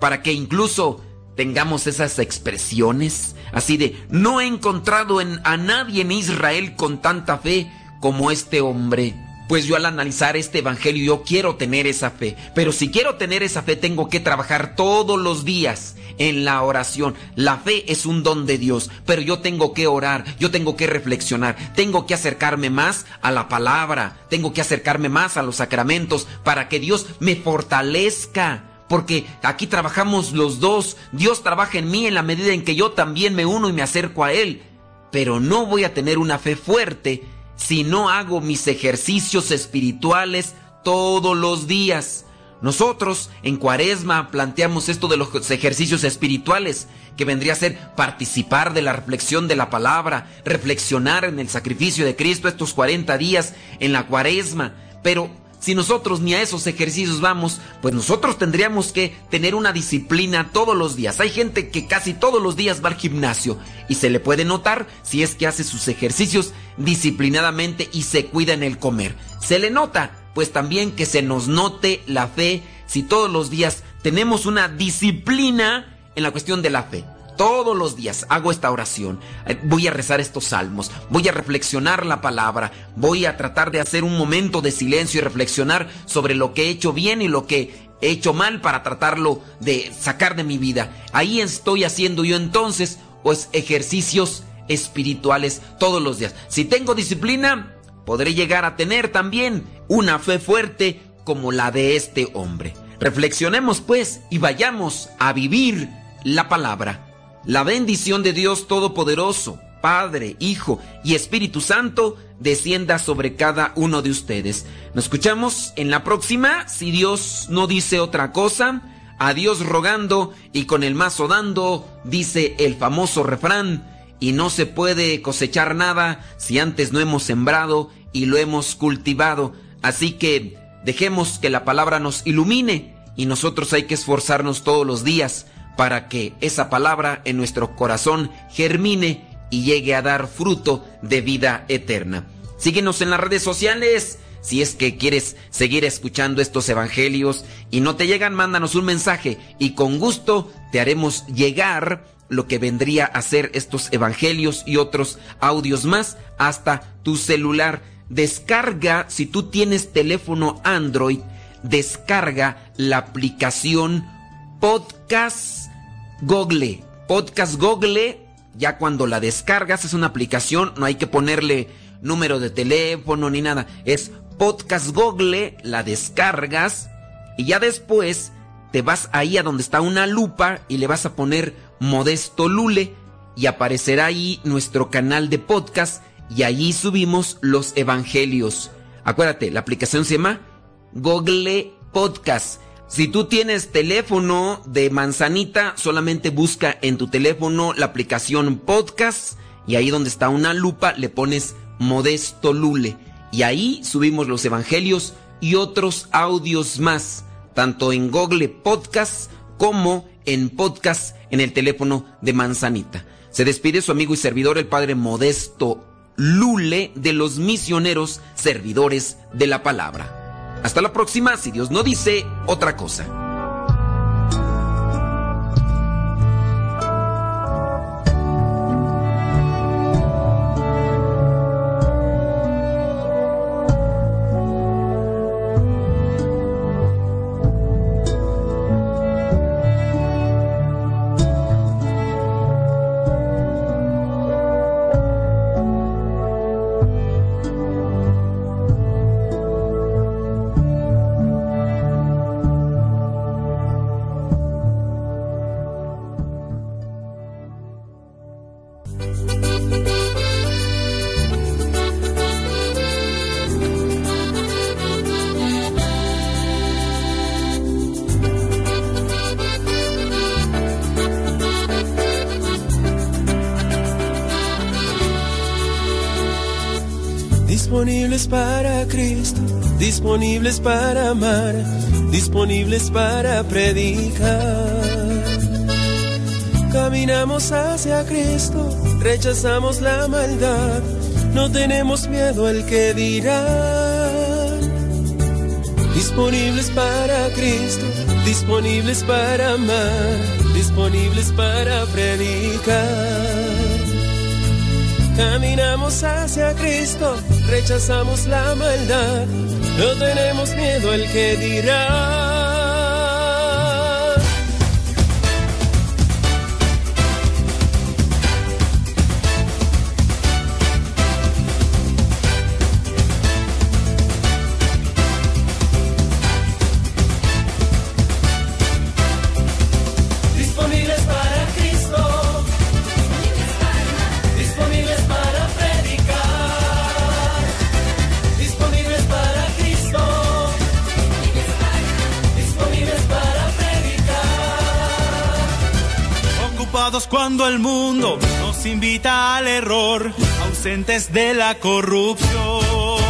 para que incluso tengamos esas expresiones así de no he encontrado en, a nadie en Israel con tanta fe como este hombre. Pues yo al analizar este evangelio yo quiero tener esa fe, pero si quiero tener esa fe tengo que trabajar todos los días en la oración. La fe es un don de Dios, pero yo tengo que orar, yo tengo que reflexionar, tengo que acercarme más a la palabra, tengo que acercarme más a los sacramentos para que Dios me fortalezca porque aquí trabajamos los dos. Dios trabaja en mí en la medida en que yo también me uno y me acerco a Él. Pero no voy a tener una fe fuerte si no hago mis ejercicios espirituales todos los días. Nosotros en Cuaresma planteamos esto de los ejercicios espirituales, que vendría a ser participar de la reflexión de la palabra, reflexionar en el sacrificio de Cristo estos 40 días en la Cuaresma. Pero si nosotros ni a esos ejercicios vamos, pues nosotros tendríamos que tener una disciplina todos los días. Hay gente que casi todos los días va al gimnasio y se le puede notar si es que hace sus ejercicios disciplinadamente y se cuida en el comer. Se le nota, pues también que se nos note la fe si todos los días tenemos una disciplina en la cuestión de la fe. Todos los días hago esta oración, eh, voy a rezar estos salmos, voy a reflexionar la palabra, voy a tratar de hacer un momento de silencio y reflexionar sobre lo que he hecho bien y lo que he hecho mal para tratarlo de sacar de mi vida. Ahí estoy haciendo yo entonces pues ejercicios espirituales todos los días. Si tengo disciplina, podré llegar a tener también una fe fuerte como la de este hombre. Reflexionemos pues y vayamos a vivir la palabra. La bendición de Dios Todopoderoso, Padre, Hijo y Espíritu Santo, descienda sobre cada uno de ustedes. Nos escuchamos en la próxima, si Dios no dice otra cosa. A Dios rogando y con el mazo dando, dice el famoso refrán, y no se puede cosechar nada si antes no hemos sembrado y lo hemos cultivado. Así que dejemos que la palabra nos ilumine y nosotros hay que esforzarnos todos los días para que esa palabra en nuestro corazón germine y llegue a dar fruto de vida eterna. Síguenos en las redes sociales. Si es que quieres seguir escuchando estos evangelios y no te llegan, mándanos un mensaje y con gusto te haremos llegar lo que vendría a ser estos evangelios y otros audios más hasta tu celular. Descarga, si tú tienes teléfono Android, descarga la aplicación Podcast Google. Podcast Google, ya cuando la descargas, es una aplicación, no hay que ponerle número de teléfono ni nada. Es Podcast Google, la descargas y ya después te vas ahí a donde está una lupa y le vas a poner Modesto Lule y aparecerá ahí nuestro canal de podcast y allí subimos los evangelios. Acuérdate, la aplicación se llama Google Podcast. Si tú tienes teléfono de manzanita, solamente busca en tu teléfono la aplicación podcast y ahí donde está una lupa le pones Modesto Lule. Y ahí subimos los evangelios y otros audios más, tanto en Google Podcast como en podcast en el teléfono de Manzanita. Se despide su amigo y servidor, el padre Modesto Lule, de los misioneros servidores de la palabra. Hasta la próxima, si Dios no dice otra cosa. Disponibles para amar, disponibles para predicar. Caminamos hacia Cristo, rechazamos la maldad, no tenemos miedo al que dirá. Disponibles para Cristo, disponibles para amar, disponibles para predicar. Caminamos hacia Cristo, rechazamos la maldad, no tenemos miedo al que dirá. Cuando el mundo nos invita al error, ausentes de la corrupción.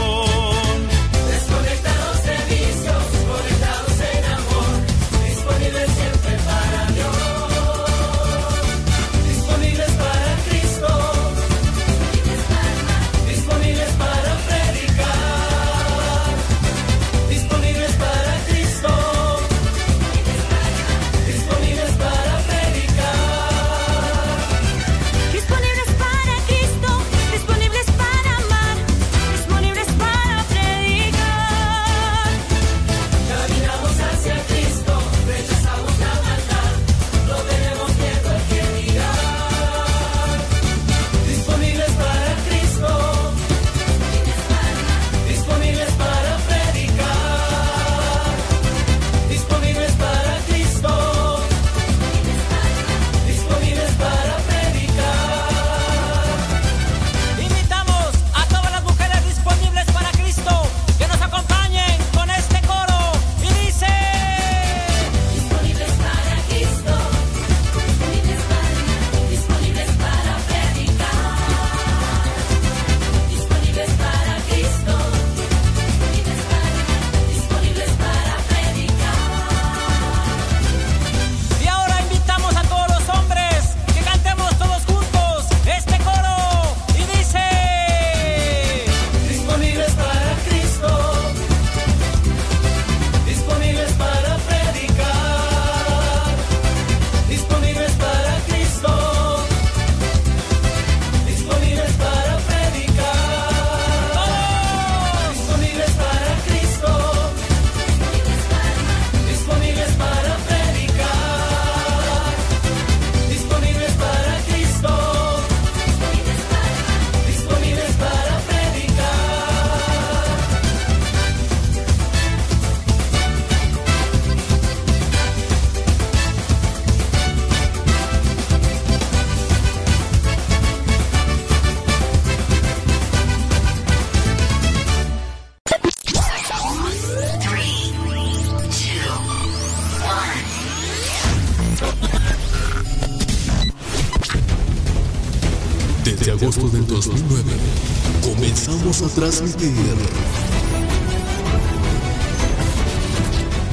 transmitir.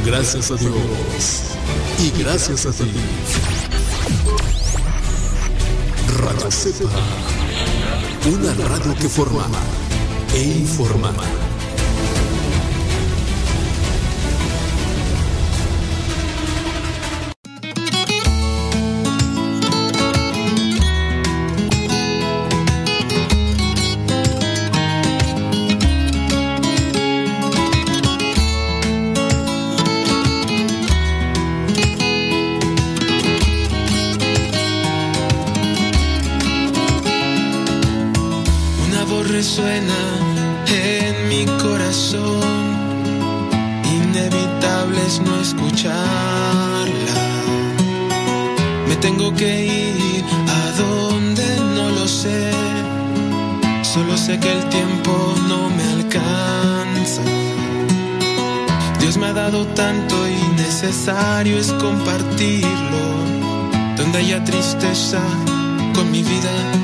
Gracias a Dios y gracias a ti. Radio Cepa, una radio que forma e informa. es compartirlo. Donde haya tristeza con mi vida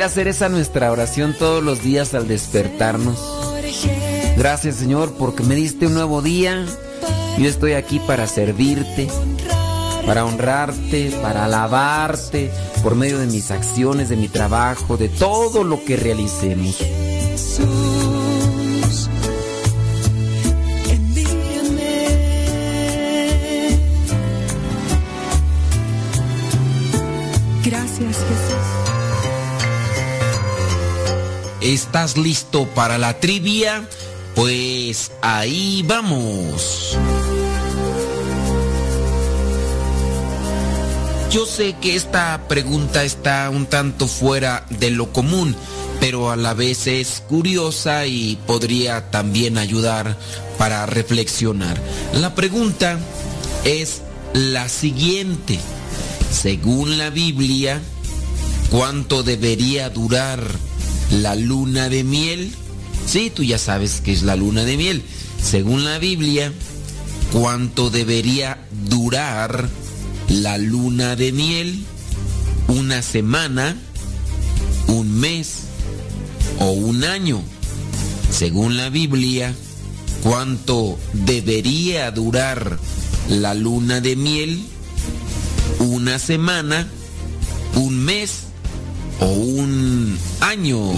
Que pudiera ser esa nuestra oración todos los días al despertarnos. Gracias Señor porque me diste un nuevo día. Yo estoy aquí para servirte, para honrarte, para alabarte por medio de mis acciones, de mi trabajo, de todo lo que realicemos. ¿Estás listo para la trivia? Pues ahí vamos. Yo sé que esta pregunta está un tanto fuera de lo común, pero a la vez es curiosa y podría también ayudar para reflexionar. La pregunta es la siguiente. Según la Biblia, ¿cuánto debería durar la luna de miel? Sí, tú ya sabes que es la luna de miel. Según la Biblia, ¿cuánto debería durar la luna de miel? ¿Una semana? ¿Un mes? ¿O un año? Según la Biblia, ¿cuánto debería durar la luna de miel? ¿Una semana? ¿Un mes? ¿O un año?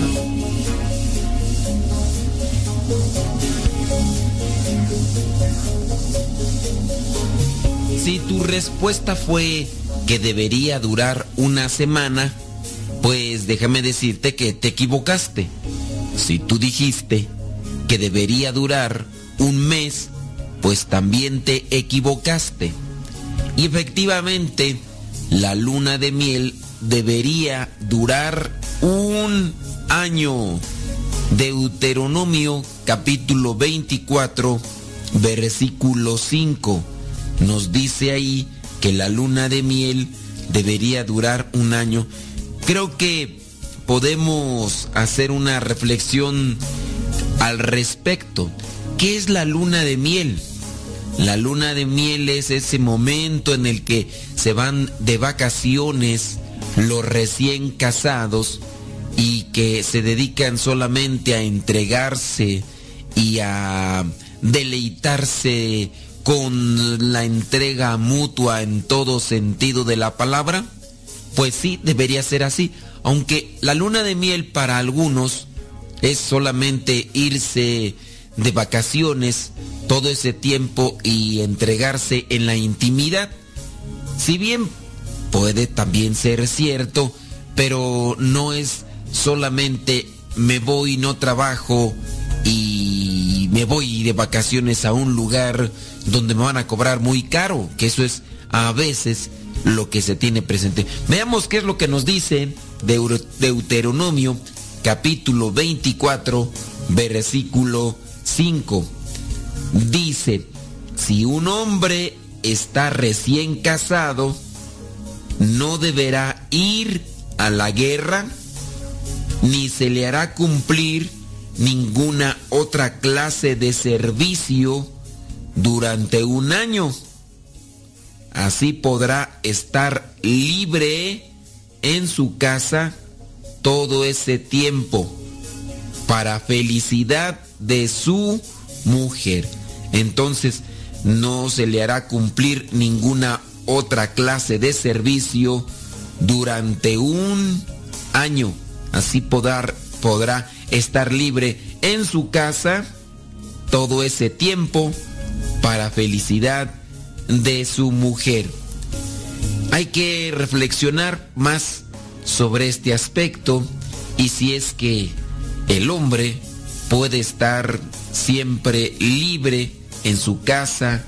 Si tu respuesta fue que debería durar una semana, pues déjame decirte que te equivocaste. Si tú dijiste que debería durar un mes, pues también te equivocaste. Y efectivamente, la luna de miel debería durar un año. Deuteronomio capítulo 24, versículo 5. Nos dice ahí que la luna de miel debería durar un año. Creo que podemos hacer una reflexión al respecto. ¿Qué es la luna de miel? La luna de miel es ese momento en el que se van de vacaciones los recién casados y que se dedican solamente a entregarse y a deleitarse con la entrega mutua en todo sentido de la palabra? Pues sí, debería ser así. Aunque la luna de miel para algunos es solamente irse de vacaciones todo ese tiempo y entregarse en la intimidad. Si bien puede también ser cierto, pero no es solamente me voy, no trabajo y me voy de vacaciones a un lugar donde me van a cobrar muy caro, que eso es a veces lo que se tiene presente. Veamos qué es lo que nos dice Deuteronomio capítulo 24 versículo 5. Dice, si un hombre está recién casado, no deberá ir a la guerra, ni se le hará cumplir ninguna otra clase de servicio durante un año. Así podrá estar libre en su casa todo ese tiempo para felicidad de su mujer. Entonces no se le hará cumplir ninguna otra clase de servicio durante un año. Así podrá, podrá estar libre en su casa todo ese tiempo para felicidad de su mujer. Hay que reflexionar más sobre este aspecto y si es que el hombre puede estar siempre libre en su casa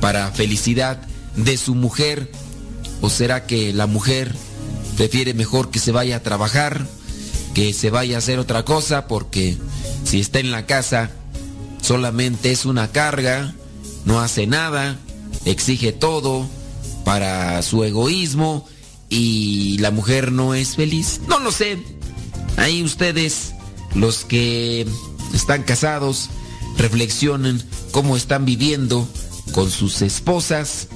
para felicidad de su mujer o será que la mujer prefiere mejor que se vaya a trabajar, que se vaya a hacer otra cosa porque si está en la casa solamente es una carga, no hace nada, exige todo para su egoísmo y la mujer no es feliz. No lo sé. Ahí ustedes, los que están casados, reflexionen cómo están viviendo con sus esposas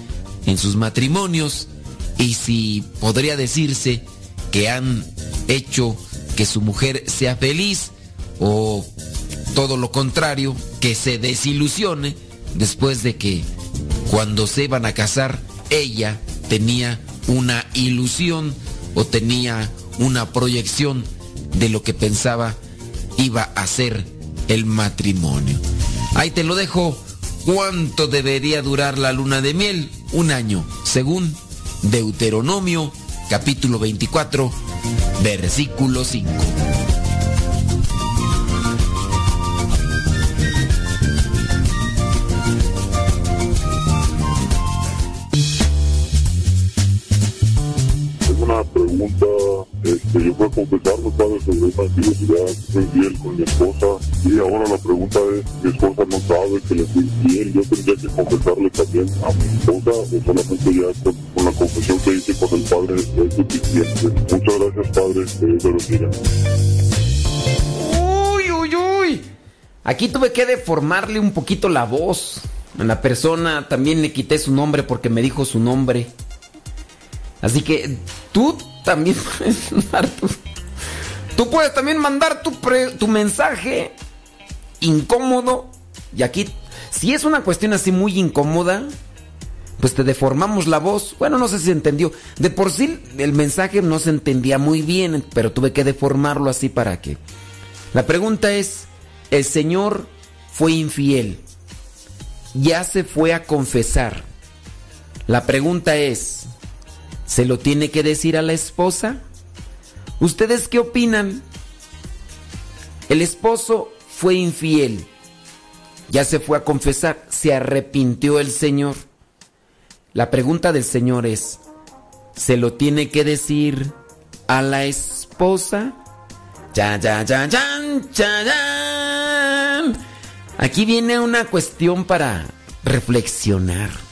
en sus matrimonios y si podría decirse que han hecho que su mujer sea feliz o todo lo contrario, que se desilusione después de que cuando se iban a casar ella tenía una ilusión o tenía una proyección de lo que pensaba iba a ser el matrimonio. Ahí te lo dejo. ¿Cuánto debería durar la luna de miel? Un año, según Deuteronomio capítulo 24, versículo 5. Tengo una pregunta, este, yo voy a confesarme, padre, sobre una infidelidad, fui infiel con mi esposa y ahora la pregunta es, mi esposa no sabe que le fui infiel, yo tendría que confesarle también a mi esposa o solamente ya con, con la confesión que hice con el padre es suficiente. Muchas gracias, padre, que Dios bendiga. Uy, uy, uy. Aquí tuve que deformarle un poquito la voz. A la persona también le quité su nombre porque me dijo su nombre. Así que tú también puedes mandar tu, tú puedes también mandar tu, pre- tu mensaje incómodo. Y aquí, si es una cuestión así muy incómoda, pues te deformamos la voz. Bueno, no sé si se entendió. De por sí el mensaje no se entendía muy bien, pero tuve que deformarlo así para que. La pregunta es, el Señor fue infiel. Ya se fue a confesar. La pregunta es, ¿se lo tiene que decir a la esposa? ¿Ustedes qué opinan? El esposo fue infiel. Ya se fue a confesar. Se arrepintió el Señor. La pregunta del Señor es, ¿se lo tiene que decir a la esposa? Ya, ya, ya, ya, ya, ya. Aquí viene una cuestión para reflexionar.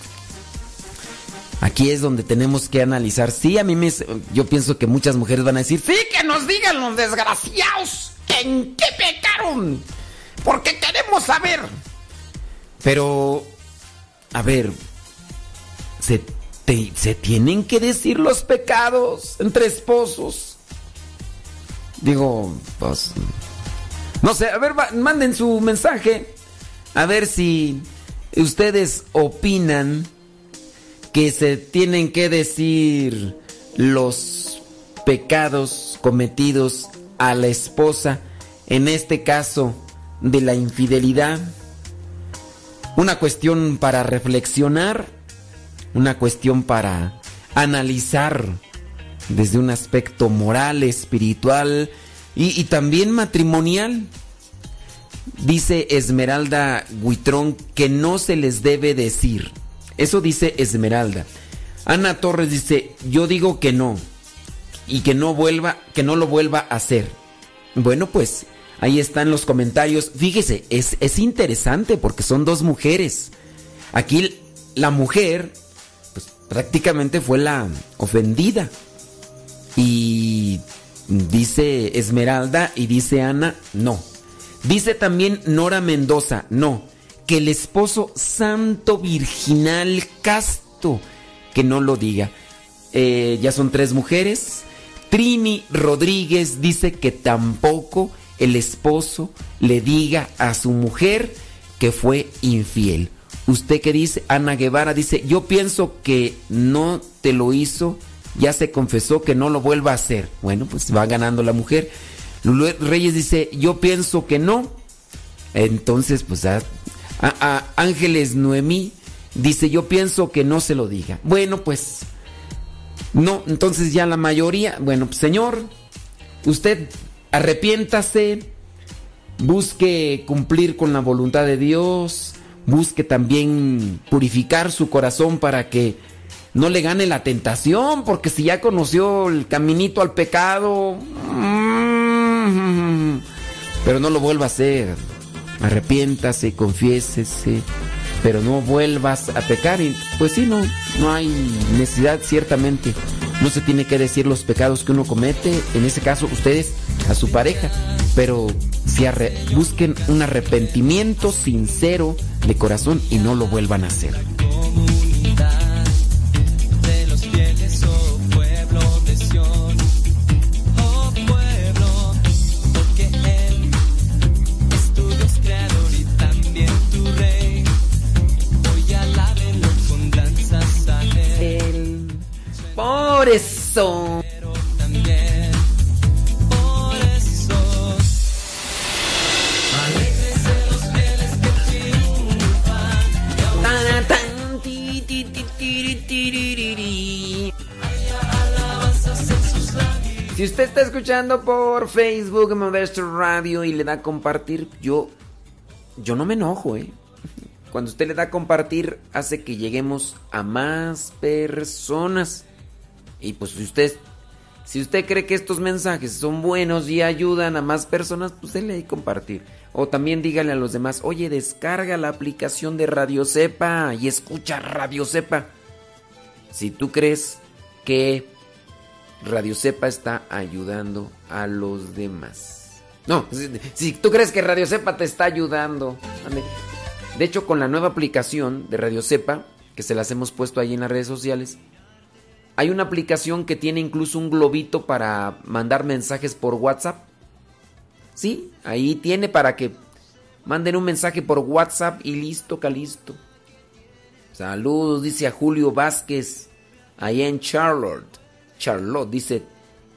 Aquí es donde tenemos que analizar. Sí, a mí me. Yo pienso que muchas mujeres van a decir: Sí, que nos digan los desgraciados en qué pecaron. Porque queremos saber. Pero. A ver. Se, te- se tienen que decir los pecados entre esposos. Digo, pues. No sé, a ver, manden su mensaje. A ver si ustedes opinan que se tienen que decir los pecados cometidos a la esposa, en este caso de la infidelidad. Una cuestión para reflexionar, una cuestión para analizar desde un aspecto moral, espiritual y, también matrimonial. Dice Esmeralda Guitrón que no se les debe decir. Eso dice Esmeralda. Ana Torres dice, yo digo que no. Y que no vuelva, que no lo vuelva a hacer. Bueno, pues ahí están los comentarios. Fíjese, es, es interesante porque son dos mujeres. Aquí la mujer, pues prácticamente fue la ofendida. Y dice Esmeralda y dice Ana, no. Dice también Nora Mendoza, no. Que el esposo santo, virginal, casto, que no lo diga. Eh, ya son tres mujeres. Trini Rodríguez dice que tampoco el esposo le diga a su mujer que fue infiel. ¿Usted qué dice? Ana Guevara dice, yo pienso que no te lo hizo, ya se confesó que no lo vuelva a hacer. Bueno, pues va ganando la mujer. Reyes dice, yo pienso que no. Entonces, pues a- Ángeles Noemí dice, yo pienso que no se lo diga. Bueno, pues no, entonces ya la mayoría, bueno, pues, señor, usted arrepiéntase, busque cumplir con la voluntad de Dios, busque también purificar su corazón para que no le gane la tentación, porque si ya conoció el caminito al pecado, mm, pero no lo vuelva a hacer. Arrepiéntase, confiésese, pero no vuelvas a pecar. Y, pues sí, no, no hay necesidad, ciertamente. No se tiene que decir los pecados que uno comete, en ese caso ustedes a su pareja, pero si busquen un arrepentimiento sincero de corazón y no lo vuelvan a hacer. por eso. Si usted está escuchando por Facebook Modesto Radio y le da a compartir, yo yo no me enojo, ¿eh? Cuando usted le da a compartir hace que lleguemos a más personas. Y pues si usted si usted cree que estos mensajes son buenos y ayudan a más personas, pues déle a compartir. O también dígale a los demás, "Oye, descarga la aplicación de Radio Cepa y escucha Radio Cepa." Si tú crees que Radio Cepa está ayudando a los demás. No, si, tú crees que Radio Cepa te está ayudando. De hecho, con la nueva aplicación de Radio Cepa, que se las hemos puesto ahí en las redes sociales, hay una aplicación que tiene incluso un globito para mandar mensajes por WhatsApp. Sí, ahí tiene para que manden un mensaje por WhatsApp y listo, calisto. Saludos, dice a Julio Vázquez, allá en Charlotte. Charlotte dice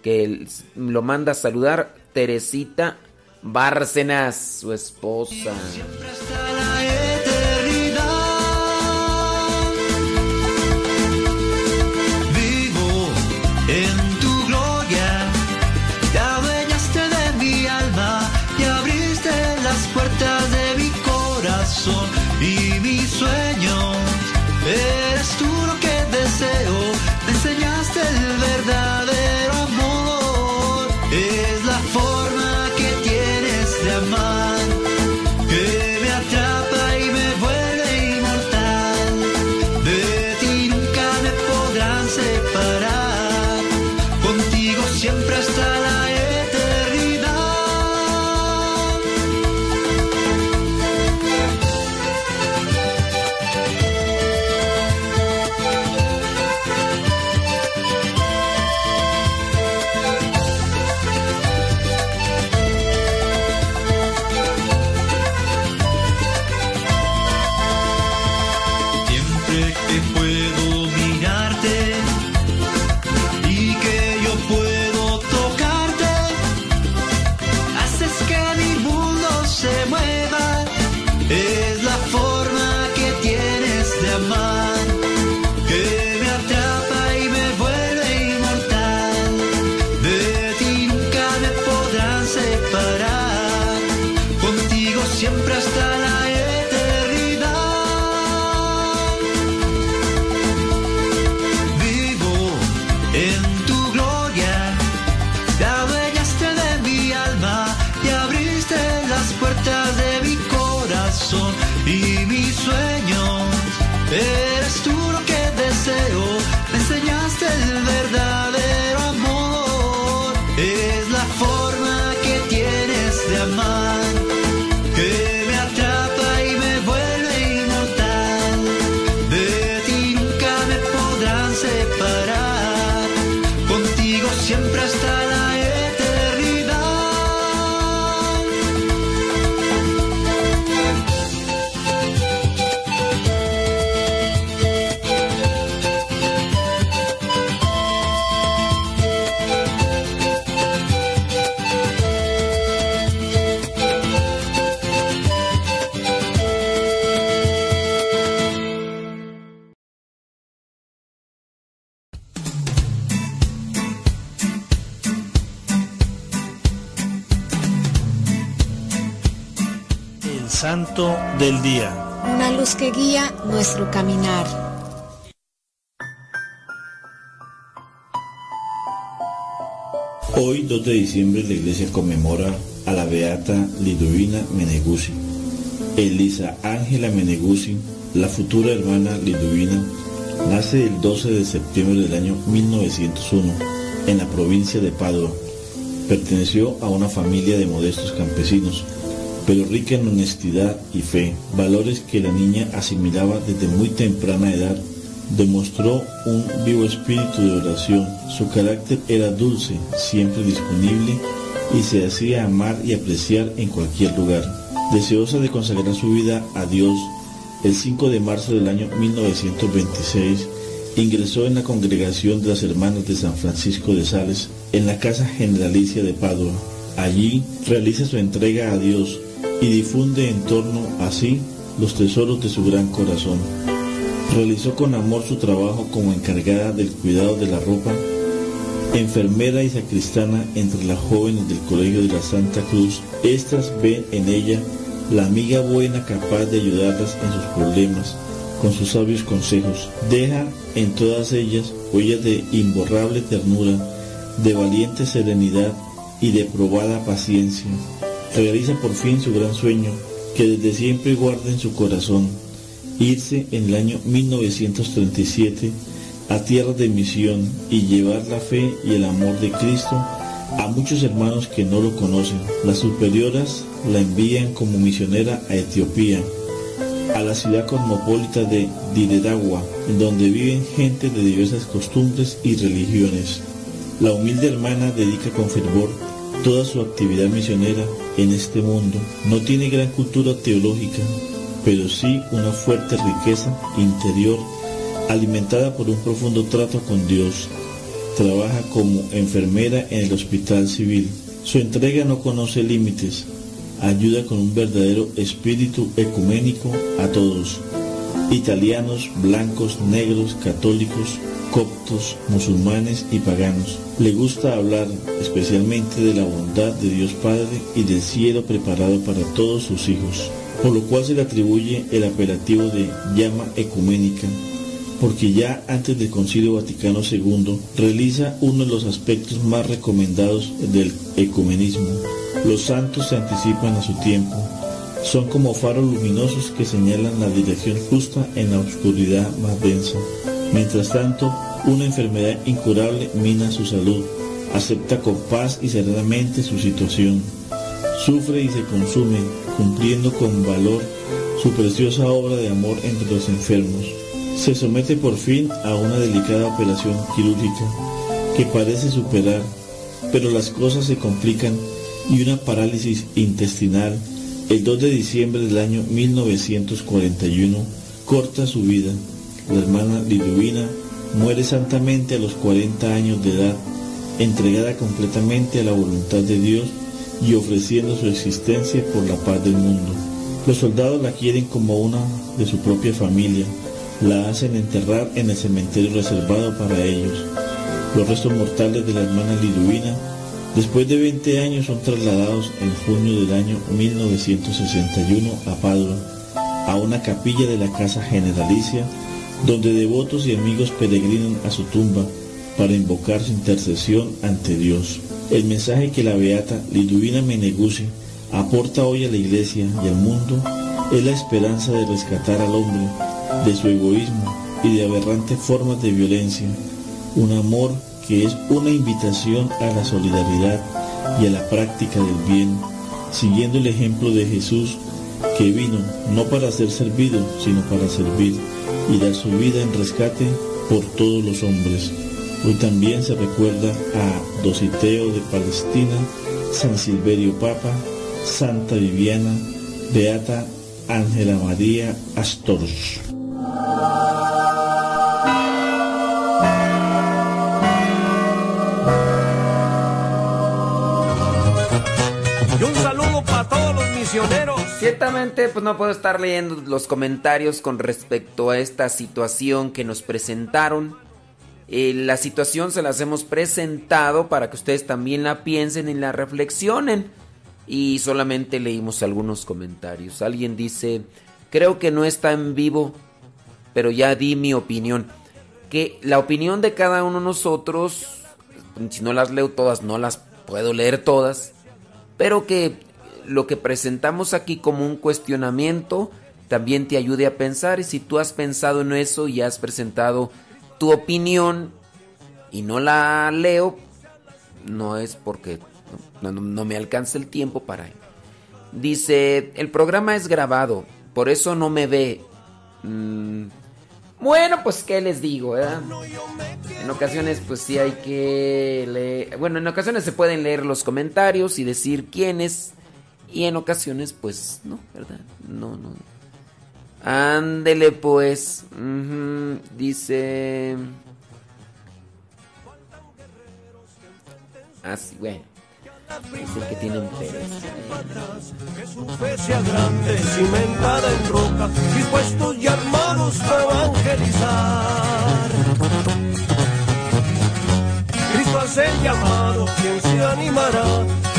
que lo manda a saludar Teresita Bárcenas, su esposa. Vivo santo del día. Una luz que guía nuestro caminar. Hoy, 2 de diciembre, la iglesia conmemora a la beata Liduvina Meneguzzi. Elisa Ángela Meneguzzi, la futura hermana Liduvina, nace el 12 de septiembre del año 1901 en la provincia de Padua. Perteneció a una familia de modestos campesinos, pero rica en honestidad y fe, valores que la niña asimilaba desde muy temprana edad demostró un vivo espíritu de oración. Su carácter era dulce, siempre disponible y se hacía amar y apreciar en cualquier lugar. Deseosa de consagrar su vida a Dios, el 5 de marzo del año 1926 ingresó en la congregación de las Hermanas de San Francisco de Sales en la Casa Generalicia de Padua. Allí realiza su entrega a Dios y difunde en torno a sí los tesoros de su gran corazón. Realizó con amor su trabajo como encargada del cuidado de la ropa enfermera y sacristana entre las jóvenes del Colegio de la Santa Cruz, estas ven en ella la amiga buena capaz de ayudarlas en sus problemas con sus sabios consejos. Deja en todas ellas huellas de imborrable ternura, de valiente serenidad y de probada paciencia. Realiza por fin su gran sueño, que desde siempre guarda en su corazón, irse en el año 1937 a tierra de misión y llevar la fe y el amor de Cristo a muchos hermanos que no lo conocen. Las superioras la envían como misionera a Etiopía, a la ciudad cosmopolita de Diredagua, donde viven gente de diversas costumbres y religiones. La humilde hermana dedica con fervor toda su actividad misionera en este mundo. No tiene gran cultura teológica, pero sí una fuerte riqueza interior alimentada por un profundo trato con Dios. Trabaja como enfermera en el hospital civil. Su entrega no conoce límites. Ayuda con un verdadero espíritu ecuménico a todos. Italianos, blancos, negros, católicos, coptos, musulmanes y paganos. Le gusta hablar especialmente de la bondad de Dios Padre y del cielo preparado para todos sus hijos, por lo cual se le atribuye el apelativo de llama ecuménica, porque ya antes del Concilio Vaticano II realiza uno de los aspectos más recomendados del ecumenismo. Los santos se anticipan a su tiempo, son como faros luminosos que señalan la dirección justa en la oscuridad más densa. Mientras tanto, una enfermedad incurable mina su salud, acepta con paz y serenamente su situación, sufre y se consume, cumpliendo con valor su preciosa obra de amor entre los enfermos. Se somete por fin a una delicada operación quirúrgica que parece superar, pero las cosas se complican y una parálisis intestinal el 2 de diciembre del año 1941 corta su vida. La hermana Liduvina muere santamente a los 40 años de edad, entregada completamente a la voluntad de Dios y ofreciendo su existencia por la paz del mundo. Los soldados la quieren como una de su propia familia, la hacen enterrar en el cementerio reservado para ellos. Los restos mortales de la hermana Liduvina Después de 20 años son trasladados en junio del año 1961 a Padua, a una capilla de la Casa Generalicia, donde devotos y amigos peregrinan a su tumba para invocar su intercesión ante Dios. El mensaje que la beata Liduvina Meneguzzi aporta hoy a la iglesia y al mundo es la esperanza de rescatar al hombre de su egoísmo y de aberrantes formas de violencia, un amor que es una invitación a la solidaridad y a la práctica del bien, siguiendo el ejemplo de Jesús que vino no para ser servido, sino para servir y dar su vida en rescate por todos los hombres. Hoy también se recuerda a Dositeo de Palestina, San Silverio Papa, Santa Viviana, Beata Ángela María Astor. Ciertamente, pues no puedo estar leyendo los comentarios con respecto a esta situación que nos presentaron. Eh, la situación se las hemos presentado para que ustedes también la piensen y la reflexionen. Y solamente leímos algunos comentarios. Alguien dice, creo que no está en vivo, pero ya di mi opinión. Que la opinión de cada uno de nosotros, si no las leo todas, no las puedo leer todas pero que lo que presentamos aquí como un cuestionamiento también te ayude a pensar y si tú has pensado en eso y has presentado tu opinión y no la leo, no es porque no, me alcanza el tiempo para... Dice, el programa es grabado, por eso no me ve. Mm, bueno, pues qué les digo, ¿verdad? En ocasiones pues sí hay que leer, bueno, en ocasiones se pueden leer los comentarios y decir quiénes y en ocasiones pues no, ¿verdad? No, no. Ándele pues, Ujú, dice... Así, bueno. Dice que tienen pereza. Que su fe sea grande, cimentada en roca, dispuestos y armados para evangelizar. Hace el llamado, ¿quién se animará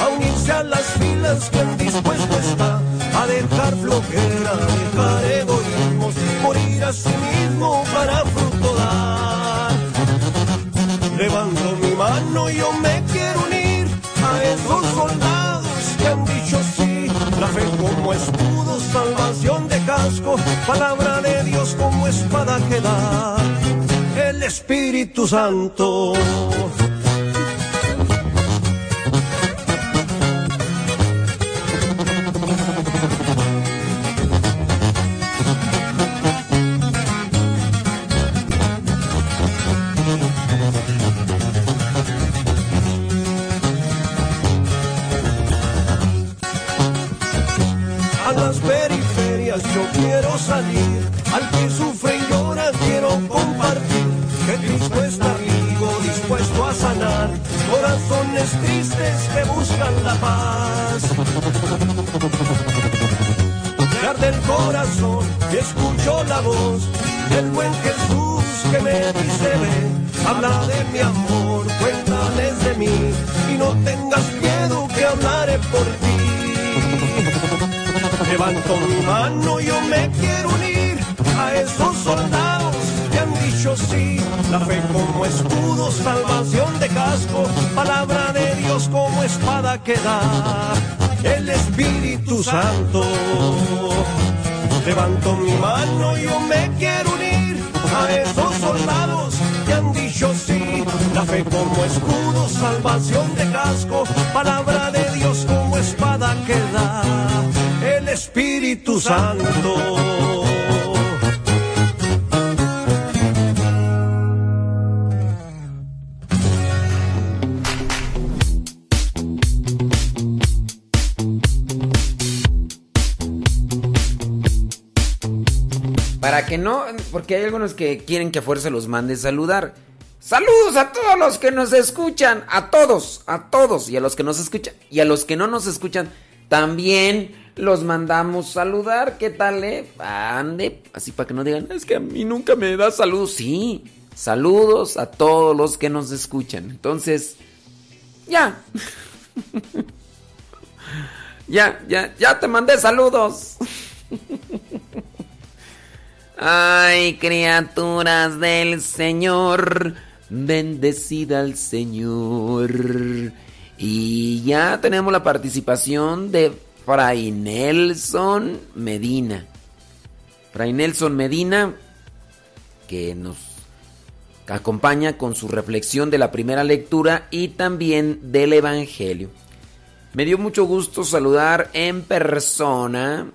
a unirse a las filas? ¿Quién dispuesto está a dejar flojera, dejar egoísmos, morir a sí mismo para fruto dar? Levanto mi mano, yo me quiero unir a esos soldados que han dicho sí. La fe como escudo, salvación de casco, palabra de Dios como espada que da el Espíritu Santo. Salir, al que sufre y llora quiero compartir, que Cristo está vivo, dispuesto a sanar, corazones tristes que buscan la paz. Me arde el corazón y escucho la voz del buen Jesús que me dice ven, habla de mi amor, cuéntales de mí y no tengas miedo que hablaré por ti. Levanto mi mano, yo me quiero unir a esos soldados que han dicho sí. La fe como escudo, salvación de casco, palabra de Dios como espada que da el Espíritu Santo. Levanto mi mano, yo me quiero unir a esos soldados que han dicho sí. La fe como escudo, salvación de casco, palabra de Dios como espada que da Espíritu Santo. Para que no, porque hay algunos que quieren que a fuerza los mande saludar. Saludos a todos los que nos escuchan, a todos, a todos, y a los que nos escuchan, y a los que no nos escuchan, también los mandamos saludar. ¿Qué tal, eh? Ande, así para que no digan, es que a mí nunca me da saludos. Sí, saludos a todos los que nos escuchan. Entonces, ya. ya, ya, ya te mandé saludos. Ay, criaturas del Señor, bendecida al Señor. Y ya tenemos la participación de Fray Nelson Medina. Fray Nelson Medina, que nos acompaña con su reflexión de la primera lectura y también del Evangelio. Me dio mucho gusto saludar en persona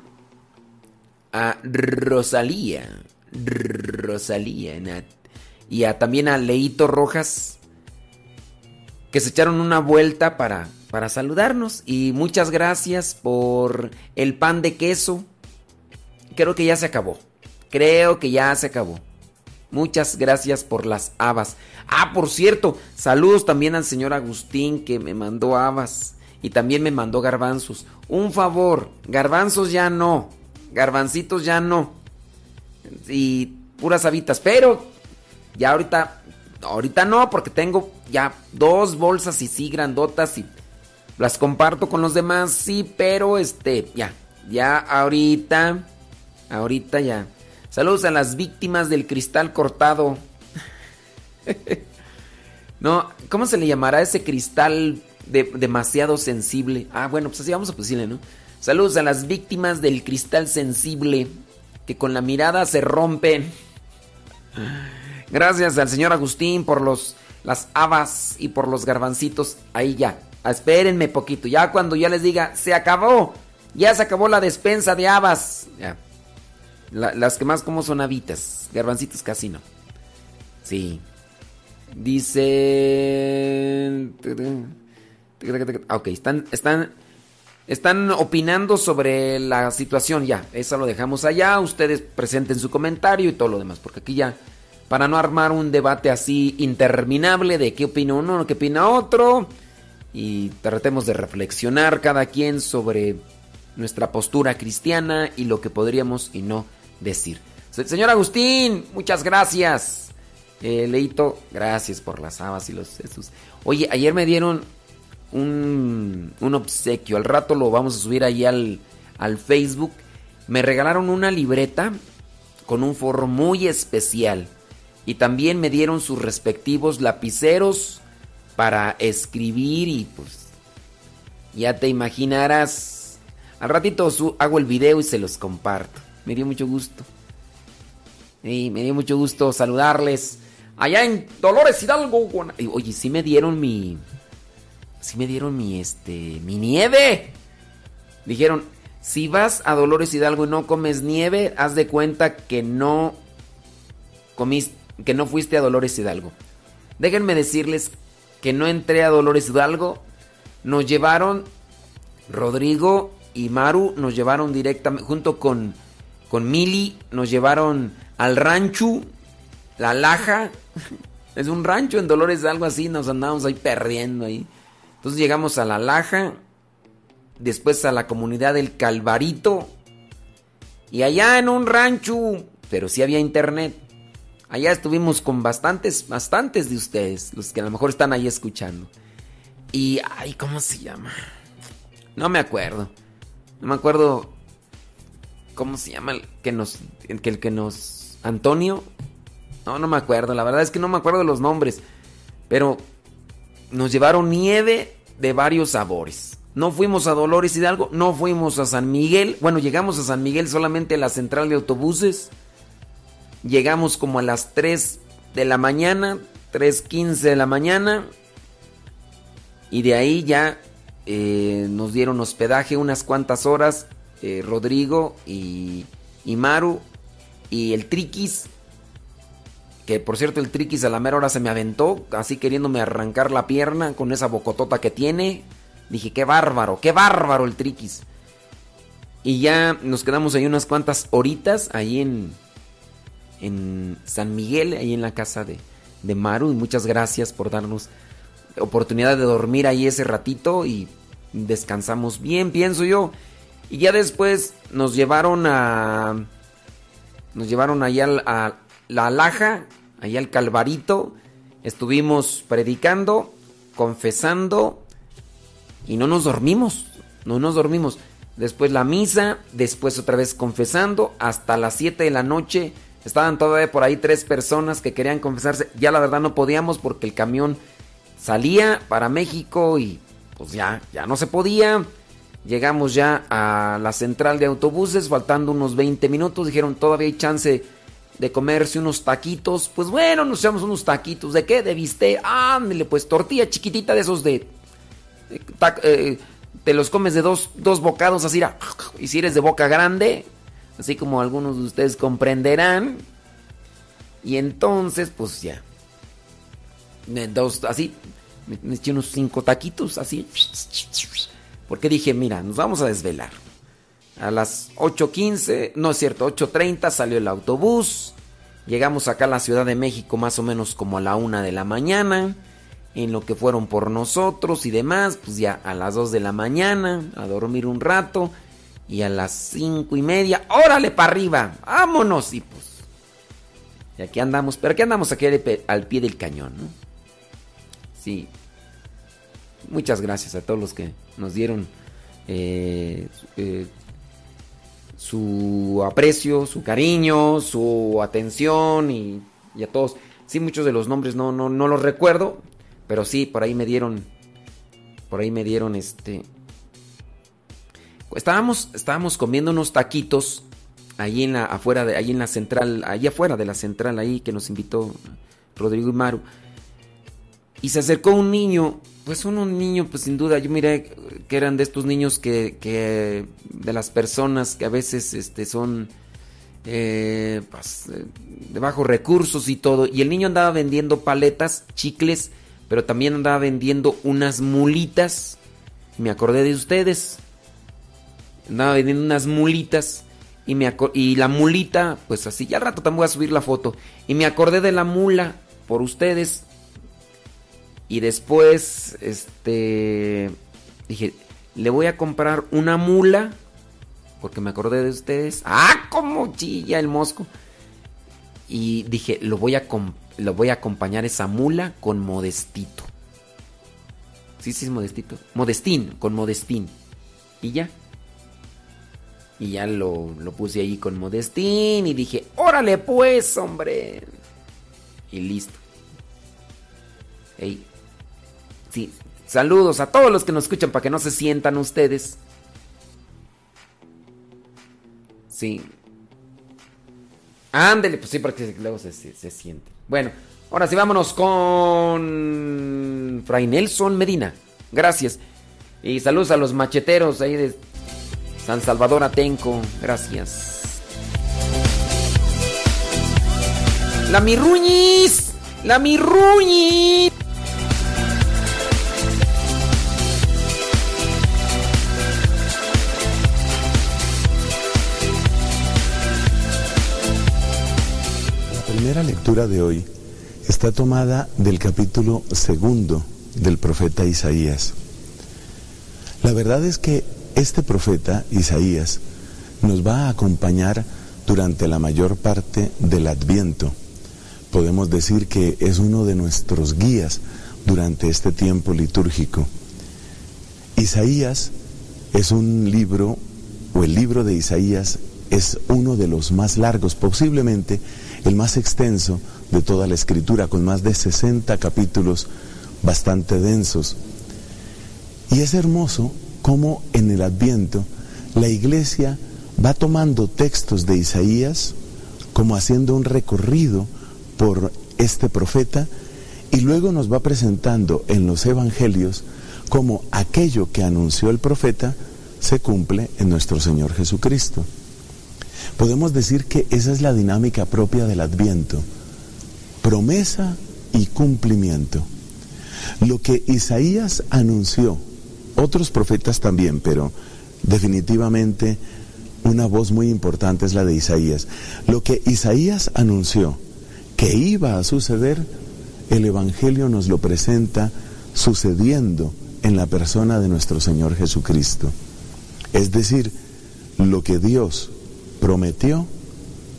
a Rosalía. Rosalía. Y también a Leito Rojas. Que se echaron una vuelta para, para saludarnos. Y muchas gracias por el pan de queso. Creo que ya se acabó. Creo que ya se acabó. Muchas gracias por las habas. Ah, por cierto, saludos también al señor Agustín que me mandó habas. Y también me mandó garbanzos. Un favor, garbanzos ya no. Garbancitos ya no. Y puras habitas. Pero ya ahorita. Ahorita no, porque tengo ya dos bolsas y sí grandotas y las comparto con los demás, sí, pero este, ya, ya ahorita, ahorita ya. Saludos a las víctimas del cristal cortado. no, ¿cómo se le llamará ese cristal de- demasiado sensible? Ah, bueno, pues así vamos a decirle, ¿no? Saludos a las víctimas del cristal sensible que con la mirada se rompen. Gracias al señor Agustín por los las habas y por los garbancitos. Ahí ya. Espérenme poquito. Ya cuando ya les diga, se acabó. Ya se acabó la despensa de habas. Ya. La- las que más como son habitas. Garbancitos casi no. Sí. Dice... Ah, Ok, están, están, están opinando sobre la situación ya. Eso lo dejamos allá. Ustedes presenten su comentario y todo lo demás. Porque aquí ya, para no armar un debate así interminable de qué opina uno, qué opina otro. Y tratemos de reflexionar cada quien sobre nuestra postura cristiana y lo que podríamos y no decir. Se- Señor Agustín, muchas gracias. Eh, Leito, gracias por las habas y los estos. Oye, ayer me dieron un, un obsequio. Al rato lo vamos a subir ahí al, al Facebook. Me regalaron una libreta con un forro muy especial. Y también me dieron sus respectivos lapiceros para escribir y pues ya te imaginarás. Al ratito hago el video y se los comparto. Me dio mucho gusto. Sí, me dio mucho gusto saludarles. Allá en Dolores Hidalgo. Y, Oye, sí me dieron mi. Sí me dieron mi este. mi nieve. Dijeron, si vas a Dolores Hidalgo y no comes nieve, haz de cuenta que no comiste, que no fuiste a Dolores Hidalgo. Déjenme decirles que no entré a Dolores Hidalgo. Nos llevaron Rodrigo y Maru, nos llevaron directamente, junto con, con Mili, nos llevaron al rancho, La Laja. Es un rancho en Dolores, algo así, nos andábamos ahí perdiendo ahí. Entonces llegamos a La Laja, después a la comunidad del Calvarito, y allá en un rancho, pero sí había internet. Allá estuvimos con bastantes, bastantes de ustedes, los que a lo mejor están ahí escuchando. Y, ay, ¿cómo se llama? No me acuerdo. No me acuerdo cómo se llama el que nos, el que, el que nos, Antonio. No, no me acuerdo. La verdad es que no me acuerdo los nombres. Pero nos llevaron nieve de varios sabores. No fuimos a Dolores Hidalgo, no fuimos a San Miguel. Bueno, llegamos a San Miguel solamente a la central de autobuses. Llegamos como a las 3 de la mañana, 3.15 de la mañana. Y de ahí ya eh, nos dieron hospedaje unas cuantas horas. eh, Rodrigo y, y Maru y el Triquis. Que por cierto el Triquis a la mera hora se me aventó, así queriéndome arrancar la pierna con esa bocotota que tiene. Dije, qué bárbaro, qué bárbaro el Triquis. Y ya nos quedamos ahí unas cuantas horitas, ahí en, en San Miguel, ahí en la casa de, de Maru. Y muchas gracias por darnos oportunidad de dormir ahí ese ratito y descansamos bien, pienso yo. Y ya después nos llevaron a... Nos llevaron allá al- a la Laja, allá al Calvarito. Estuvimos predicando, confesando y no nos dormimos. No nos dormimos. Después la misa, después otra vez confesando, hasta las 7 de la noche. Estaban todavía por ahí tres personas que querían confesarse. Ya la verdad no podíamos porque el camión salía para México y pues ya, ya no se podía. Llegamos ya a la central de autobuses, faltando unos 20 minutos. Dijeron, todavía hay chance de comerse unos taquitos. Pues bueno, nos echamos unos taquitos. ¿De qué? De bistec. Ándale, pues tortilla chiquitita de esos de... eh, te los comes de dos, dos bocados así. Y si eres de boca grande, así como algunos de ustedes comprenderán. Y entonces, pues ya. Dos, así, me, me eché unos cinco taquitos, así. Porque dije, mira, nos vamos a desvelar. A las 8.15, no es cierto, 8.30 salió el autobús. Llegamos acá a la Ciudad de México más o menos como a la una de la mañana. En lo que fueron por nosotros y demás, pues ya a las 2 de la mañana, a dormir un rato. Y a las cinco y media, órale para arriba, vámonos. Y pues, y aquí andamos, pero aquí andamos aquí al pie del cañón. Sí. Muchas gracias a todos los que nos dieron eh, su- eh, su aprecio, su cariño, su atención y, y a todos. Sí, muchos de los nombres no, no, no los recuerdo, pero sí, por ahí me dieron, por ahí me dieron este... Estábamos, estábamos comiendo unos taquitos ahí en la, afuera de, ahí en la central, ahí afuera de la central, ahí que nos invitó Rodrigo y Maru. Y se acercó un niño, pues un, un niño, pues sin duda, yo miré que eran de estos niños que, que de las personas que a veces este, son eh, pues, eh, de bajos recursos y todo. Y el niño andaba vendiendo paletas, chicles, pero también andaba vendiendo unas mulitas. Me acordé de ustedes. Andaba vendiendo unas mulitas. Y, me y la mulita, pues así, ya al rato también voy a subir la foto. Y me acordé de la mula por ustedes. Y después, este, dije, le voy a comprar una mula. Porque me acordé de ustedes. ¡Ah, cómo chilla el mosco! Y dije, lo voy a, lo voy a acompañar esa mula con modestito. Sí, sí es modestito. Modestín, con modestín. Y ya. Y ya lo, lo puse ahí con modestín y dije, órale pues, hombre. Y listo. Ey. Sí, saludos a todos los que nos escuchan para que no se sientan ustedes. Sí. Ándele, pues sí, porque luego se, se, se siente. Bueno, ahora sí vámonos con Fray Nelson Medina. Gracias. Y saludos a los macheteros ahí de San Salvador Atenco. Gracias. La Mirruñis. La Mirruñis. La primera lectura de hoy está tomada del capítulo segundo del profeta Isaías. La verdad es que este profeta, Isaías, nos va a acompañar durante la mayor parte del adviento. Podemos decir que es uno de nuestros guías durante este tiempo litúrgico. Isaías es un libro, o el libro de Isaías es uno de los más largos, posiblemente el más extenso de toda la escritura, con más de 60 capítulos bastante densos. Y es hermoso cómo en el adviento la iglesia va tomando textos de Isaías, como haciendo un recorrido por este profeta, y luego nos va presentando en los evangelios cómo aquello que anunció el profeta se cumple en nuestro Señor Jesucristo. Podemos decir que esa es la dinámica propia del adviento, promesa y cumplimiento. Lo que Isaías anunció, otros profetas también, pero definitivamente una voz muy importante es la de Isaías. Lo que Isaías anunció que iba a suceder, el Evangelio nos lo presenta sucediendo en la persona de nuestro Señor Jesucristo. Es decir, lo que Dios prometió,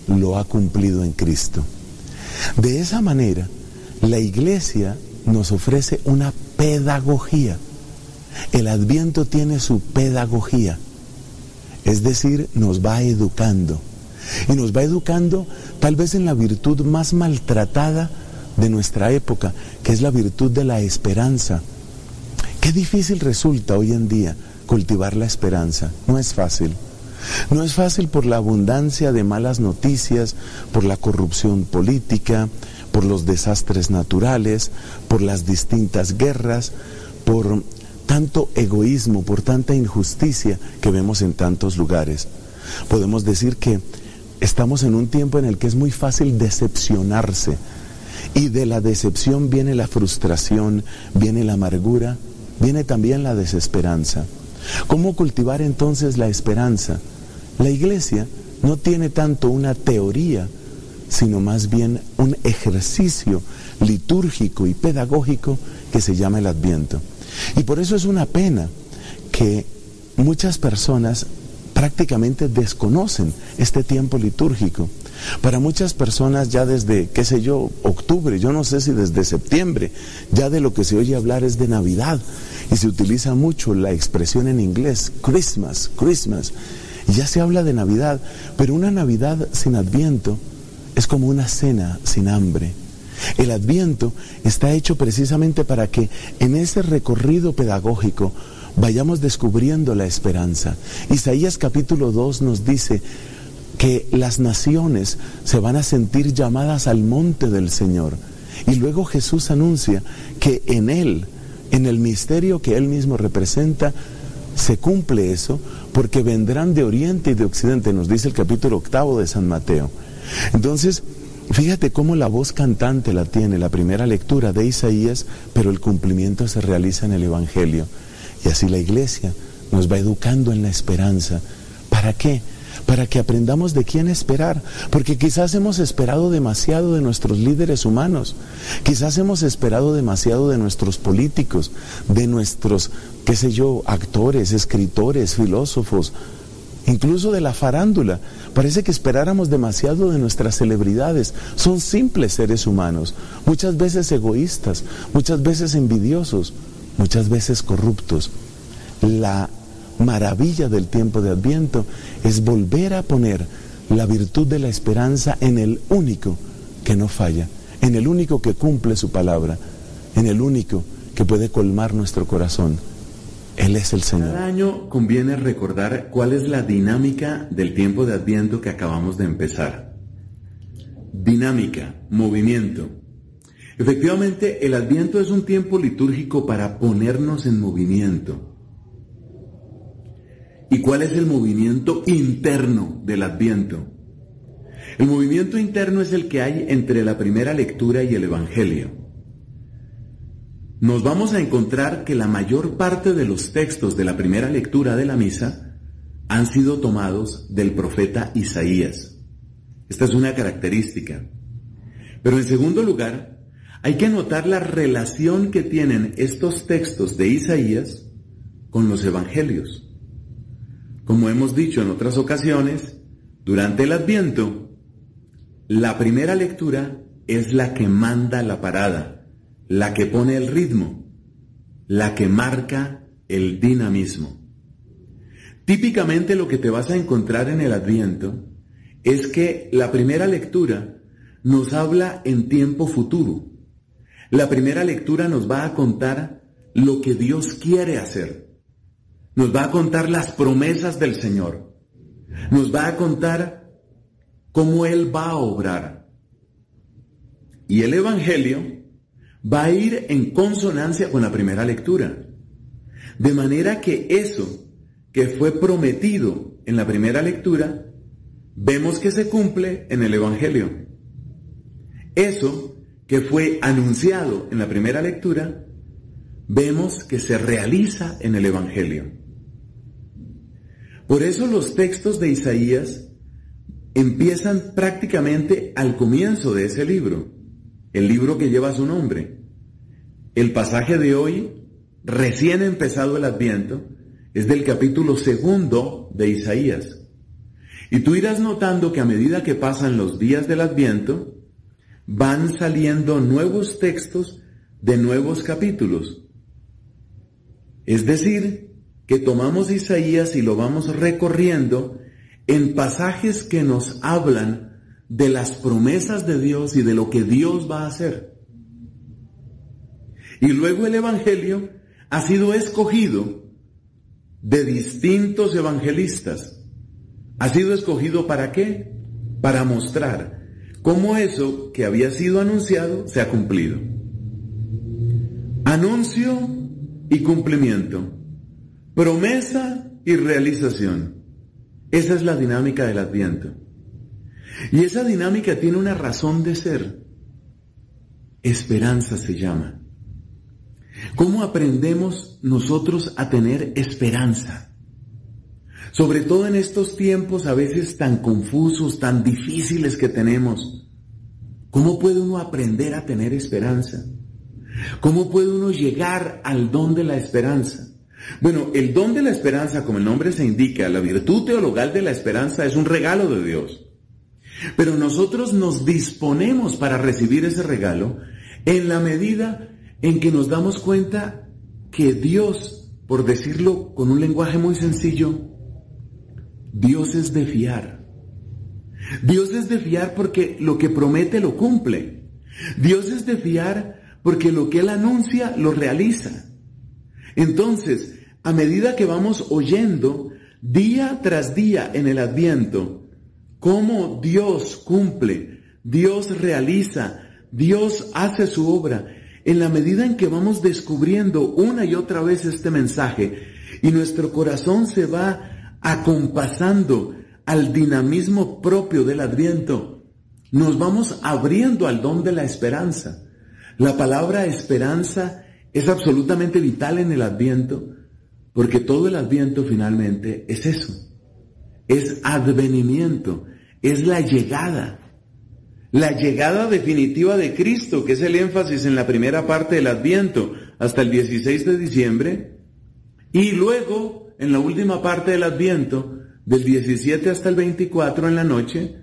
lo ha cumplido en Cristo. De esa manera, la iglesia nos ofrece una pedagogía. El adviento tiene su pedagogía, es decir, nos va educando. Y nos va educando tal vez en la virtud más maltratada de nuestra época, que es la virtud de la esperanza. Qué difícil resulta hoy en día cultivar la esperanza. No es fácil. No es fácil por la abundancia de malas noticias, por la corrupción política, por los desastres naturales, por las distintas guerras, por tanto egoísmo, por tanta injusticia que vemos en tantos lugares. Podemos decir que estamos en un tiempo en el que es muy fácil decepcionarse y de la decepción viene la frustración, viene la amargura, viene también la desesperanza. ¿Cómo cultivar entonces la esperanza? La iglesia no tiene tanto una teoría, sino más bien un ejercicio litúrgico y pedagógico que se llama el adviento. Y por eso es una pena que muchas personas prácticamente desconocen este tiempo litúrgico. Para muchas personas ya desde, qué sé yo, octubre, yo no sé si desde septiembre, ya de lo que se oye hablar es de Navidad. Y se utiliza mucho la expresión en inglés, Christmas, Christmas. Y ya se habla de Navidad, pero una Navidad sin adviento es como una cena sin hambre. El adviento está hecho precisamente para que en ese recorrido pedagógico vayamos descubriendo la esperanza. Isaías capítulo 2 nos dice que las naciones se van a sentir llamadas al monte del Señor. Y luego Jesús anuncia que en Él, en el misterio que Él mismo representa, se cumple eso porque vendrán de oriente y de occidente, nos dice el capítulo octavo de San Mateo. Entonces, fíjate cómo la voz cantante la tiene la primera lectura de Isaías, pero el cumplimiento se realiza en el Evangelio. Y así la iglesia nos va educando en la esperanza. ¿Para qué? Para que aprendamos de quién esperar, porque quizás hemos esperado demasiado de nuestros líderes humanos, quizás hemos esperado demasiado de nuestros políticos, de nuestros, qué sé yo, actores, escritores, filósofos, incluso de la farándula. Parece que esperáramos demasiado de nuestras celebridades. Son simples seres humanos, muchas veces egoístas, muchas veces envidiosos, muchas veces corruptos. La maravilla del tiempo de Adviento es volver a poner la virtud de la esperanza en el único que no falla, en el único que cumple su palabra, en el único que puede colmar nuestro corazón. Él es el Señor. Cada año conviene recordar cuál es la dinámica del tiempo de Adviento que acabamos de empezar. Dinámica, movimiento. Efectivamente, el Adviento es un tiempo litúrgico para ponernos en movimiento. ¿Y cuál es el movimiento interno del Adviento? El movimiento interno es el que hay entre la primera lectura y el Evangelio. Nos vamos a encontrar que la mayor parte de los textos de la primera lectura de la misa han sido tomados del profeta Isaías. Esta es una característica. Pero en segundo lugar, hay que notar la relación que tienen estos textos de Isaías con los evangelios. Como hemos dicho en otras ocasiones, durante el Adviento, la primera lectura es la que manda la parada, la que pone el ritmo, la que marca el dinamismo. Típicamente lo que te vas a encontrar en el Adviento es que la primera lectura nos habla en tiempo futuro. La primera lectura nos va a contar lo que Dios quiere hacer nos va a contar las promesas del Señor, nos va a contar cómo Él va a obrar. Y el Evangelio va a ir en consonancia con la primera lectura. De manera que eso que fue prometido en la primera lectura, vemos que se cumple en el Evangelio. Eso que fue anunciado en la primera lectura, vemos que se realiza en el Evangelio. Por eso los textos de Isaías empiezan prácticamente al comienzo de ese libro, el libro que lleva su nombre. El pasaje de hoy, recién empezado el Adviento, es del capítulo segundo de Isaías. Y tú irás notando que a medida que pasan los días del Adviento, van saliendo nuevos textos de nuevos capítulos. Es decir, que tomamos Isaías y lo vamos recorriendo en pasajes que nos hablan de las promesas de Dios y de lo que Dios va a hacer. Y luego el Evangelio ha sido escogido de distintos evangelistas. ¿Ha sido escogido para qué? Para mostrar cómo eso que había sido anunciado se ha cumplido. Anuncio y cumplimiento promesa y realización. Esa es la dinámica del adviento. Y esa dinámica tiene una razón de ser. Esperanza se llama. ¿Cómo aprendemos nosotros a tener esperanza? Sobre todo en estos tiempos a veces tan confusos, tan difíciles que tenemos. ¿Cómo puede uno aprender a tener esperanza? ¿Cómo puede uno llegar al don de la esperanza? Bueno, el don de la esperanza, como el nombre se indica, la virtud teologal de la esperanza es un regalo de Dios. Pero nosotros nos disponemos para recibir ese regalo en la medida en que nos damos cuenta que Dios, por decirlo con un lenguaje muy sencillo, Dios es de fiar. Dios es de fiar porque lo que promete lo cumple. Dios es de fiar porque lo que Él anuncia lo realiza. Entonces, a medida que vamos oyendo día tras día en el adviento cómo Dios cumple, Dios realiza, Dios hace su obra, en la medida en que vamos descubriendo una y otra vez este mensaje y nuestro corazón se va acompasando al dinamismo propio del adviento, nos vamos abriendo al don de la esperanza. La palabra esperanza es absolutamente vital en el adviento porque todo el adviento finalmente es eso. Es advenimiento, es la llegada. La llegada definitiva de Cristo, que es el énfasis en la primera parte del adviento hasta el 16 de diciembre. Y luego, en la última parte del adviento, del 17 hasta el 24 en la noche,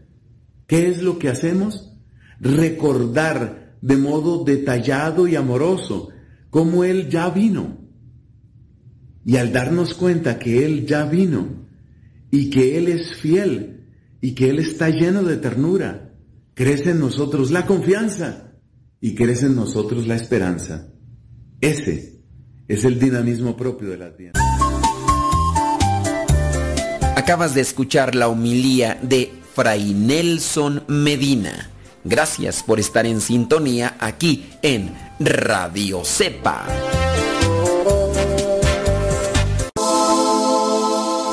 ¿qué es lo que hacemos? Recordar de modo detallado y amoroso cómo Él ya vino. Y al darnos cuenta que Él ya vino y que Él es fiel y que Él está lleno de ternura, crece en nosotros la confianza y crece en nosotros la esperanza. Ese es el dinamismo propio de la tierra. Acabas de escuchar la homilía de Fray Nelson Medina. Gracias por estar en sintonía aquí en Radio Cepa.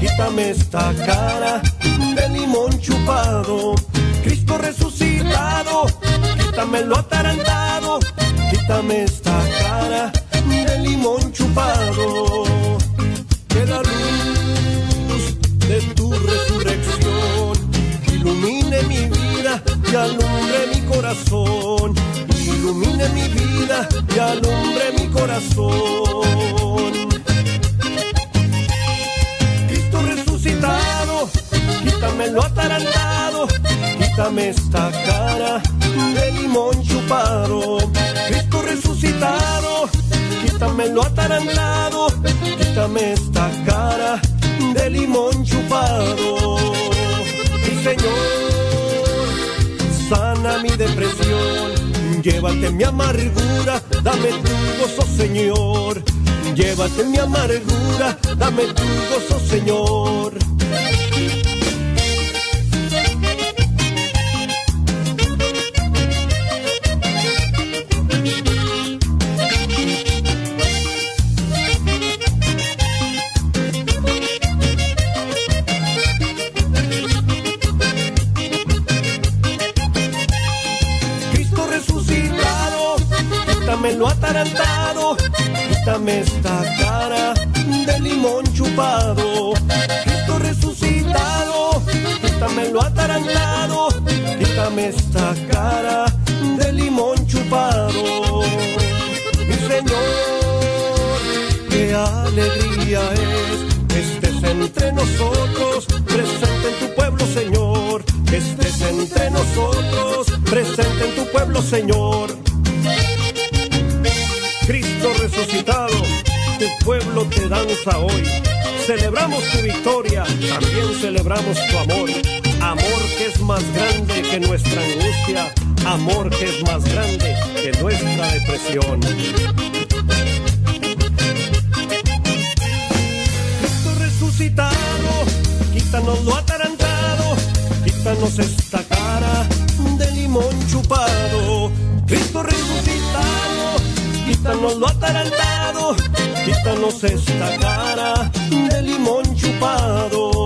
Quítame esta cara de limón chupado. Cristo resucitado, quítame lo atarantado, quítame esta cara de limón chupado. Que la luz de tu resurrección ilumine mi vida y alumbre mi corazón. Ilumine mi vida y alumbre mi corazón. Quítame lo atarantado, quítame esta cara de limón chupado. Cristo resucitado, quítame lo atarantado, quítame esta cara de limón chupado. Mi Señor, sana mi depresión, llévate mi amargura, dame tu gozo, Señor. Llévate mi amargura, dame tu gozo, Señor. Esta cara de limón chupado. Cristo resucitado, quítame lo atarantado, quítame esta cara de limón chupado. Mi Señor, qué alegría es que estés entre nosotros, presente en tu pueblo, Señor. Que estés entre nosotros, presente en tu pueblo, Señor. Pueblo te danza hoy. Celebramos tu victoria, también celebramos tu amor. Amor que es más grande que nuestra angustia, amor que es más grande que nuestra depresión. Cristo resucitado, quítanos lo atarantado, quítanos esta cara de limón chupado. Cristo resucitado, quítanos lo atarantado, quítanos esta cara de limón chupado.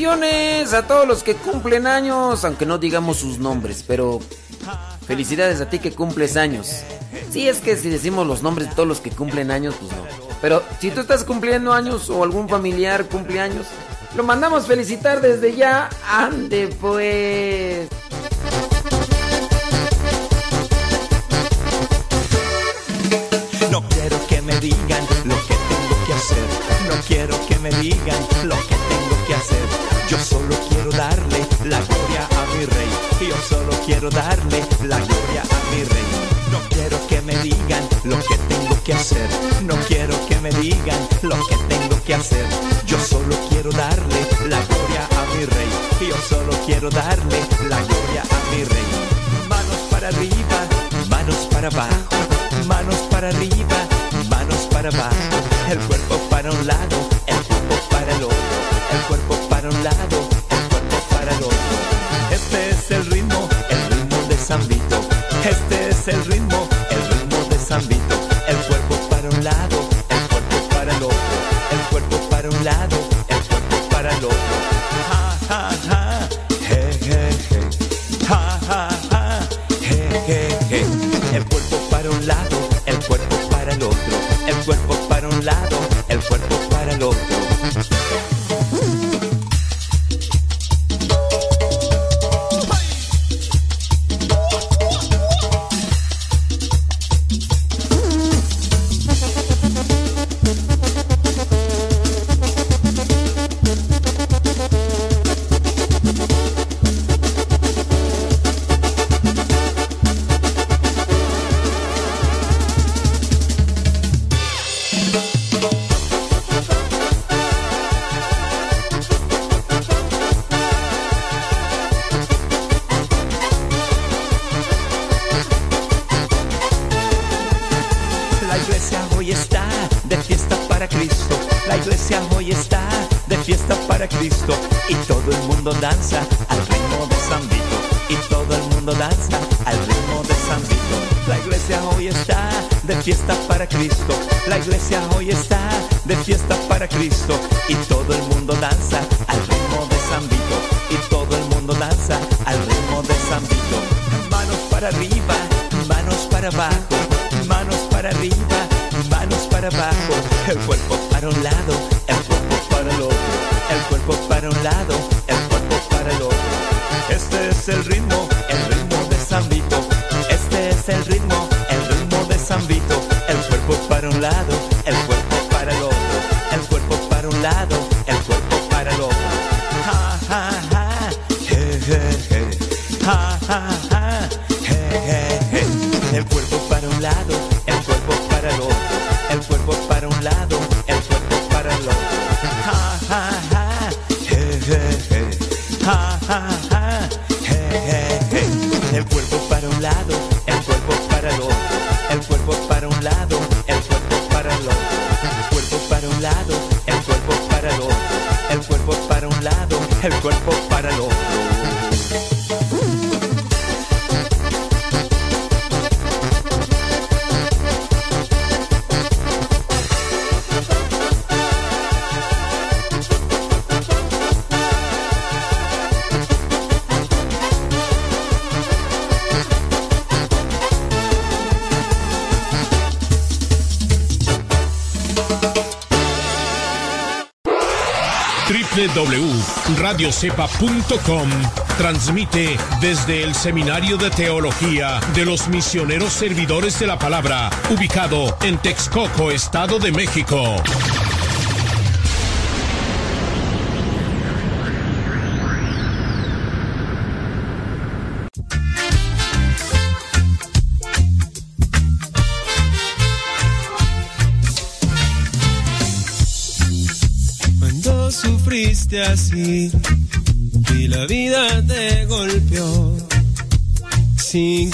felicitaciones a todos los que cumplen años, aunque no digamos sus nombres, pero felicidades a ti que cumples años. Sí, es que si decimos los nombres de todos los que cumplen años, pues no. Pero si tú estás cumpliendo años o algún familiar cumple años, lo mandamos felicitar desde ya. Ande pues. No quiero que me digan lo que tengo que hacer. No quiero que me digan lo que yo solo quiero darle la gloria a mi rey. Yo solo quiero darle la gloria a mi rey. No quiero que me digan lo que tengo que hacer. No quiero que me digan lo que tengo que hacer. Yo solo quiero darle la gloria a mi rey. Yo solo quiero darle la gloria a mi rey. Manos para arriba, manos para abajo. Manos para arriba, manos para abajo. El cuerpo para un lado el ritmo. www.radiocepa.com transmite desde el Seminario de Teología de los Misioneros Servidores de la Palabra, ubicado en Texcoco, Estado de México. Así y la vida te golpeó. Sin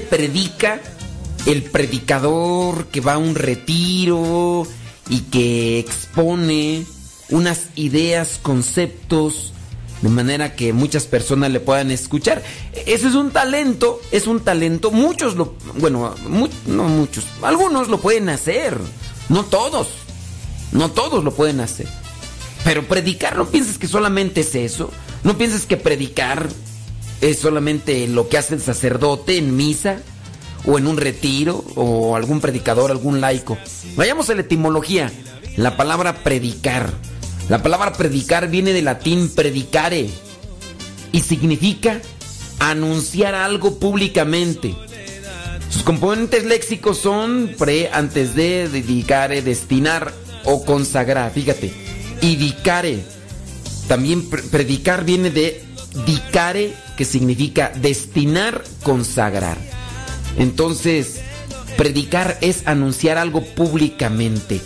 predica el predicador que va a un retiro y que expone unas ideas, conceptos, de manera que muchas personas le puedan escuchar. Eso es un talento, es un talento. Muchos lo, bueno, no muchos, algunos lo pueden hacer, no todos, no todos lo pueden hacer. Pero predicar, no pienses que solamente es eso. No pienses que predicar es solamente lo que hace el sacerdote en misa o en un retiro o algún predicador, algún laico. Vayamos a la etimología. La palabra predicar. La palabra predicar viene del latín predicare y significa anunciar algo públicamente. Sus componentes léxicos son pre, antes de, dedicare, destinar o consagrar. Fíjate, y dicare. También pre- predicar viene de dicare, que significa destinar, consagrar. Entonces, predicar es anunciar algo públicamente.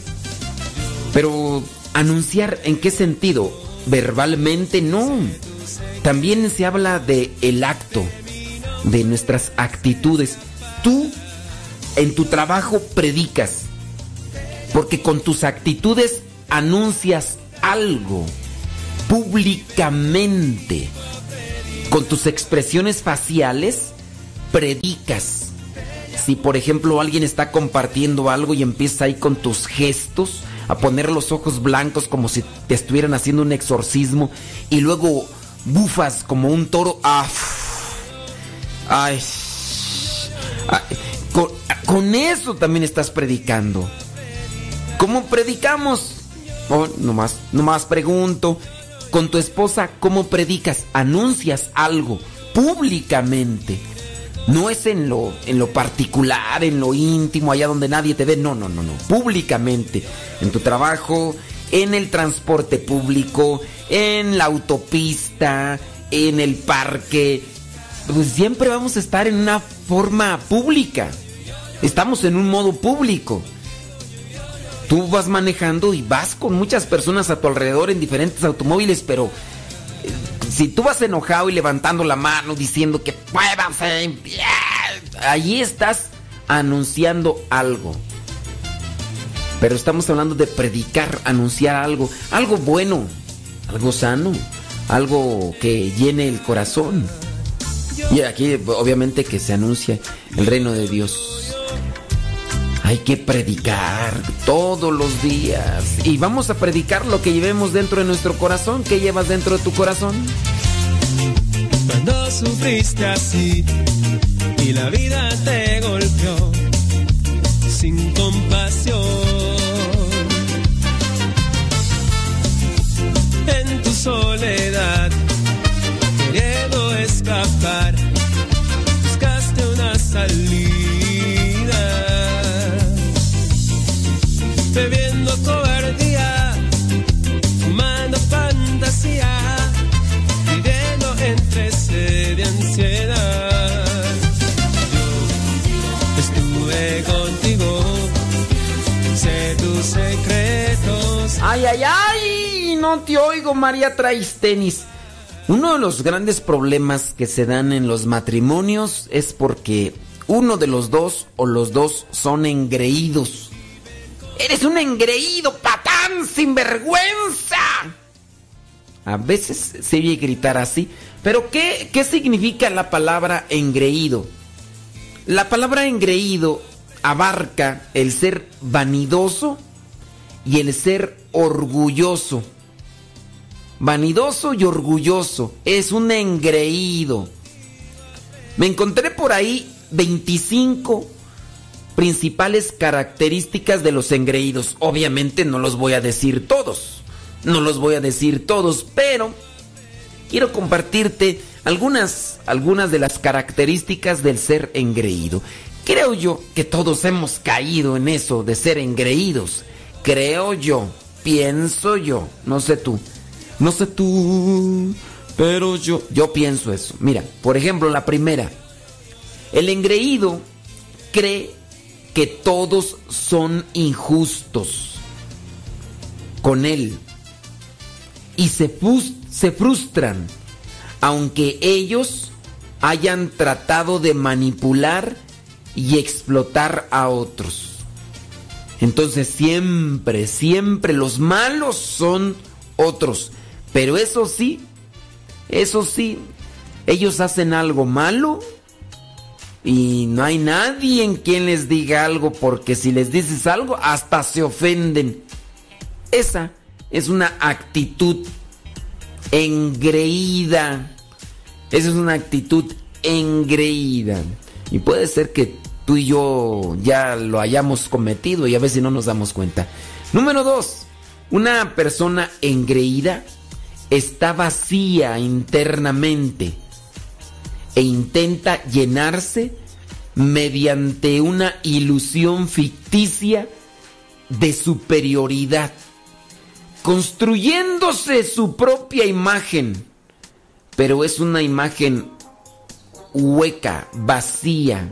Pero, ¿anunciar en qué sentido? Verbalmente no. También se habla de el acto, de nuestras actitudes. Tú en tu trabajo predicas, porque con tus actitudes anuncias algo públicamente. Con tus expresiones faciales predicas. Si por ejemplo alguien está compartiendo algo y empieza ahí con tus gestos a poner los ojos blancos como si te estuvieran haciendo un exorcismo y luego bufas como un toro. Ay. Con eso también estás predicando. ¿Cómo predicamos? Oh, nomás, nomás pregunto. Con tu esposa, ¿cómo predicas? Anuncias algo públicamente. No es en lo, en lo particular, en lo íntimo, allá donde nadie te ve. No, no, no, no. Públicamente. En tu trabajo, en el transporte público, en la autopista, en el parque. Pues siempre vamos a estar en una forma pública. Estamos en un modo público. Tú vas manejando y vas con muchas personas a tu alrededor en diferentes automóviles, pero eh, si tú vas enojado y levantando la mano diciendo que muévanse, allí estás anunciando algo. Pero estamos hablando de predicar, anunciar algo, algo bueno, algo sano, algo que llene el corazón. Y aquí obviamente que se anuncia el reino de Dios. Hay que predicar todos los días. Y vamos a predicar lo que llevemos dentro de nuestro corazón. ¿Qué llevas dentro de tu corazón? Cuando sufriste así y la vida te golpeó sin compasión. En tu soledad, queriendo escapar, buscaste una salida. Te oigo, María traes tenis. Uno de los grandes problemas que se dan en los matrimonios es porque uno de los dos o los dos son engreídos. Eres un engreído, patán, sin vergüenza. A veces se oye gritar así, pero ¿qué, ¿qué significa la palabra engreído? La palabra engreído abarca el ser vanidoso y el ser orgulloso. Vanidoso y orgulloso. Es un engreído. Me encontré por ahí 25 principales características de los engreídos. Obviamente no los voy a decir todos. No los voy a decir todos, pero quiero compartirte algunas, algunas de las características del ser engreído. Creo yo que todos hemos caído en eso de ser engreídos. Creo yo, pienso yo, no sé tú. No sé tú, pero yo, yo pienso eso. Mira, por ejemplo, la primera. El engreído cree que todos son injustos con él y se, se frustran aunque ellos hayan tratado de manipular y explotar a otros. Entonces siempre, siempre los malos son otros. Pero eso sí, eso sí, ellos hacen algo malo y no hay nadie en quien les diga algo porque si les dices algo hasta se ofenden. Esa es una actitud engreída. Esa es una actitud engreída. Y puede ser que tú y yo ya lo hayamos cometido y a veces no nos damos cuenta. Número dos, una persona engreída está vacía internamente e intenta llenarse mediante una ilusión ficticia de superioridad, construyéndose su propia imagen, pero es una imagen hueca, vacía.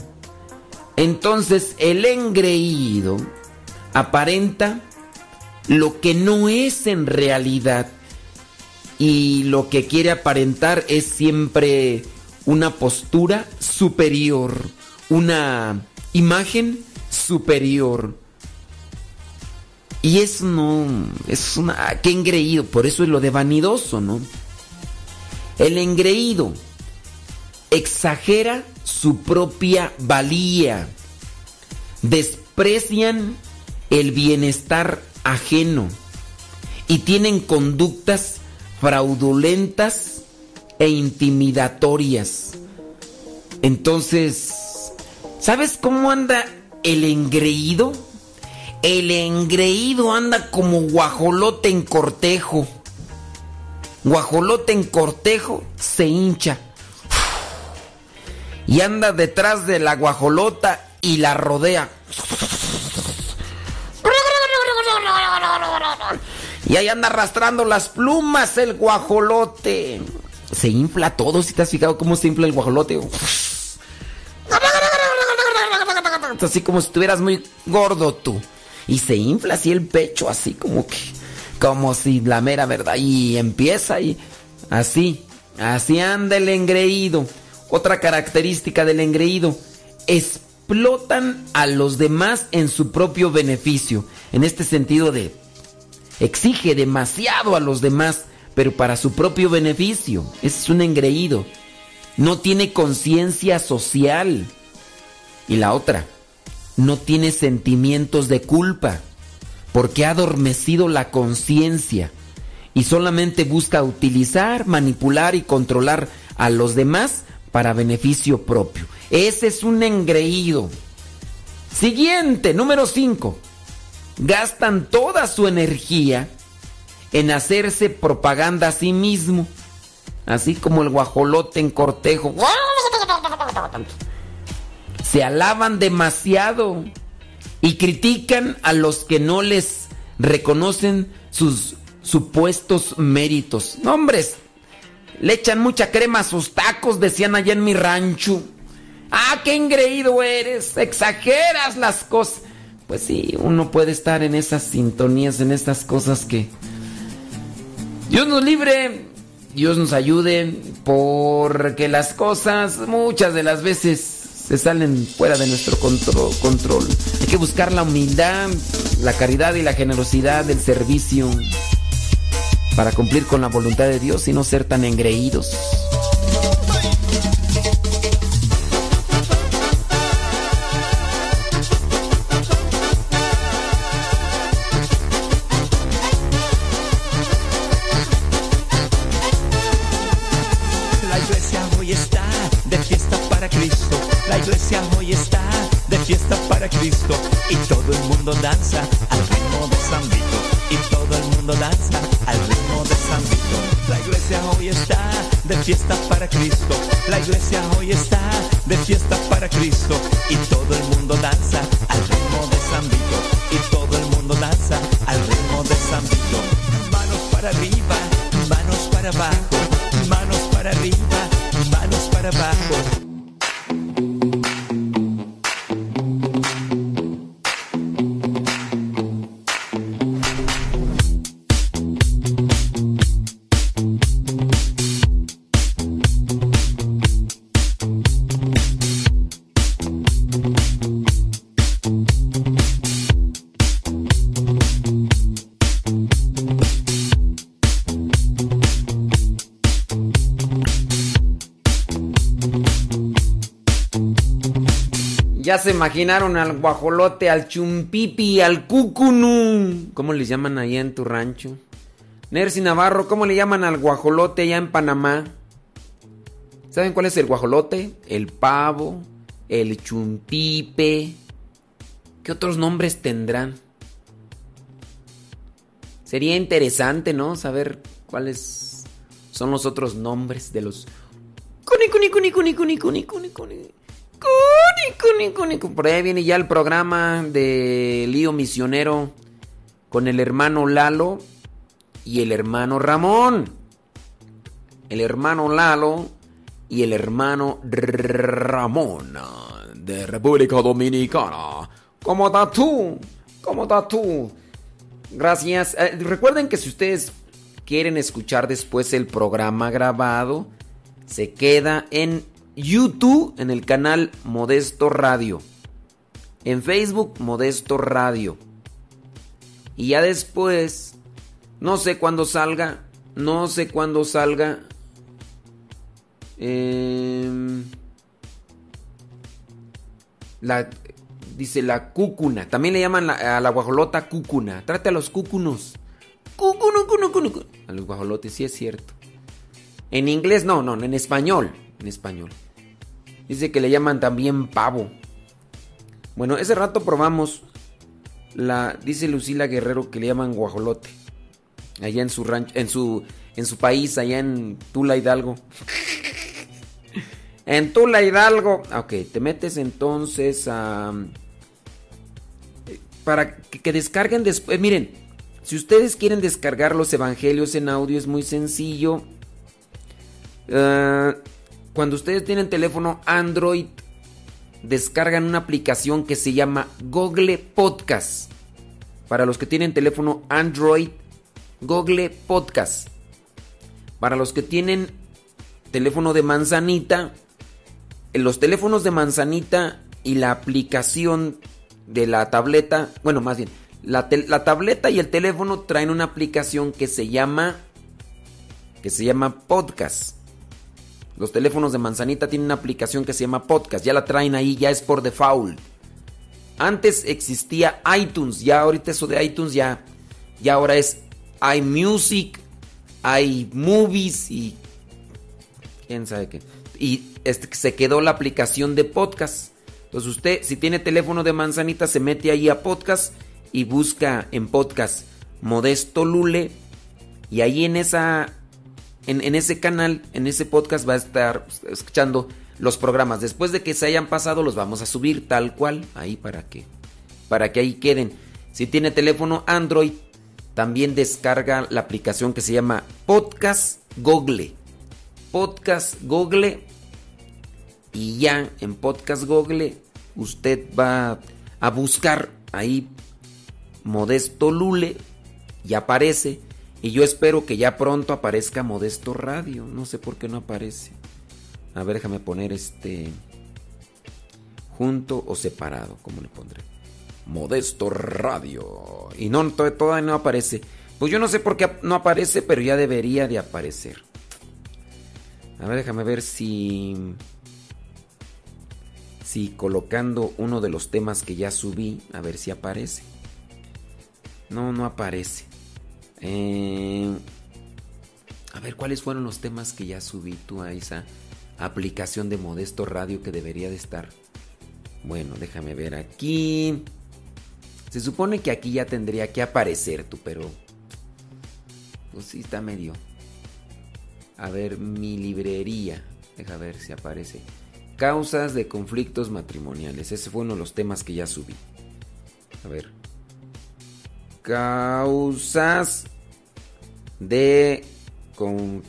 Entonces el engreído aparenta lo que no es en realidad y lo que quiere aparentar es siempre una postura superior, una imagen superior. Y es no, es una, qué engreído, por eso es lo de vanidoso, ¿no? El engreído exagera su propia valía, desprecian el bienestar ajeno y tienen conductas fraudulentas e intimidatorias. Entonces, ¿sabes cómo anda el engreído? El engreído anda como guajolote en cortejo. Guajolote en cortejo se hincha. Y anda detrás de la guajolota y la rodea. Y ahí anda arrastrando las plumas el guajolote. Se infla todo, si te has fijado cómo se infla el guajolote. Así como si estuvieras muy gordo tú. Y se infla así el pecho, así como que. Como si la mera verdad. Y empieza y así. Así anda el engreído. Otra característica del engreído. Explotan a los demás en su propio beneficio. En este sentido de... Exige demasiado a los demás, pero para su propio beneficio. Ese es un engreído. No tiene conciencia social. Y la otra, no tiene sentimientos de culpa, porque ha adormecido la conciencia y solamente busca utilizar, manipular y controlar a los demás para beneficio propio. Ese es un engreído. Siguiente, número 5. Gastan toda su energía en hacerse propaganda a sí mismo, así como el guajolote en cortejo. Se alaban demasiado y critican a los que no les reconocen sus supuestos méritos. Hombres, le echan mucha crema a sus tacos, decían allá en mi rancho. Ah, qué engreído eres, exageras las cosas. Pues sí, uno puede estar en esas sintonías, en estas cosas que... Dios nos libre, Dios nos ayude, porque las cosas muchas de las veces se salen fuera de nuestro contro- control. Hay que buscar la humildad, la caridad y la generosidad del servicio para cumplir con la voluntad de Dios y no ser tan engreídos. Y todo el mundo danza al ritmo de San Vito. Y todo el mundo danza al ritmo de San Vito. La iglesia hoy está de fiesta para Cristo. La iglesia hoy está de fiesta para Cristo. Y todo el mundo danza al ritmo de San Vito. Y todo el mundo danza al ritmo de San Vito. Manos para arriba, manos para abajo, se imaginaron al guajolote, al chumpipi, al cucunú. ¿Cómo les llaman allá en tu rancho? Nercy Navarro, ¿cómo le llaman al guajolote allá en Panamá? ¿Saben cuál es el guajolote? El pavo, el chumpipe. ¿Qué otros nombres tendrán? Sería interesante, ¿no? Saber cuáles son los otros nombres de los... Cuni. Por ahí viene ya el programa de Lío Misionero con el hermano Lalo y el hermano Ramón. El hermano Lalo y el hermano Ramón de República Dominicana. ¿Cómo estás tú? ¿Cómo estás tú? Gracias. Eh, recuerden que si ustedes quieren escuchar después el programa grabado, se queda en YouTube, en el canal Modesto Radio. En Facebook, Modesto Radio. Y ya después, no sé cuándo salga, no sé cuándo salga. em, la, dice la cúcuna. También le llaman la- a la guajolota cúcuna. Trate a los cúcunos. Cúcuno, cuno, cuno, cuno. A los guajolotes, sí es cierto. En inglés no, no, en español. En español. Dice que le llaman también pavo. Bueno, ese rato probamos la. Dice Lucila Guerrero que le llaman guajolote. Allá en su rancho, en su, en su país, allá en Tula Hidalgo. en Tula Hidalgo. Ok, te metes entonces a. Para que, descarguen después. Miren, si ustedes quieren descargar los evangelios en audio, es muy sencillo. Eh, cuando ustedes tienen teléfono Android, descargan una aplicación que se llama Google Podcast. Para los que tienen teléfono Android, Google Podcast. Para los que tienen teléfono de manzanita, en los teléfonos de manzanita y la aplicación de la tableta, bueno, más bien, la, la tableta y el teléfono traen una aplicación que se llama que se llama Podcast. Los teléfonos de manzanita tienen una aplicación que se llama Podcast, ya la traen ahí, ya es por default. Antes existía iTunes, ya ahorita eso de iTunes ya ya ahora es iMusic, iMovies y quién sabe qué. Y este, se quedó la aplicación de podcast. Entonces usted, si tiene teléfono de manzanita, se mete ahí a podcast y busca en podcast Modesto Lule. Y ahí en esa. En, ese canal, en ese podcast, va a estar escuchando los programas. Después de que se hayan pasado, los vamos a subir tal cual. Ahí para que. Para que ahí queden. Si tiene teléfono Android, también descarga la aplicación que se llama Podcast Google. Podcast Google. Y ya en Podcast Google usted va a buscar ahí Modesto Lule y aparece. Y yo espero que ya pronto aparezca Modesto Radio. No sé por qué no aparece. A ver, déjame poner este junto o separado. ¿Cómo le pondré? Modesto Radio. Y no, to- todavía no aparece. Pues yo no sé por qué no aparece, pero ya debería de aparecer. A ver, déjame ver si. Si colocando uno de los temas que ya subí, a ver si aparece. No, no aparece. Eh, a ver, ¿cuáles fueron los temas que ya subí tú a esa aplicación de Modesto Radio que debería de estar? Bueno, déjame ver aquí. Se supone que aquí ya tendría que aparecer tú, pero... Pues sí, está medio... A ver, mi librería. Deja ver si aparece. Causas de conflictos matrimoniales. Ese fue uno de los temas que ya subí. A ver. Causas de conflictos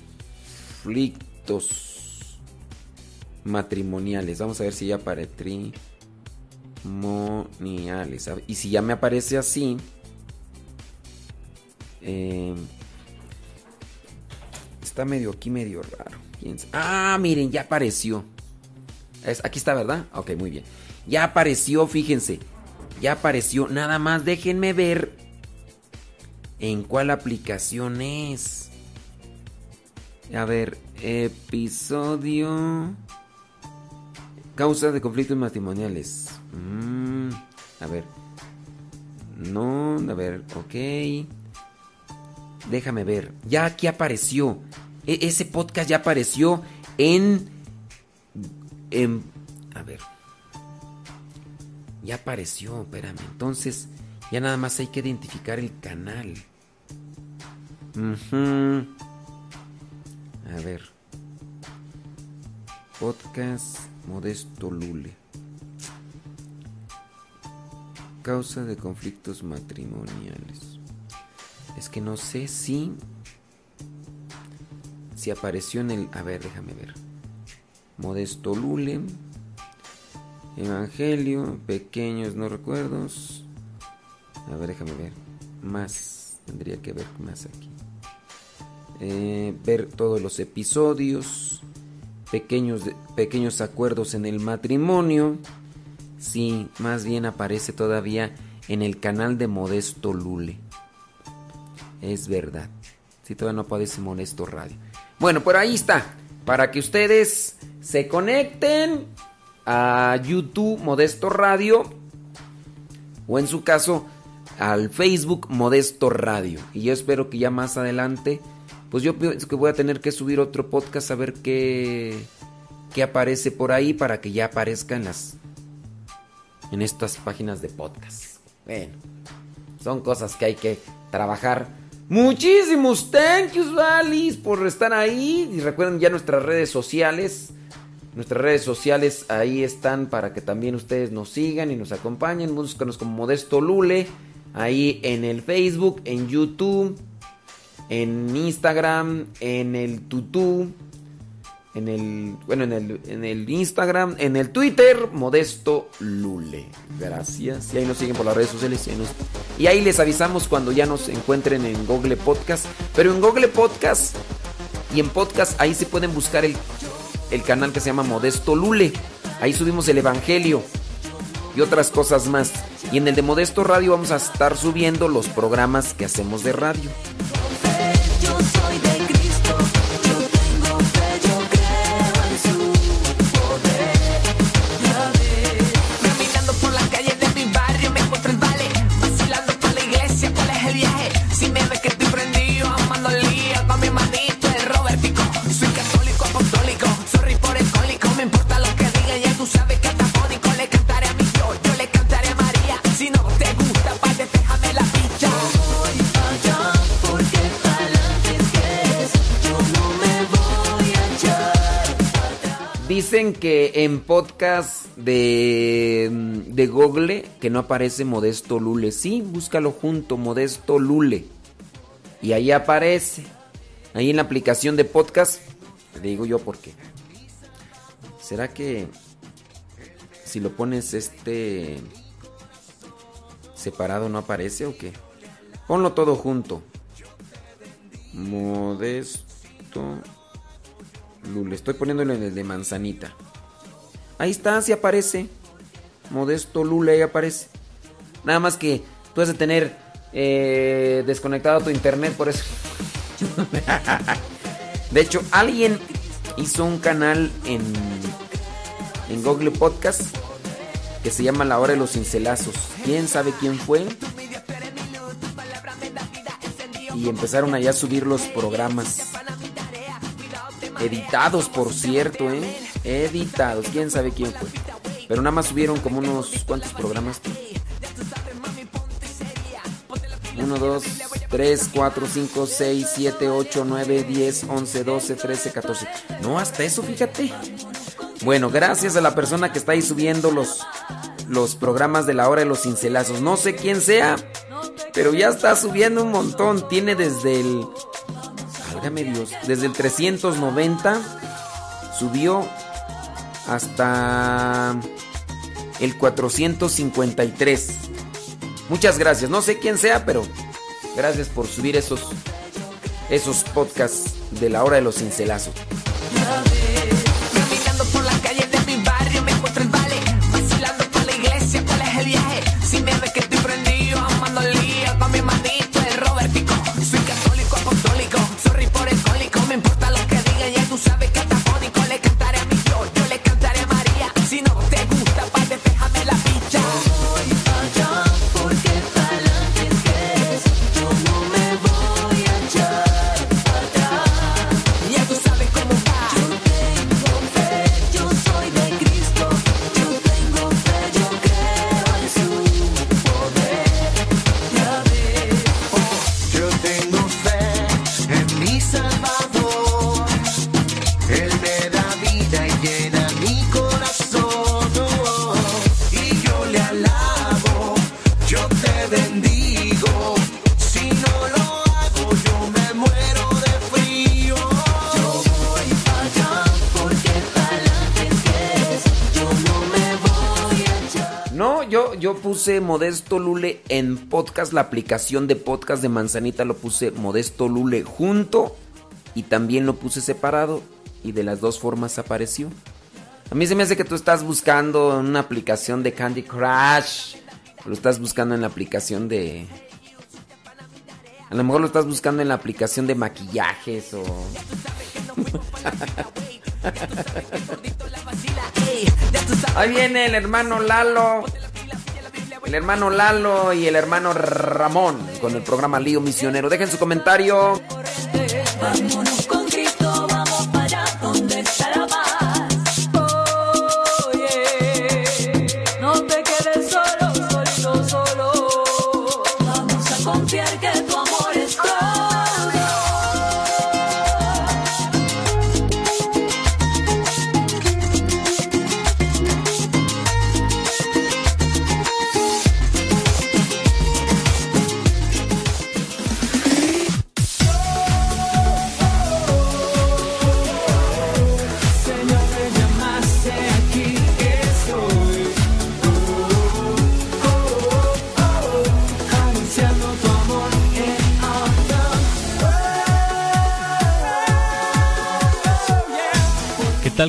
matrimoniales. Vamos a ver si ya aparece. Matrimoniales. Y si ya me aparece así. eh, está medio aquí, medio raro. ¿Quién sa- Ah, miren, ya apareció. Es- aquí está, ¿verdad? Ok, muy bien. Ya apareció, fíjense. Ya apareció. Nada más déjenme ver en cuál aplicación es. A ver, episodio. Causa de conflictos matrimoniales. Mm, a ver. No, a ver, ok. Déjame ver. Ya aquí apareció. E- ese podcast ya apareció en. en a ver. Ya apareció, espérame. Entonces, ya nada más hay que identificar el canal. Ujú. A ver. Podcast Modesto Lule. Causa de conflictos matrimoniales. Es que no sé si. Si apareció en el. A ver, déjame ver. Modesto Lule. Evangelio. Pequeños no recuerdos. A ver, déjame ver. Más. Tendría que ver más aquí. Eh, ver todos los episodios. Pequeños, pequeños acuerdos en el matrimonio. Sí, más bien aparece todavía en el canal de Modesto Lule. Es verdad. Sí, todavía no aparece Modesto Radio. Bueno, por ahí está. Para que ustedes se conecten a YouTube Modesto Radio. O en su caso, al Facebook Modesto Radio. Y yo espero que ya más adelante. Pues yo pienso que voy a tener que subir otro podcast a ver qué, qué aparece por ahí para que ya aparezca en las en estas páginas de podcast. Bueno, son cosas que hay que trabajar. Muchísimos thank yous, Valis, por estar ahí. Y recuerden ya nuestras redes sociales. Nuestras redes sociales ahí están para que también ustedes nos sigan y nos acompañen. Búscanos como Modesto Lule. Ahí en el Facebook, en YouTube, en Instagram, en el Tutú, en el, bueno, en el, en el Instagram, en el Twitter, Modesto Lule. Gracias. Y ahí nos siguen por las redes sociales. Y ahí, y ahí les avisamos cuando ya nos encuentren en Google Podcast. Pero en Google Podcast Y en podcast ahí se pueden buscar el, el canal que se llama Modesto Lule. Ahí subimos el Evangelio y otras cosas más. Y en el de Modesto Radio vamos a estar subiendo los programas que hacemos de radio. Que en podcast de, de Google que no aparece Modesto Lule. Sí, búscalo junto, Modesto Lule. Y ahí aparece. Ahí en la aplicación de podcast. Te digo yo por qué. ¿Será que si lo pones este separado no aparece o qué? Ponlo todo junto. Modesto Lule. Estoy poniéndolo en el de manzanita. Ahí está, sí aparece. Modesto Lule, ahí aparece. Nada más que tú has de tener eh, desconectado tu internet, por eso. de hecho, alguien hizo un canal en, en Google Podcast que se llama La Hora de los Cincelazos. ¿Quién sabe quién fue? Y empezaron allá a subir los programas. Editados, por cierto, ¿eh? Editados. ¿Quién sabe quién fue? Pero nada más subieron como unos... ¿Cuántos programas? 1, 2, 3, 4, 5, 6, 7, 8, 9, 10, 11, 12, 13, 14. No, hasta eso, fíjate. Bueno, gracias a la persona que está ahí subiendo los, los programas de la hora de los cincelazos. No sé quién sea, pero ya está subiendo un montón. Tiene desde el... Válgame Dios. Desde el 390 subió hasta el 453. Muchas gracias. No sé quién sea, pero gracias por subir esos esos podcasts de la hora de los cincelazos. Si me que estoy puse Modesto Lule en podcast, la aplicación de podcast de Manzanita lo puse Modesto Lule junto y también lo puse separado y de las dos formas apareció. A mí se me hace que tú estás buscando una aplicación de Candy Crush, lo estás buscando en la aplicación de... A lo mejor lo estás buscando en la aplicación de maquillajes o... Ahí viene el hermano Lalo. El hermano Lalo y el hermano Ramón con el programa Lío Misionero. Dejen su comentario. Vámonos con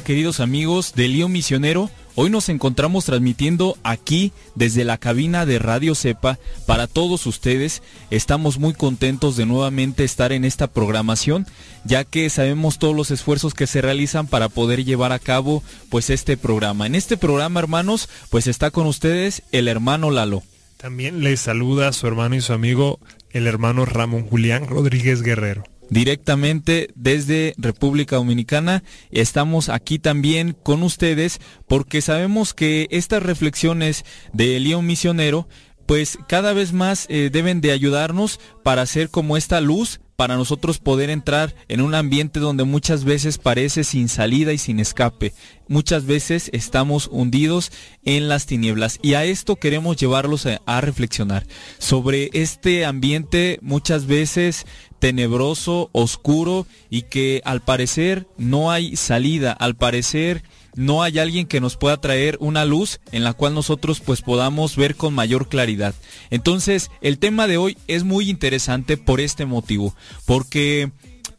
queridos amigos de Lío Misionero? Hoy nos encontramos transmitiendo aquí desde la cabina de Radio Cepa para todos ustedes. Estamos muy contentos de nuevamente estar en esta programación, ya que sabemos todos los esfuerzos que se realizan para poder llevar a cabo pues este programa. En este programa, hermanos, pues está con ustedes el hermano Lalo. También les saluda su hermano y su amigo, el hermano Ramón Julián Rodríguez Guerrero directamente desde República Dominicana. Estamos aquí también con ustedes porque sabemos que estas reflexiones de León Misionero pues cada vez más eh, deben de ayudarnos para hacer como esta luz para nosotros poder entrar en un ambiente donde muchas veces parece sin salida y sin escape. Muchas veces estamos hundidos en las tinieblas y a esto queremos llevarlos a, a reflexionar sobre este ambiente muchas veces tenebroso, oscuro y que al parecer no hay salida, al parecer no hay alguien que nos pueda traer una luz en la cual nosotros pues podamos ver con mayor claridad. Entonces, el tema de hoy es muy interesante por este motivo, porque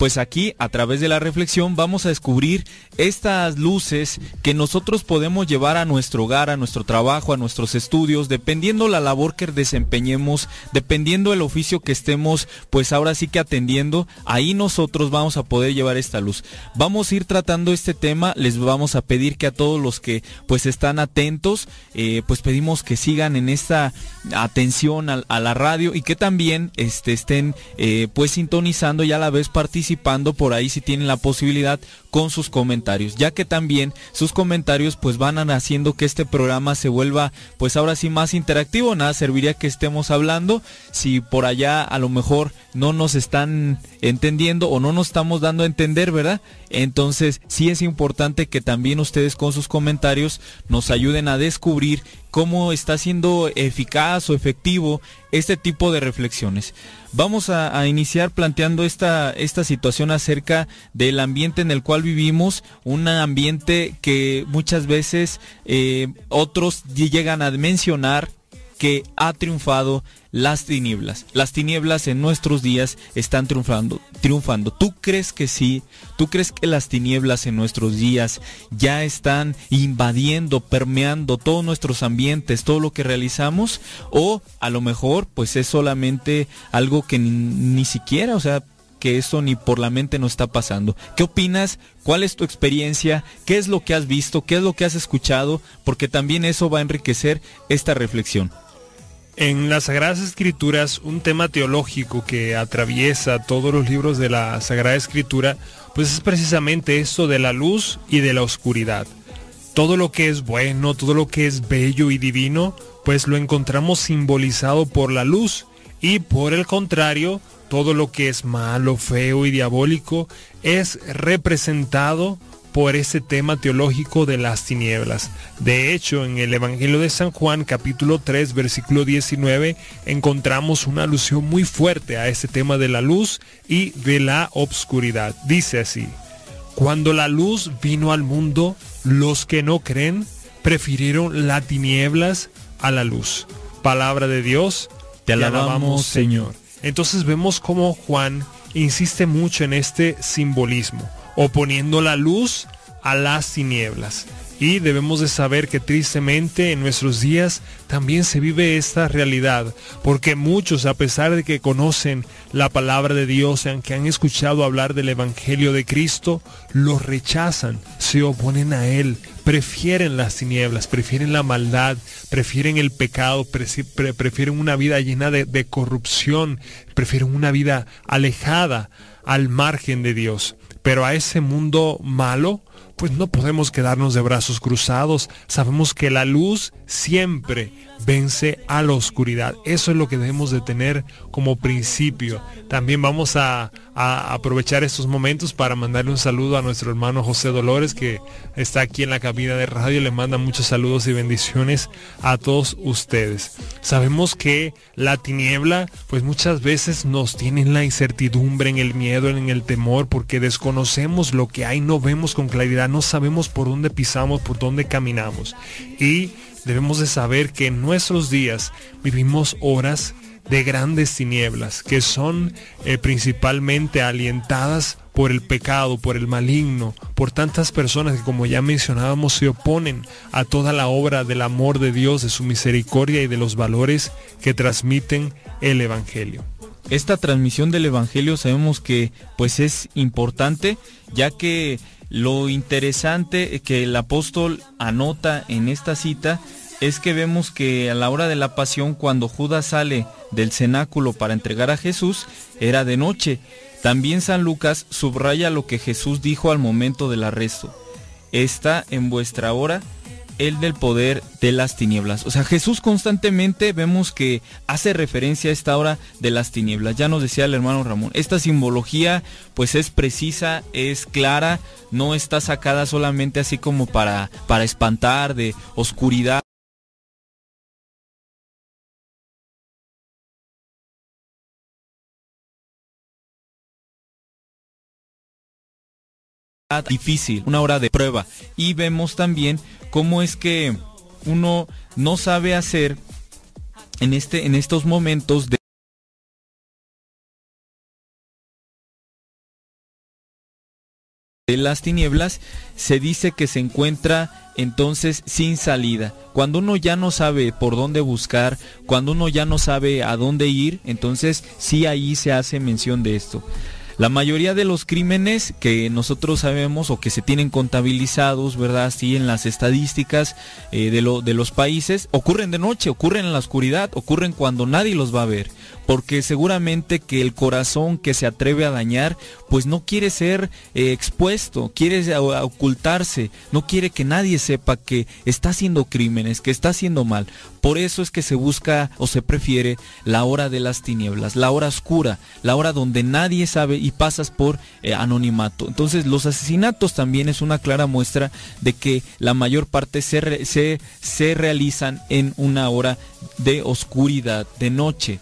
pues aquí a través de la reflexión vamos a descubrir estas luces que nosotros podemos llevar a nuestro hogar, a nuestro trabajo, a nuestros estudios, dependiendo la labor que desempeñemos, dependiendo el oficio que estemos, pues ahora sí que atendiendo, ahí nosotros vamos a poder llevar esta luz. Vamos a ir tratando este tema, les vamos a pedir que a todos los que pues están atentos, eh, pues pedimos que sigan en esta atención a, la radio y que también este, estén eh, pues sintonizando y a la vez participando por ahí si tienen la posibilidad con sus comentarios, ya que también sus comentarios pues van haciendo que este programa se vuelva pues ahora sí más interactivo, nada serviría que estemos hablando si por allá a lo mejor no nos están entendiendo o no nos estamos dando a entender, ¿verdad? Entonces sí es importante que también ustedes con sus comentarios nos ayuden a descubrir cómo está siendo eficaz o efectivo este tipo de reflexiones. Vamos a, iniciar planteando esta, esta situación acerca del ambiente en el cual vivimos, un ambiente que muchas veces eh, otros llegan a mencionar que ha triunfado las tinieblas. Las tinieblas en nuestros días están triunfando, triunfando. ¿Tú crees que sí? ¿Tú crees que las tinieblas en nuestros días ya están invadiendo, permeando todos nuestros ambientes, todo lo que realizamos? O a lo mejor pues es solamente algo que ni, ni siquiera, o sea, que eso ni por la mente nos está pasando. ¿Qué opinas? ¿Cuál es tu experiencia? ¿Qué es lo que has visto? ¿Qué es lo que has escuchado? Porque también eso va a enriquecer esta reflexión. En las Sagradas Escrituras, un tema teológico que atraviesa todos los libros de la Sagrada Escritura, pues es precisamente esto de la luz y de la oscuridad. Todo lo que es bueno, todo lo que es bello y divino, pues lo encontramos simbolizado por la luz y por el contrario, todo lo que es malo, feo y diabólico es representado por ese tema teológico de las tinieblas. De hecho, en el Evangelio de San Juan capítulo 3 versículo 19 encontramos una alusión muy fuerte a ese tema de la luz y de la obscuridad. Dice así, cuando la luz vino al mundo, los que no creen prefirieron las tinieblas a la luz. Palabra de Dios, te alabamos Señor. Entonces vemos cómo Juan insiste mucho en este simbolismo oponiendo la luz a las tinieblas. Y debemos de saber que tristemente en nuestros días también se vive esta realidad, porque muchos, a pesar de que conocen la palabra de Dios, aunque han escuchado hablar del Evangelio de Cristo, lo rechazan, se oponen a Él, prefieren las tinieblas, prefieren la maldad, prefieren el pecado, prefieren una vida llena de, de corrupción, prefieren una vida alejada al margen de Dios. Pero a ese mundo malo, pues no podemos quedarnos de brazos cruzados. Sabemos que la luz siempre vence a la oscuridad. Eso es lo que debemos de tener como principio. También vamos a, aprovechar estos momentos para mandarle un saludo a nuestro hermano José Dolores que está aquí en la cabina de radio. Le manda muchos saludos y bendiciones a todos ustedes. Sabemos que la tiniebla pues muchas veces nos tiene en la incertidumbre, en el miedo, en el temor porque desconocemos lo que hay, no vemos con claridad, no sabemos por dónde pisamos, por dónde caminamos. Y debemos de saber que en nuestros días vivimos horas de grandes tinieblas que son eh, principalmente alientadas por el pecado, por el maligno, por tantas personas que como ya mencionábamos se oponen a toda la obra del amor de Dios, de su misericordia y de los valores que transmiten el Evangelio. Esta transmisión del Evangelio sabemos que pues es importante ya que lo interesante que el apóstol anota en esta cita es que vemos que a la hora de la pasión, cuando Judas sale del cenáculo para entregar a Jesús, era de noche. También San Lucas subraya lo que Jesús dijo al momento del arresto. Está en vuestra hora el del poder de las tinieblas. O sea, Jesús constantemente vemos que hace referencia a esta hora de las tinieblas. Ya nos decía el hermano Ramón, esta simbología pues es precisa, es clara, no está sacada solamente así como para, para espantar de oscuridad. Difícil, una hora de prueba. Y vemos también cómo es que uno no sabe hacer en este en estos momentos de de las tinieblas se dice que se encuentra entonces sin salida. Cuando uno ya no sabe por dónde buscar, cuando uno ya no sabe a dónde ir, entonces sí ahí se hace mención de esto. La mayoría de los crímenes que nosotros sabemos o que se tienen contabilizados, ¿verdad? Sí, en las estadísticas eh, de, lo, de los países, ocurren de noche, ocurren en la oscuridad, ocurren cuando nadie los va a ver. Porque seguramente que el corazón que se atreve a dañar, pues no quiere ser eh, expuesto, quiere ocultarse, no quiere que nadie sepa que está haciendo crímenes, que está haciendo mal. Por eso es que se busca o se prefiere la hora de las tinieblas, la hora oscura, la hora donde nadie sabe y pasas por eh, anonimato. Entonces los asesinatos también es una clara muestra de que la mayor parte se, se, se realizan en una hora de oscuridad, de noche.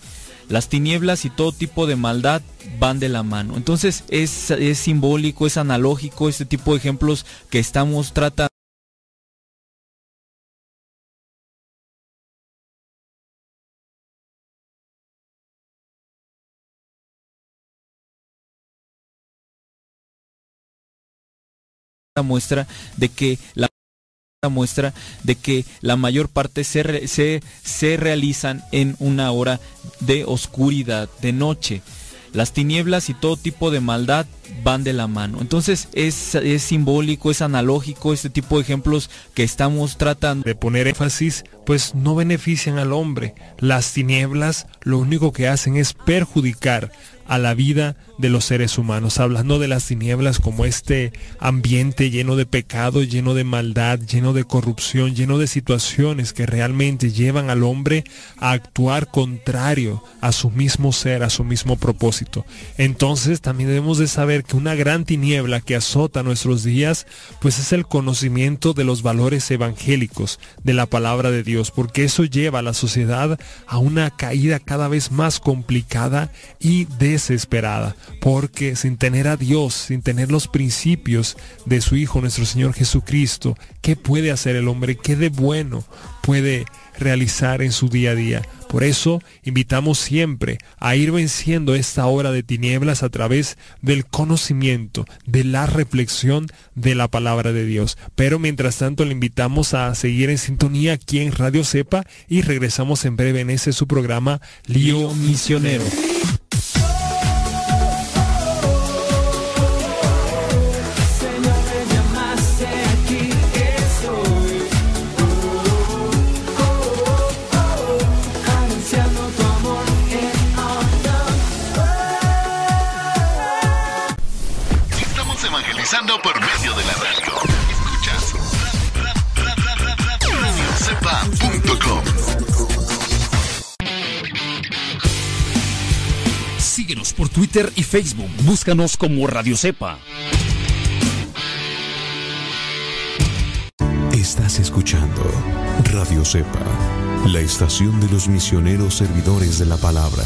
Las tinieblas y todo tipo de maldad van de la mano. Entonces es, es simbólico, es analógico este tipo de ejemplos que estamos tratando. muestra de que muestra de que la mayor parte se, se, se realizan en una hora de oscuridad, de noche. Las tinieblas y todo tipo de maldad van de la mano. Entonces es, es, simbólico, es analógico este tipo de ejemplos que estamos tratando de poner énfasis, pues no benefician al hombre. Las tinieblas lo único que hacen es perjudicar a la vida de los seres humanos, hablando de las tinieblas como este ambiente lleno de pecado, lleno de maldad, lleno de corrupción, lleno de situaciones que realmente llevan al hombre a actuar contrario a su mismo ser, a su mismo propósito. Entonces también debemos de saber que una gran tiniebla que azota nuestros días, pues es el conocimiento de los valores evangélicos de la palabra de Dios, porque eso lleva a la sociedad a una caída cada vez más complicada y desesperada porque sin tener a Dios, sin tener los principios de su Hijo, nuestro Señor Jesucristo, ¿qué puede hacer el hombre? ¿Qué de bueno puede realizar en su día a día? Por eso invitamos siempre a ir venciendo esta hora de tinieblas a través del conocimiento, de la reflexión de la palabra de Dios. Pero mientras tanto le invitamos a seguir en sintonía aquí en Radio Cepa y regresamos en breve en ese su programa Lío Misionero. Síguenos por Twitter y Facebook. Búscanos como Radio Cepa. Estás escuchando Radio Cepa, la estación de los misioneros servidores de la palabra.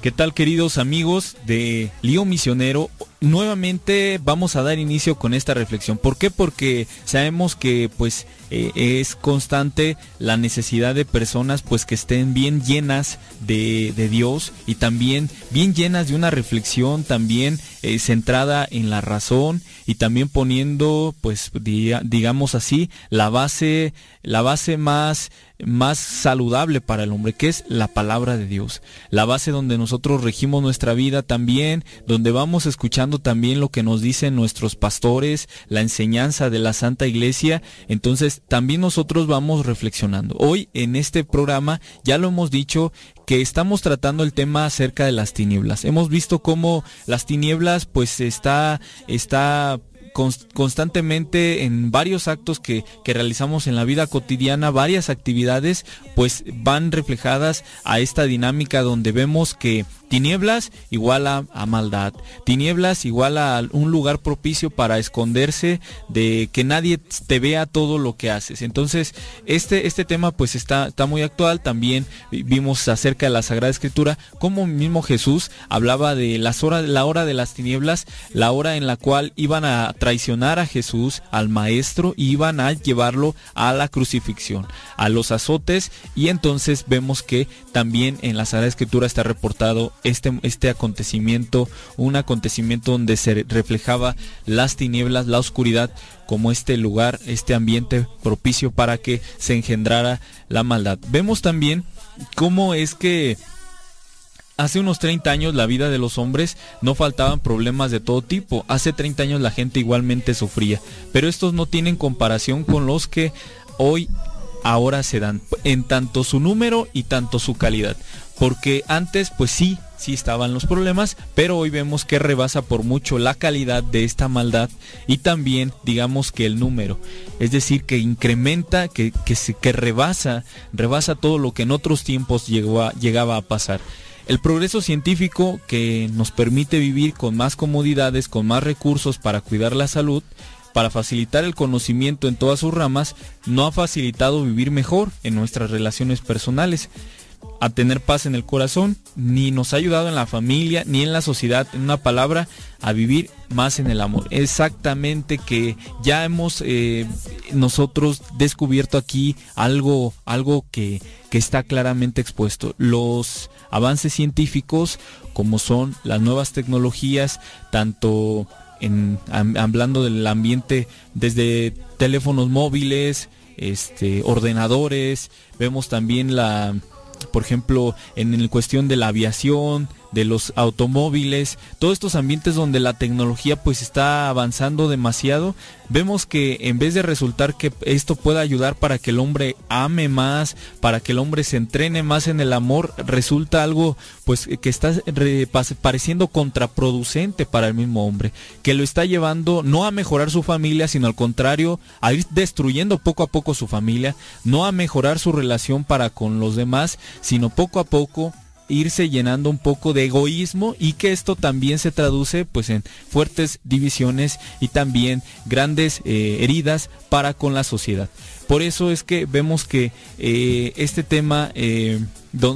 ¿Qué tal queridos amigos de Lío Misionero? Nuevamente vamos a dar inicio con esta reflexión. ¿Por qué? Porque sabemos que pues eh, es constante la necesidad de personas pues que estén bien llenas de, de Dios y también bien llenas de una reflexión también eh, centrada en la razón y también poniendo pues diga- digamos así la base la base más más saludable para el hombre, que es la palabra de Dios. La base donde nosotros regimos nuestra vida también, donde vamos escuchando también lo que nos dicen nuestros pastores, la enseñanza de la Santa Iglesia. Entonces también nosotros vamos reflexionando. Hoy en este programa ya lo hemos dicho que estamos tratando el tema acerca de las tinieblas. Hemos visto cómo las tinieblas pues está, está cons- constantemente en varios actos que, que realizamos en la vida cotidiana, varias actividades, pues van reflejadas a esta dinámica donde vemos que tinieblas igual a, maldad, tinieblas igual a un lugar propicio para esconderse de que nadie te vea todo lo que haces. Entonces, este, este tema pues está, está muy actual, también vi- vimos acerca de la Sagrada Escritura, como mismo Jesús hablaba de las horas, la hora de las tinieblas, la hora en la cual iban a traicionar a Jesús, al Maestro, y iban a llevarlo a la crucifixión, a los azotes, y entonces vemos que también en la Sagrada Escritura está reportado este, este acontecimiento, un acontecimiento donde se reflejaba las tinieblas, la oscuridad, como este lugar, este ambiente propicio para que se engendrara la maldad. Vemos también cómo es que Hace unos 30 años la vida de los hombres no faltaban problemas de todo tipo. Hace 30 años la gente igualmente sufría. Pero estos no tienen comparación con los que hoy ahora se dan. En tanto su número y tanto su calidad. Porque antes pues sí, sí estaban los problemas. Pero hoy vemos que rebasa por mucho la calidad de esta maldad. Y también digamos que el número. Es decir, que incrementa, que, que, se, que rebasa, rebasa todo lo que en otros tiempos llegaba a pasar. El progreso científico que nos permite vivir con más comodidades, con más recursos para cuidar la salud, para facilitar el conocimiento en todas sus ramas, no ha facilitado vivir mejor en nuestras relaciones personales, a tener paz en el corazón, ni nos ha ayudado en la familia, ni en la sociedad, en una palabra, a vivir más en el amor. Exactamente que ya hemos eh, nosotros descubierto aquí algo, algo que, que está claramente expuesto. Los avances científicos, como son las nuevas tecnologías, tanto en, hablando del ambiente desde teléfonos móviles, este, ordenadores, vemos también la, por ejemplo, en el cuestión de la aviación, de los automóviles, todos estos ambientes donde la tecnología pues está avanzando demasiado, vemos que en vez de resultar que esto pueda ayudar para que el hombre ame más, para que el hombre se entrene más en el amor, resulta algo pues que está pareciendo contraproducente para el mismo hombre, que lo está llevando no a mejorar su familia, sino al contrario, a ir destruyendo poco a poco su familia, no a mejorar su relación para con los demás, sino poco a poco irse llenando un poco de egoísmo y que esto también se traduce pues en fuertes divisiones y también grandes eh, heridas para con la sociedad. Por eso es que vemos que eh, este tema eh,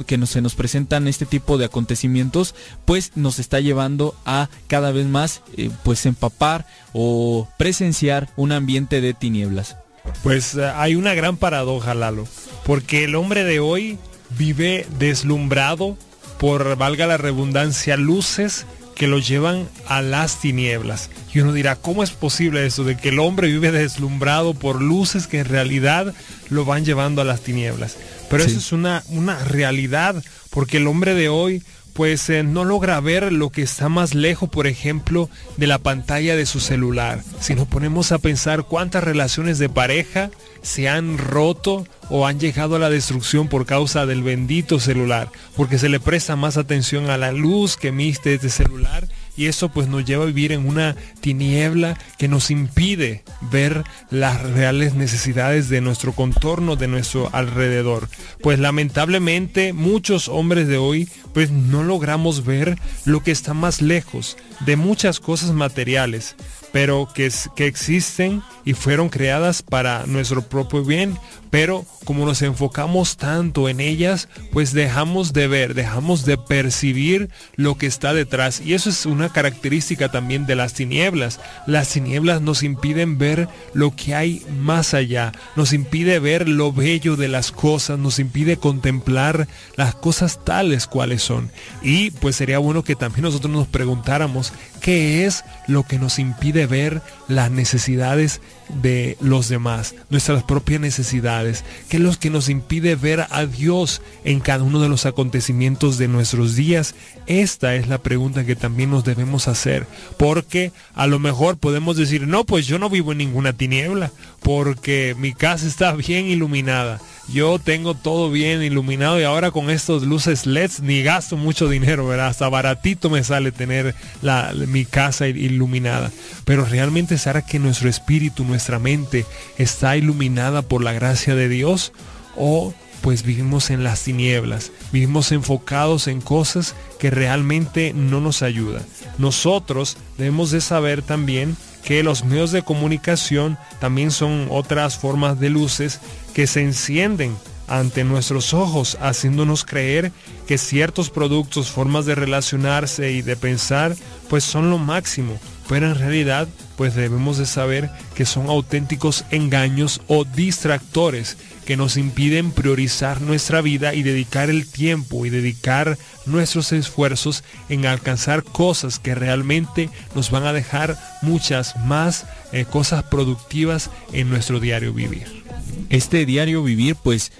que nos, se nos presentan este tipo de acontecimientos pues nos está llevando a cada vez más eh, pues empapar o presenciar un ambiente de tinieblas. Pues hay una gran paradoja, Lalo, porque el hombre de hoy vive deslumbrado por, valga la redundancia, luces que lo llevan a las tinieblas. Y uno dirá, ¿cómo es posible eso de que el hombre vive deslumbrado por luces que en realidad lo van llevando a las tinieblas? Pero eso es una, una realidad, porque el hombre de hoy pues eh, no logra ver lo que está más lejos, por ejemplo, de la pantalla de su celular. Si nos ponemos a pensar cuántas relaciones de pareja se han roto o han llegado a la destrucción por causa del bendito celular, porque se le presta más atención a la luz que emite este celular y eso pues nos lleva a vivir en una tiniebla que nos impide ver las reales necesidades de nuestro contorno, de nuestro alrededor. Pues lamentablemente muchos hombres de hoy pues no logramos ver lo que está más lejos de muchas cosas materiales. Pero que, que existen y fueron creadas para nuestro propio bien, pero como nos enfocamos tanto en ellas, pues dejamos de ver, dejamos de percibir lo que está detrás. Y eso es una característica también de las tinieblas. Las tinieblas nos impiden ver lo que hay más allá, nos impide ver lo bello de las cosas, nos impide contemplar las cosas tales cuales son. Y pues sería bueno que también nosotros nos preguntáramos qué es lo que nos impide ver las necesidades de los demás, nuestras propias necesidades, qué es lo que nos impide ver a Dios en cada uno de los acontecimientos de nuestros días. Esta es la pregunta que también nos debemos hacer, porque a lo mejor podemos decir, no, pues yo no vivo en ninguna tiniebla, porque mi casa está bien iluminada. Yo tengo todo bien iluminado y ahora con estos luces LEDs ni gasto mucho dinero, ¿verdad? Hasta baratito me sale tener la, mi casa il- iluminada. Pero realmente será que nuestro espíritu, nuestra mente está iluminada por la gracia de Dios o pues vivimos en las tinieblas, vivimos enfocados en cosas que realmente no nos ayudan. Nosotros debemos de saber también que los medios de comunicación también son otras formas de luces que se encienden ante nuestros ojos, haciéndonos creer que ciertos productos, formas de relacionarse y de pensar, pues son lo máximo. Pero en realidad, pues debemos de saber que son auténticos engaños o distractores que nos impiden priorizar nuestra vida y dedicar el tiempo y dedicar nuestros esfuerzos en alcanzar cosas que realmente nos van a dejar muchas más eh, cosas productivas en nuestro diario vivir. Este diario vivir, pues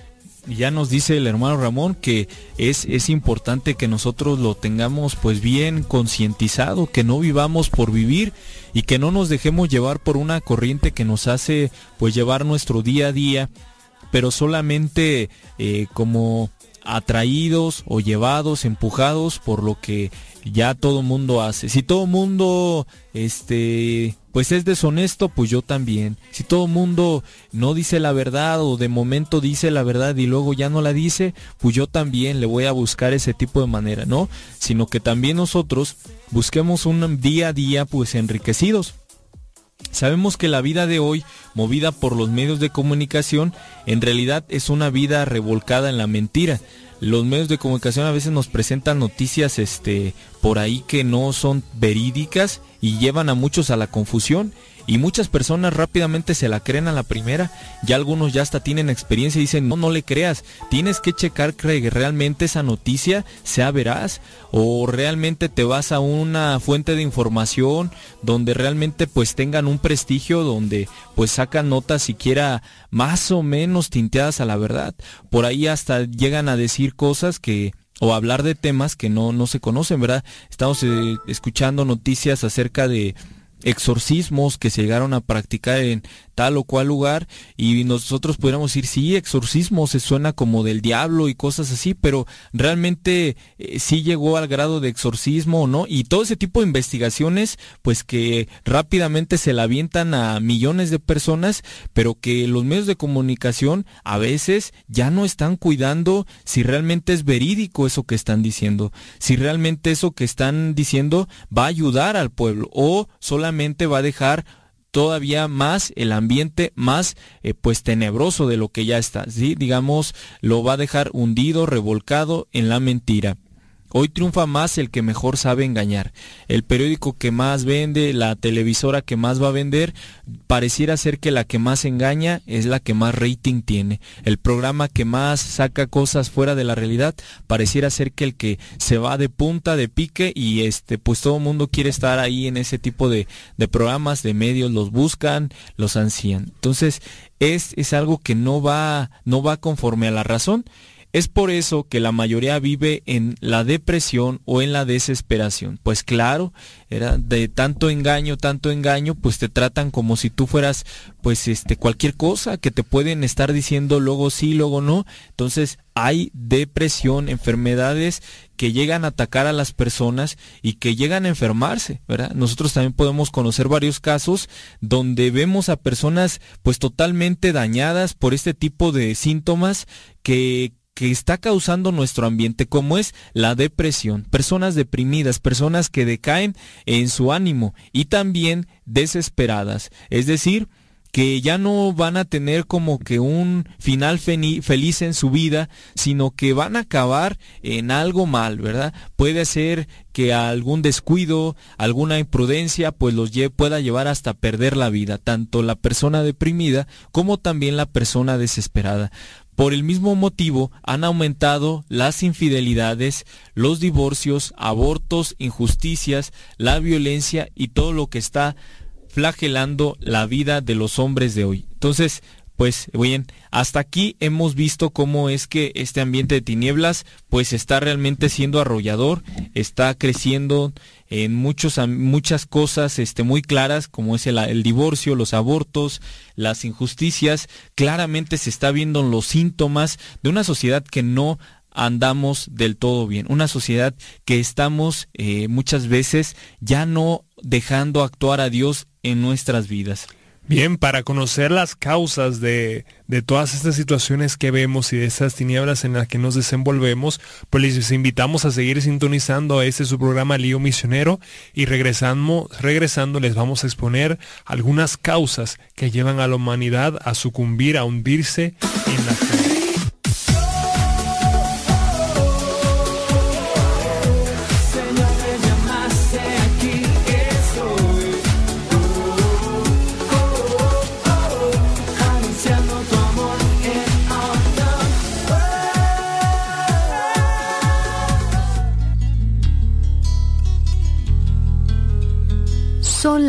ya nos dice el hermano Ramón que es, es importante que nosotros lo tengamos pues bien concientizado, que no vivamos por vivir y que no nos dejemos llevar por una corriente que nos hace pues llevar nuestro día a día, pero solamente eh, como atraídos o llevados, empujados por lo que ya todo mundo hace. Si todo mundo este pues es deshonesto, pues yo también. Si todo mundo no dice la verdad o de momento dice la verdad y luego ya no la dice, pues yo también le voy a buscar ese tipo de manera, ¿no? Sino que también nosotros busquemos un día a día pues enriquecidos. Sabemos que la vida de hoy, movida por los medios de comunicación, en realidad es una vida revolcada en la mentira. Los medios de comunicación a veces nos presentan noticias este por ahí que no son verídicas y llevan a muchos a la confusión y muchas personas rápidamente se la creen a la primera. Ya algunos ya hasta tienen experiencia y dicen, "No, no le creas, tienes que checar que realmente esa noticia sea veraz o realmente te vas a una fuente de información donde realmente pues tengan un prestigio donde pues sacan notas siquiera más o menos tinteadas a la verdad. Por ahí hasta llegan a decir cosas que o hablar de temas que no, no se conocen, ¿verdad? Estamos eh, escuchando noticias acerca de exorcismos que se llegaron a practicar en tal o cual lugar y nosotros pudiéramos decir sí exorcismo se suena como del diablo y cosas así pero realmente eh, sí llegó al grado de exorcismo o no y todo ese tipo de investigaciones pues que rápidamente se la avientan a millones de personas pero que los medios de comunicación a veces ya no están cuidando si realmente es verídico eso que están diciendo si realmente eso que están diciendo va a ayudar al pueblo o solamente va a dejar todavía más el ambiente más eh, pues tenebroso de lo que ya está, ¿sí? Digamos, lo va a dejar hundido, revolcado en la mentira. Hoy triunfa más el que mejor sabe engañar. El periódico que más vende, la televisora que más va a vender, pareciera ser que la que más engaña es la que más rating tiene. El programa que más saca cosas fuera de la realidad, pareciera ser que el que se va de punta, de pique y este, pues todo el mundo quiere estar ahí en ese tipo de, de programas, de medios, los buscan, los ansían. Entonces, es, es algo que no va, no va conforme a la razón. Es por eso que la mayoría vive en la depresión o en la desesperación. Pues claro, era de tanto engaño, tanto engaño, pues te tratan como si tú fueras pues este cualquier cosa que te pueden estar diciendo luego sí, luego no. Entonces, hay depresión, enfermedades que llegan a atacar a las personas y que llegan a enfermarse, ¿verdad? Nosotros también podemos conocer varios casos donde vemos a personas pues totalmente dañadas por este tipo de síntomas que que está causando nuestro ambiente, como es la depresión, personas deprimidas, personas que decaen en su ánimo y también desesperadas, es decir, que ya no van a tener como que un final feliz en su vida, sino que van a acabar en algo mal, ¿verdad? Puede ser que algún descuido, alguna imprudencia, pues los pueda llevar hasta perder la vida, tanto la persona deprimida como también la persona desesperada. Por el mismo motivo han aumentado las infidelidades, los divorcios, abortos, injusticias, la violencia y todo lo que está flagelando la vida de los hombres de hoy. Entonces, pues bien, hasta aquí hemos visto cómo es que este ambiente de tinieblas pues está realmente siendo arrollador, está creciendo en muchos, muchas cosas este, muy claras como es el, el divorcio, los abortos, las injusticias, claramente se está viendo los síntomas de una sociedad que no andamos del todo bien, una sociedad que estamos eh, muchas veces ya no dejando actuar a Dios en nuestras vidas. Bien, para conocer las causas de, de todas estas situaciones que vemos y de estas tinieblas en las que nos desenvolvemos, pues les invitamos a seguir sintonizando a este su programa Lío Misionero y regresando, regresando les vamos a exponer algunas causas que llevan a la humanidad a sucumbir, a hundirse en la fe.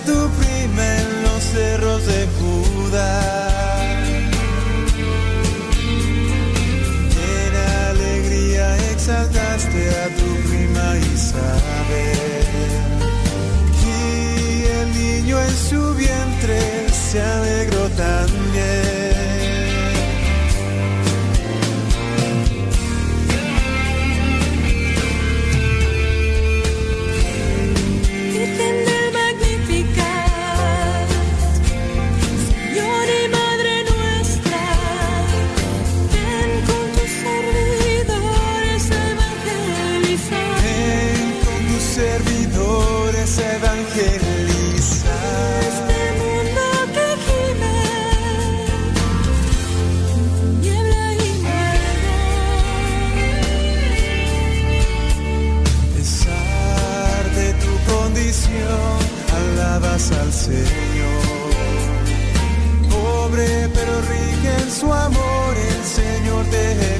tu prima en los cerros de Judá. En alegría exaltaste a tu prima Isabel. Y el niño en su vientre se alegró tanto.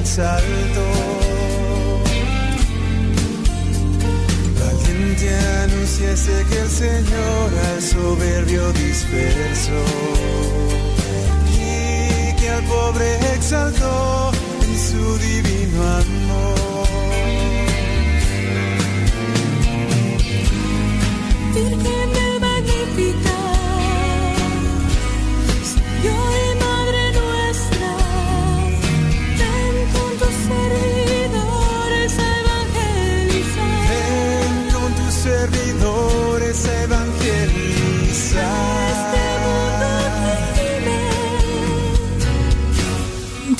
Exaltó. Valiente anunciaste que el Señor al soberbio dispersó y que al pobre exaltó en su divino amor. Virgen